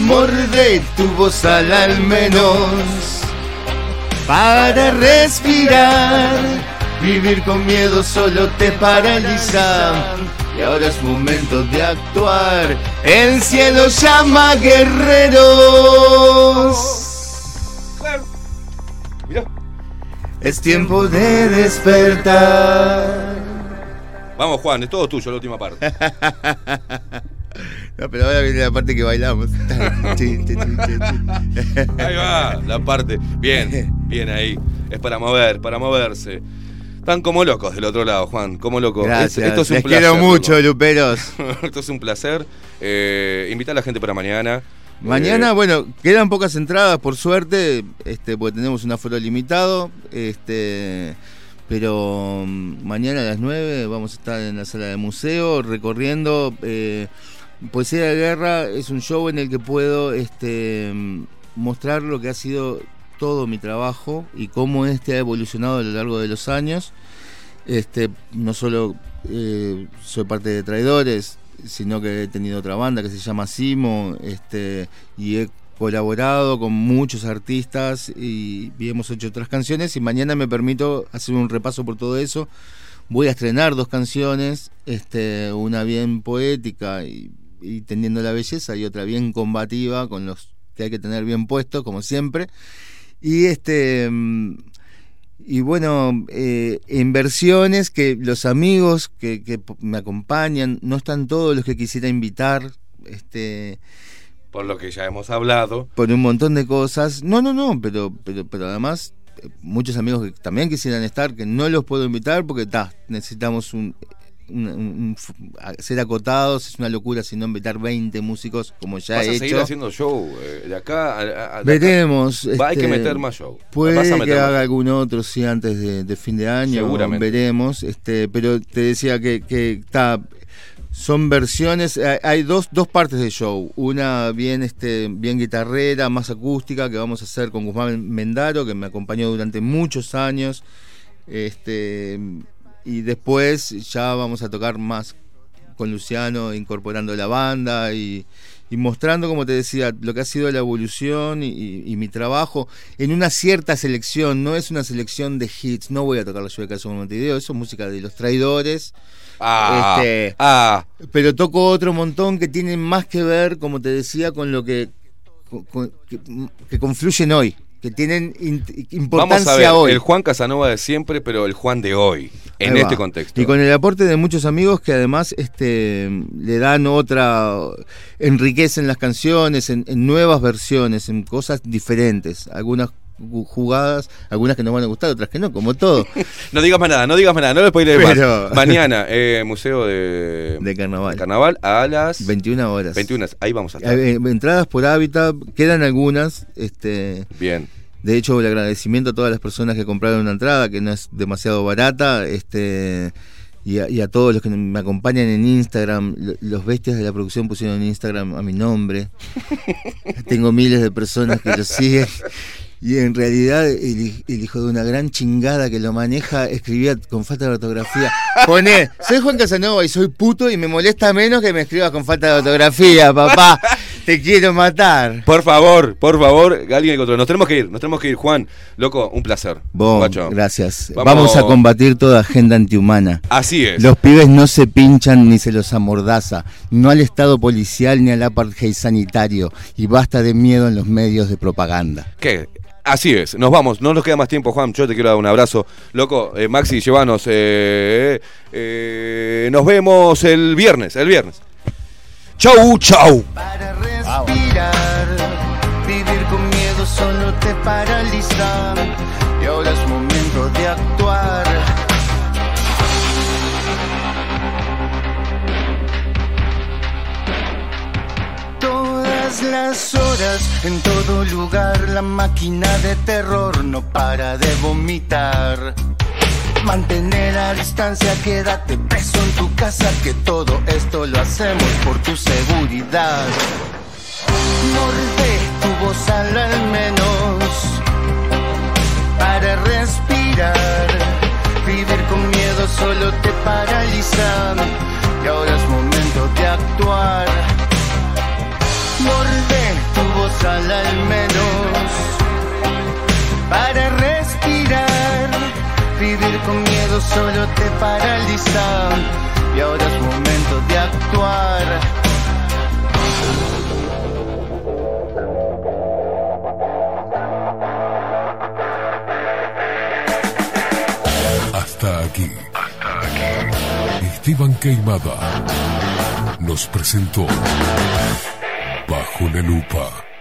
Morde tu voz al al menos. para respirar. Vivir con miedo solo te paraliza. Y ahora es momento de actuar. El cielo llama guerreros. Mirá. Es tiempo de despertar. Vamos, Juan, es todo tuyo la última parte. (laughs) No, pero ahora viene la parte que bailamos. (laughs) Ahí va, la parte. Bien, bien ahí. Es para mover, para moverse. Están como locos del otro lado, Juan, como locos. Gracias. Es- esto es un Les placer. quiero mucho, loco. Luperos. (laughs) esto es un placer. Eh, invita a la gente para mañana. Mañana, Eh, bueno, quedan pocas entradas, por suerte, este, porque tenemos un aforo limitado. Este, pero mm, mañana a las 9 vamos a estar en la sala de museo recorriendo. Eh, Poesía de Guerra es un show en el que puedo este, mm, mostrar lo que ha sido todo mi trabajo y cómo este ha evolucionado a lo largo de los años. Este, no solo eh, soy parte de Traidores, sino que he tenido otra banda que se llama Simo, este, y he colaborado con muchos artistas y, y hemos hecho otras canciones y mañana me permito hacer un repaso por todo eso. Voy a estrenar dos canciones, este, una bien poética y, y tendiendo la belleza y otra bien combativa con los que hay que tener bien puestos, como siempre. Y este mm, y bueno, eh, en versiones que los amigos que, que me acompañan, no están todos los que quisiera invitar, este, Por lo que ya hemos hablado. por un montón de cosas. No, no, no, pero, pero, pero además eh, muchos amigos que también quisieran estar, que no los puedo invitar porque ta, necesitamos un, un- un- ser acotados, es una locura si no invitar 20 músicos como ya Vas he a seguir hecho. haciendo show. eh, de acá a, a- de acá- Veremos. Va, hay que este, meter más show. Puede Vas a que más haga algún otro, sí, antes de, de fin de año. Seguramente. Veremos. Este, pero te decía que, que está. Son versiones, hay- dos, dos partes del show. Una bien, este, bien guitarrera, más acústica, que vamos a hacer con Guzmán Mendaro, que me acompañó durante muchos años. Este, y después ya vamos a tocar más con Luciano, incorporando la banda y, y mostrando, como te decía, lo que ha sido la evolución y, y- y mi trabajo en una cierta selección. No es una selección de hits, no voy a tocar la lluvia de Caso Montevideo, eso es música de los traidores. Ah, Este, ah. Pero toco otro montón que tienen más que ver, como te decía, con lo que, con- con- que, que confluyen hoy, que tienen importancia Vamos a ver, hoy. el Juan Casanova de siempre, pero el Juan de hoy, en este contexto. Y con el aporte de muchos amigos que además este, le dan otra, enriquecen las canciones en, en nuevas versiones, en cosas diferentes. Algunas jugadas, algunas que nos van a gustar, otras que no, como todo. (laughs) No digas más nada, no digas más nada, no le spoilees Pero- más. (laughs) Mañana, eh, Museo de, (laughs) de Carnaval. Carnaval a las 21 horas. 21. Ahí vamos a estar. Eh, entradas por hábitat, quedan algunas. Este, Bien. De hecho, el agradecimiento a todas las personas que compraron una entrada, que no es demasiado barata, este y a, y a todos los que me acompañan en Instagram. Lo- Los bestias de la producción pusieron en Instagram a mi nombre. Tengo miles de personas que lo siguen. Y en realidad el, hij- el hijo de una gran chingada que lo maneja escribía con falta de ortografía. (laughs) Pone, soy Juan Casanova y soy puto y me molesta menos que me escribas con falta de ortografía, papá. (laughs) Te quiero matar. Por favor, por favor, alguien que controle. Nos tenemos que ir, nos tenemos que ir. Juan, loco, un placer. Bon, gracias. Vamos- Vamos... a combatir toda agenda antihumana. Así es. Los pibes no se pinchan ni se los amordaza, no al Estado policial ni al apartheid sanitario, y basta de miedo en los medios de propaganda. ¿Qué? Así es, nos vamos, no nos queda más tiempo, Juan. Yo te quiero dar un abrazo. Loco, eh, Maxi, llévanos. eh, eh, nos vemos el viernes, el viernes. Chau, chau. respirar. Vivir con miedo solo te paraliza. Y ahora es momento las horas, en todo lugar, la máquina de terror no para de vomitar. Mantener a distancia, quédate preso en tu casa, que todo esto lo hacemos por tu seguridad. Morde tu voz al menos para respirar. Vivir con miedo solo te paraliza y ahora es momento de actuar. Morde tu voz al menos para respirar. miedo solo te paraliza y ahora es momento de actuar. Hasta aquí. Esteban Queimada nos presentó Bajo la Lupa.